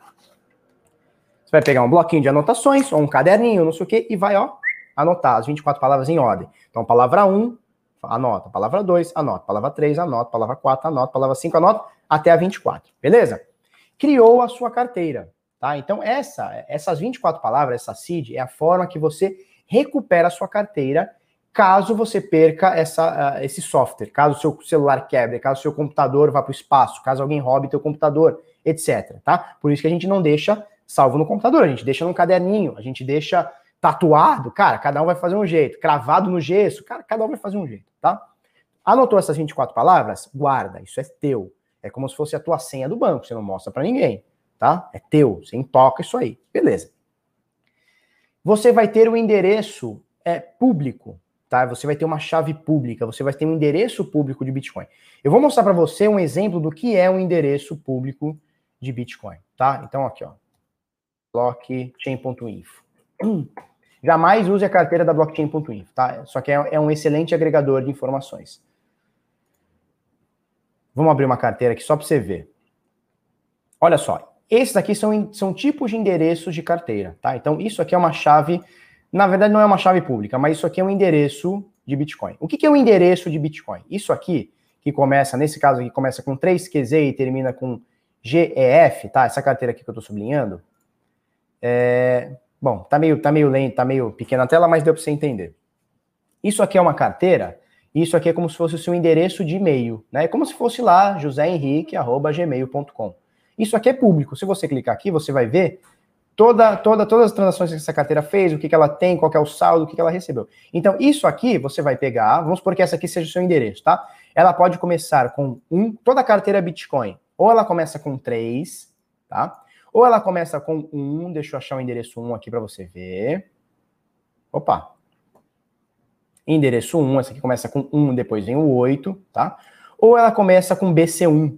Você vai pegar um bloquinho de anotações, ou um caderninho, não sei o quê, e vai, ó, anotar as 24 palavras em ordem. Então, palavra 1, anota. Palavra 2, anota. Palavra 3, anota. Palavra 4, anota. Palavra 5, anota. Até a 24. Beleza? Criou a sua carteira. Tá? Então, essa, essas 24 palavras, essa seed, é a forma que você recupera a sua carteira caso você perca essa, uh, esse software, caso seu celular quebre, caso seu computador vá para o espaço, caso alguém roube teu computador, etc. Tá? Por isso que a gente não deixa salvo no computador, a gente deixa num caderninho, a gente deixa tatuado, cara, cada um vai fazer um jeito, cravado no gesso, cara, cada um vai fazer um jeito, tá? Anotou essas 24 palavras? Guarda, isso é teu. É como se fosse a tua senha do banco, você não mostra para ninguém, tá? É teu, você intoca isso aí. Beleza. Você vai ter o um endereço é, público, tá? Você vai ter uma chave pública, você vai ter um endereço público de Bitcoin. Eu vou mostrar para você um exemplo do que é um endereço público de Bitcoin, tá? Então aqui, ó. blockchain.info. Jamais use a carteira da blockchain.info, tá? Só que é, é um excelente agregador de informações. Vamos abrir uma carteira aqui só para você ver. Olha só, esses aqui são, são tipos de endereços de carteira, tá? Então, isso aqui é uma chave, na verdade não é uma chave pública, mas isso aqui é um endereço de Bitcoin. O que, que é um endereço de Bitcoin? Isso aqui, que começa, nesse caso aqui, começa com 3QZ e termina com GEF, tá? Essa carteira aqui que eu estou sublinhando. É... Bom, tá meio, tá meio lento, tá meio pequena a tela, mas deu para você entender. Isso aqui é uma carteira isso aqui é como se fosse o seu endereço de e-mail, né? É como se fosse lá, joséhenrique.gmail.com. Isso aqui é público. Se você clicar aqui, você vai ver toda, toda, todas as transações que essa carteira fez, o que, que ela tem, qual é o saldo, o que, que ela recebeu. Então, isso aqui você vai pegar, vamos supor que essa aqui seja o seu endereço, tá? Ela pode começar com um, toda a carteira Bitcoin, ou ela começa com três, tá? Ou ela começa com um, deixa eu achar o endereço 1 aqui para você ver. Opa! Endereço 1, essa aqui começa com 1, depois vem o 8, tá? Ou ela começa com BC1.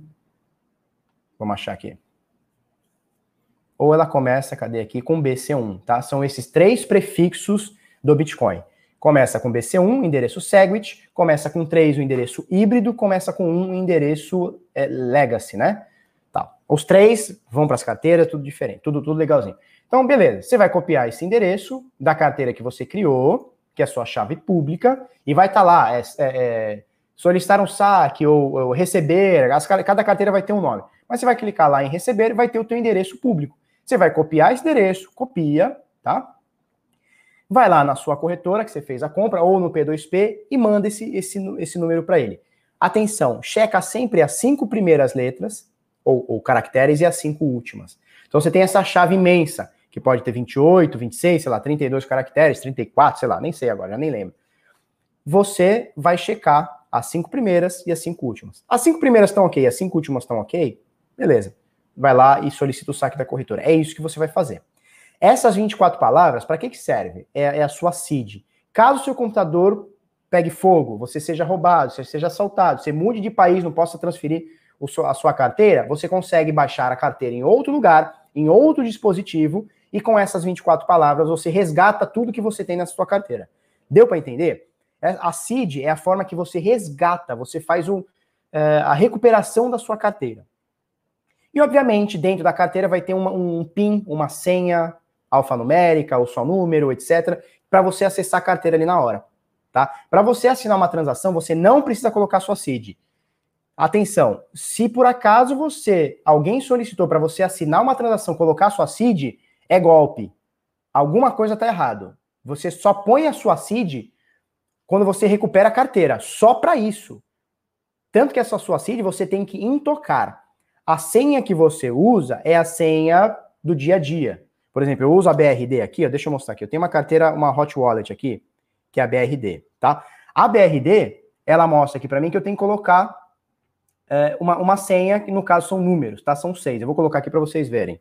Vamos achar aqui ou ela começa, cadê aqui, com BC1, tá? São esses três prefixos do Bitcoin. Começa com BC1, endereço Segwit, começa com 3, o endereço híbrido, começa com 1, o endereço é, Legacy, né? Tá. Os três vão para as carteiras, tudo diferente, tudo, tudo legalzinho. Então, beleza, você vai copiar esse endereço da carteira que você criou, que é a sua chave pública, e vai estar tá lá, é, é, é, solicitar um saque ou, ou receber, as, cada carteira vai ter um nome. Mas você vai clicar lá em receber e vai ter o teu endereço público. Você vai copiar esse endereço, copia, tá? Vai lá na sua corretora que você fez a compra ou no P2P e manda esse, esse, esse número para ele. Atenção, checa sempre as cinco primeiras letras ou, ou caracteres e as cinco últimas. Então você tem essa chave imensa, que pode ter 28, 26, sei lá, 32 caracteres, 34, sei lá, nem sei agora, já nem lembro. Você vai checar as cinco primeiras e as cinco últimas. As cinco primeiras estão ok, as cinco últimas estão ok, beleza vai lá e solicita o saque da corretora. É isso que você vai fazer. Essas 24 palavras, para que, que serve? É, é, a sua seed. Caso o seu computador pegue fogo, você seja roubado, você seja assaltado, você mude de país, não possa transferir a sua carteira, você consegue baixar a carteira em outro lugar, em outro dispositivo, e com essas 24 palavras você resgata tudo que você tem na sua carteira. Deu para entender? É, a seed é a forma que você resgata, você faz um, é, a recuperação da sua carteira. E, obviamente, dentro da carteira vai ter uma, um PIN, uma senha alfanumérica, o seu número, etc., para você acessar a carteira ali na hora. Tá? Para você assinar uma transação, você não precisa colocar sua CID. Atenção, se por acaso você, alguém solicitou para você assinar uma transação, colocar sua CID, é golpe. Alguma coisa está errado. Você só põe a sua CID quando você recupera a carteira, só para isso. Tanto que essa sua CID você tem que intocar. A senha que você usa é a senha do dia a dia. Por exemplo, eu uso a BRD aqui, ó, deixa eu mostrar aqui. Eu tenho uma carteira, uma hot wallet aqui, que é a BRD, tá? A BRD, ela mostra aqui para mim que eu tenho que colocar é, uma, uma senha, que no caso são números, tá? São seis. Eu vou colocar aqui para vocês verem.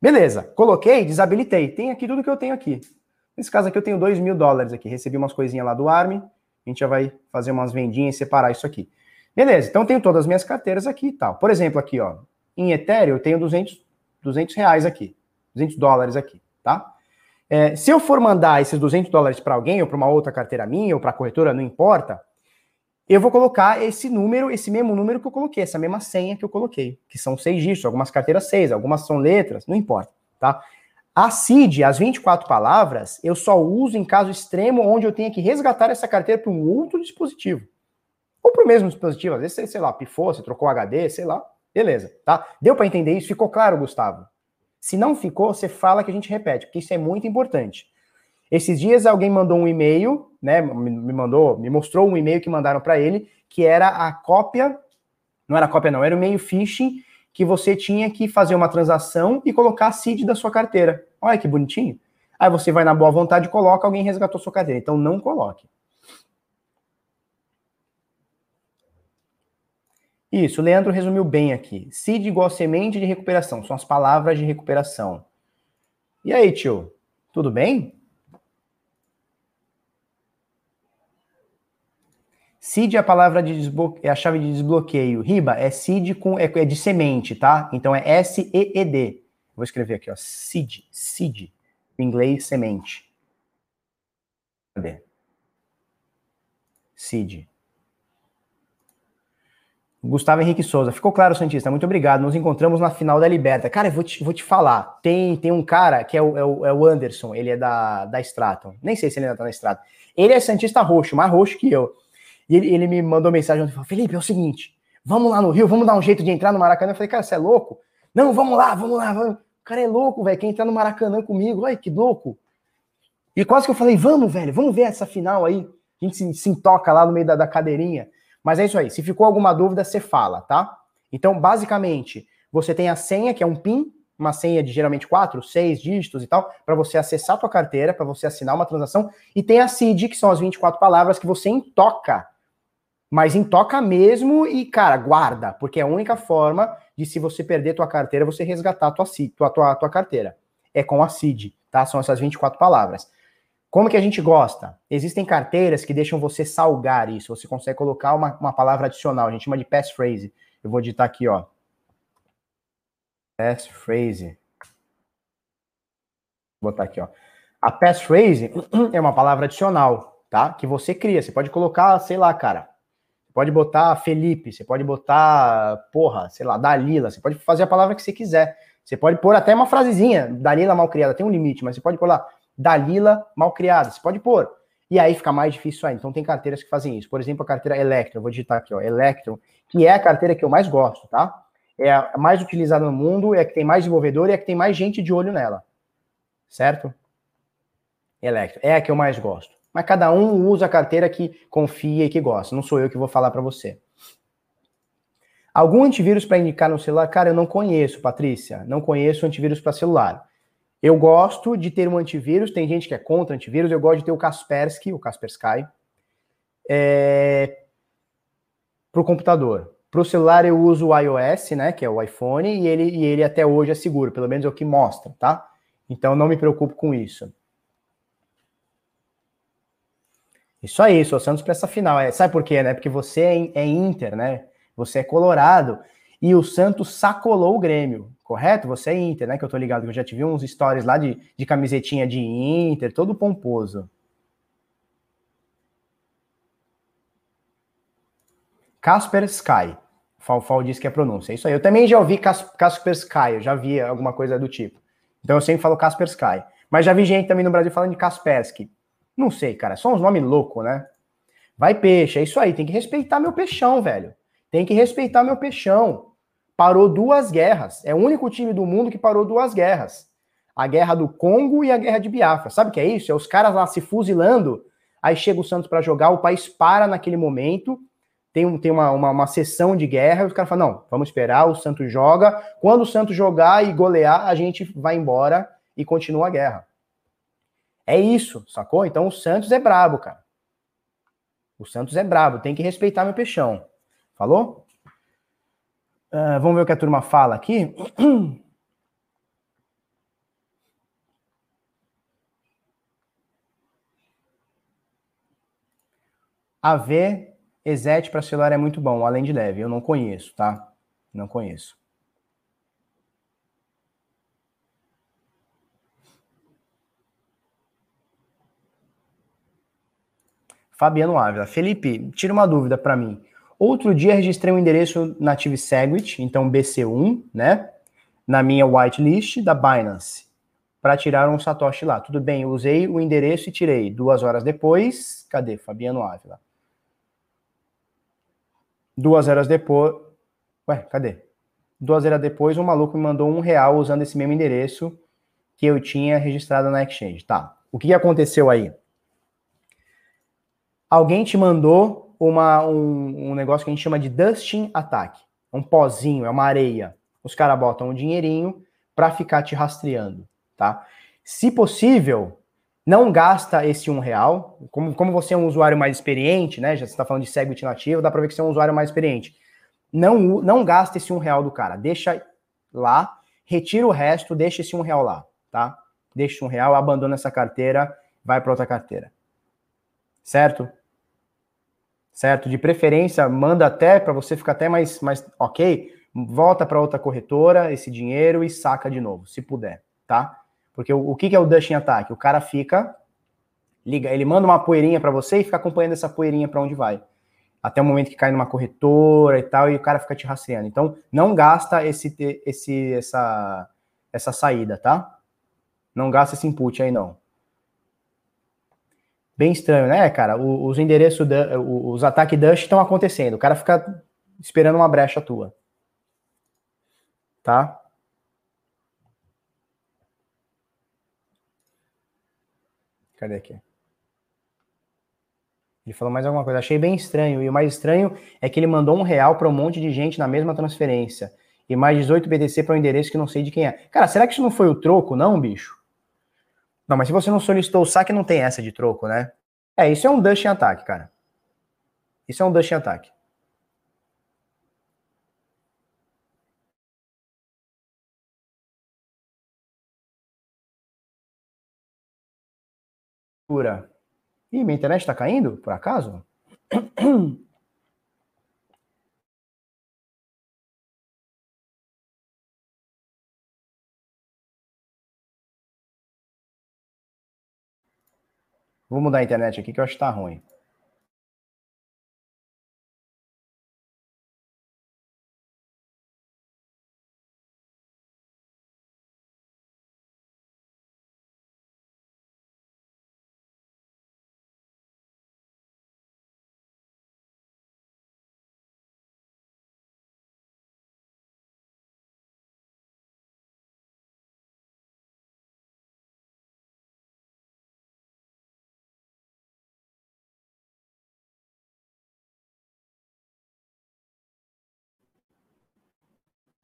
Beleza, coloquei, desabilitei. Tem aqui tudo que eu tenho aqui. Nesse caso aqui eu tenho dois mil dólares aqui. Recebi umas coisinhas lá do ARM. A gente já vai fazer umas vendinhas e separar isso aqui. Beleza, então tenho todas as minhas carteiras aqui e tal. Por exemplo, aqui, ó, em Ethereum eu tenho 200, 200 reais aqui, 200 dólares aqui, tá? É, se eu for mandar esses 200 dólares para alguém ou para uma outra carteira minha ou para corretora, não importa, eu vou colocar esse número, esse mesmo número que eu coloquei, essa mesma senha que eu coloquei, que são seis dígitos, algumas carteiras seis, algumas são letras, não importa, tá? A CID, as 24 palavras, eu só uso em caso extremo onde eu tenha que resgatar essa carteira para um outro dispositivo. Ou para o mesmo dispositivo, às vezes, sei lá, pifou, você trocou HD, sei lá. Beleza, tá? Deu para entender isso? Ficou claro, Gustavo? Se não ficou, você fala que a gente repete, porque isso é muito importante. Esses dias alguém mandou um e-mail, né? Me mandou, me mostrou um e-mail que mandaram para ele, que era a cópia, não era cópia não, era o e-mail phishing que você tinha que fazer uma transação e colocar a CID da sua carteira. Olha que bonitinho. Aí você vai na boa vontade e coloca, alguém resgatou sua carteira. Então não coloque. Isso, o Leandro resumiu bem aqui. Seed igual semente de recuperação, são as palavras de recuperação. E aí, tio? Tudo bem? Seed é a palavra de desbloqueio, é a chave de desbloqueio. Riba é seed com é, é de semente, tá? Então é S E E D. Vou escrever aqui, ó, seed, seed, em inglês semente. Cadê? Seed. Gustavo Henrique Souza. Ficou claro, Santista. Muito obrigado. Nos encontramos na final da Liberta. Cara, eu vou te, vou te falar. Tem, tem um cara que é o, é o, é o Anderson. Ele é da, da Straton. Nem sei se ele ainda tá na Straton. Ele é Santista roxo, mais roxo que eu. E ele, ele me mandou mensagem ontem. Falou, Felipe, é o seguinte. Vamos lá no Rio, vamos dar um jeito de entrar no Maracanã. Eu falei, cara, você é louco? Não, vamos lá, vamos lá. Vamos. O cara é louco, velho. Quer entrar no Maracanã comigo? Olha que louco. E quase que eu falei, vamos, velho, vamos ver essa final aí. A gente se, se toca lá no meio da, da cadeirinha. Mas é isso aí. Se ficou alguma dúvida, você fala, tá? Então, basicamente, você tem a senha, que é um PIN, uma senha de geralmente quatro, seis dígitos e tal, para você acessar a tua carteira, para você assinar uma transação, e tem a CID, que são as 24 palavras que você intoca. Mas intoca mesmo e, cara, guarda, porque é a única forma de se você perder tua carteira, você resgatar tua, tua, tua, tua carteira. É com a CID, tá? São essas 24 palavras. Como que a gente gosta? Existem carteiras que deixam você salgar isso. Você consegue colocar uma, uma palavra adicional. A gente chama de passphrase. Eu vou digitar aqui, ó. Passphrase. Vou botar aqui, ó. A passphrase é uma palavra adicional, tá? Que você cria. Você pode colocar, sei lá, cara. Pode botar Felipe, você pode botar, porra, sei lá, Dalila. Você pode fazer a palavra que você quiser. Você pode pôr até uma frasezinha, Dalila mal criada, tem um limite, mas você pode pôr lá, Dalila mal criada, você pode pôr. E aí fica mais difícil ainda. Então tem carteiras que fazem isso. Por exemplo, a carteira Electron, vou digitar aqui, ó, Electron, que é a carteira que eu mais gosto, tá? É a mais utilizada no mundo, é a que tem mais desenvolvedor e é a que tem mais gente de olho nela. Certo? Electron. É a que eu mais gosto. Mas cada um usa a carteira que confia e que gosta. Não sou eu que vou falar para você. Algum antivírus para indicar no celular? Cara, eu não conheço, Patrícia. Não conheço antivírus para celular. Eu gosto de ter um antivírus, tem gente que é contra antivírus, eu gosto de ter o Kaspersky, o Kaspersky, é, para o computador. Para o celular eu uso o iOS, né, que é o iPhone, e ele, e ele até hoje é seguro, pelo menos é o que mostra, tá? Então não me preocupo com isso. Isso aí, sou Santos para essa final. É, sabe por quê, né? Porque você é, é Inter, né? Você é Colorado e o Santos sacolou o Grêmio correto? Você é Inter, né? Que eu tô ligado, que eu já tive uns stories lá de, de camisetinha de Inter, todo pomposo. Casper Sky. Falfal diz que é pronúncia. É isso aí. Eu também já ouvi Cas Casper Sky, eu já vi alguma coisa do tipo. Então eu sempre falo Casper Sky. Mas já vi gente também no Brasil falando de Kaspersky. Não sei, cara. São uns nomes loucos, né? Vai peixe, é isso aí. Tem que respeitar meu peixão, velho. Tem que respeitar meu peixão parou duas guerras. É o único time do mundo que parou duas guerras. A guerra do Congo e a guerra de Biafra. Sabe o que é isso? É os caras lá se fuzilando, aí chega o Santos para jogar, o país para naquele momento, tem, um, tem uma, uma, uma sessão de guerra, e os caras falam, não, vamos esperar, o Santos joga. Quando o Santos jogar e golear, a gente vai embora e continua a guerra. É isso, sacou? Então o Santos é brabo, cara. O Santos é brabo, tem que respeitar meu peixão. Falou? Uh, vamos ver o que a turma fala aqui. AV Exet para celular é muito bom, além de leve. Eu não conheço, tá? Não conheço. Fabiano Ávila. Felipe, tira uma dúvida para mim. Outro dia registrei um endereço Native Segwit, então BC1, né? Na minha whitelist da Binance, para tirar um Satoshi lá. Tudo bem, eu usei o endereço e tirei. Duas horas depois, cadê? Fabiano Ávila. Duas horas depois. Ué, cadê? Duas horas depois, um maluco me mandou um real usando esse mesmo endereço que eu tinha registrado na Exchange. Tá. O que aconteceu aí? Alguém te mandou uma, um, um negócio que a gente chama de dusting attack. Um pozinho, é uma areia. Os caras botam um dinheirinho para ficar te rastreando, tá? Se possível, não gasta esse um real. Como, como você é um usuário mais experiente, né? Já está falando de Segwit nativo, dá para ver que você é um usuário mais experiente. Não, não gasta esse um real do cara. Deixa lá, retira o resto, deixa esse um real lá, tá? Deixa um real, abandona essa carteira, vai para outra carteira. Certo? certo? De preferência, manda até para você ficar até mais, mais ok, volta para outra corretora esse dinheiro e saca de novo, se puder, tá? Porque o, o que, que é o Dusting Attack? O cara fica, liga, ele manda uma poeirinha para você e fica acompanhando essa poeirinha para onde vai. Até o momento que cai numa corretora e tal, e o cara fica te rastreando. Então, não gasta esse, esse, essa, essa saída, tá? Não gasta esse input aí, não. Bem estranho, né, cara? Os endereços, os ataques Dust estão acontecendo. O cara fica esperando uma brecha tua. Tá? Cadê aqui? Ele falou mais alguma coisa. Achei bem estranho. E o mais estranho é que ele mandou um real para um monte de gente na mesma transferência. E mais 18 BTC para um endereço que não sei de quem é. Cara, será que isso não foi o troco, não, bicho? Não, mas se você não solicitou o saque, não tem essa de troco, né? É, isso é um Dust em ataque, cara. Isso é um Dust em ataque. Ih, minha internet está caindo, por acaso? Vou mudar a internet aqui que eu acho que tá ruim.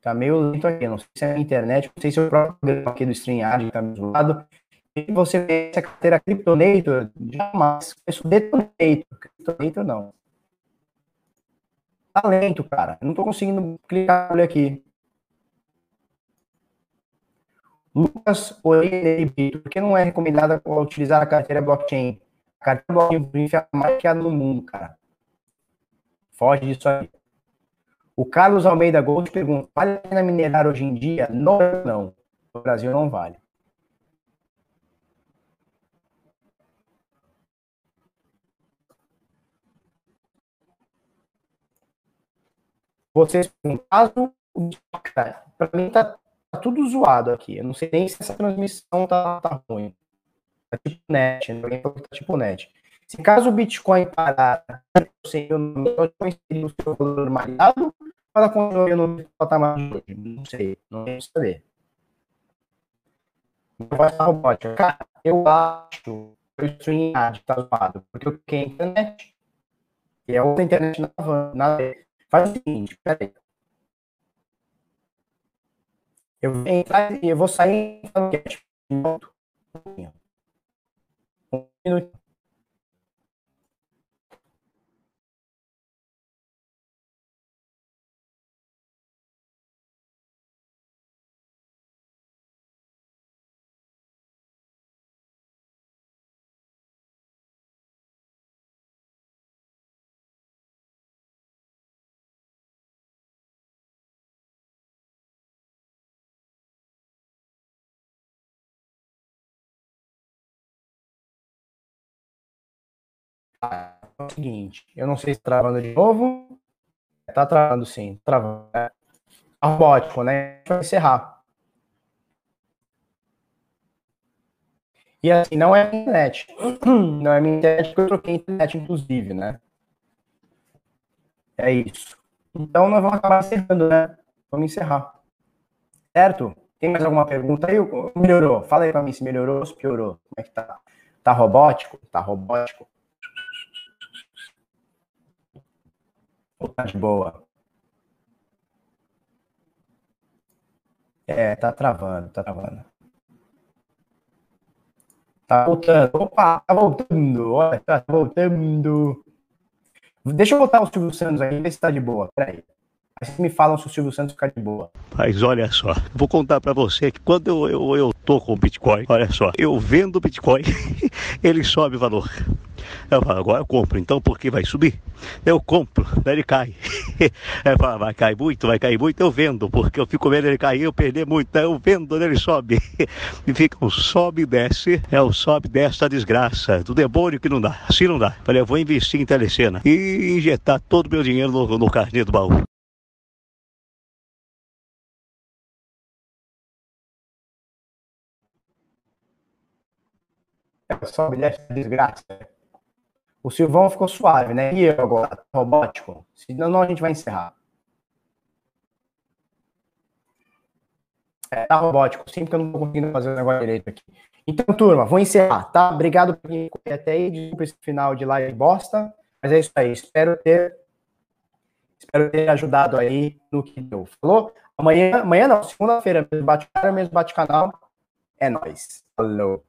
Tá meio lento aqui. Não sei se é a internet, não sei se é o próprio programa aqui do StreamYard tá me zoado. E você vê essa carteira Cryptonator, jamais. Isso Detonator. Cryptonator não. Tá lento, cara. Eu não tô conseguindo clicar aqui. Lucas Oreiro, por que não é recomendada utilizar a carteira blockchain? A carteira blockchain é a mais criada no mundo, cara. Foge disso aí. O Carlos Almeida Gold pergunta: vale a pena minerar hoje em dia? Não, não. No Brasil não vale. Vocês, um caso, para mim tá, tá, tudo zoado aqui. Eu não sei nem se essa transmissão tá, tá ruim. Tá tipo net, né? tá tipo net. Se caso o Bitcoin parar, sem o nome, seria o seu valor normalizado ela continua no patamar de hoje? Não sei, não sei saber. Ser robótica. Cara, eu acho que o StreamYard está zoado, porque eu tenho internet. E é outra internet na van. Faz o seguinte, peraí. Eu vou entrar e eu vou sair um minuto. Um minuto. É o seguinte, eu não sei se travando de novo. Tá travando sim, tá travando. É robótico, né? Vai encerrar. E assim, não é a internet. Não é minha internet, porque eu troquei internet, inclusive, né? É isso. Então nós vamos acabar encerrando, né? Vamos encerrar. Certo? Tem mais alguma pergunta aí? Melhorou? Fala aí pra mim se melhorou ou se piorou. Como é que tá? Tá robótico? Tá robótico? De boa? É, tá travando, tá travando. Tá voltando. Opa, tá voltando. Olha, tá voltando. Deixa eu botar o Silvio Santos aí, ver se tá de boa. Peraí. Aí me falam se o Silvio Santos ficar de boa. Mas olha só, vou contar para você que quando eu, eu, eu tô com o Bitcoin, olha só, eu vendo o Bitcoin, ele sobe o valor. Eu falo, agora eu compro, então porque vai subir? Eu compro, daí ele cai. Eu falo, vai cair muito, vai cair muito, eu vendo, porque eu fico vendo ele cair, eu perder muito, então eu vendo, ele sobe. E fica um sobe e desce, é o sobe e desce desgraça, do demônio que não dá, assim não dá. Falei, eu vou investir em telecena e injetar todo o meu dinheiro no, no carnê do baú. sobe e desgraça. O Silvão ficou suave, né? E eu agora, robótico. Senão a gente vai encerrar. É, tá robótico, sempre que eu não tô conseguindo fazer o negócio direito aqui. Então, turma, vou encerrar, tá? Obrigado por quem até aí, desculpa esse final de live bosta, mas é isso aí. Espero ter, espero ter ajudado aí no que deu. Falou? Amanhã, amanhã não, segunda-feira, mesmo bate-cara, mesmo bate-canal. É nóis. Falou.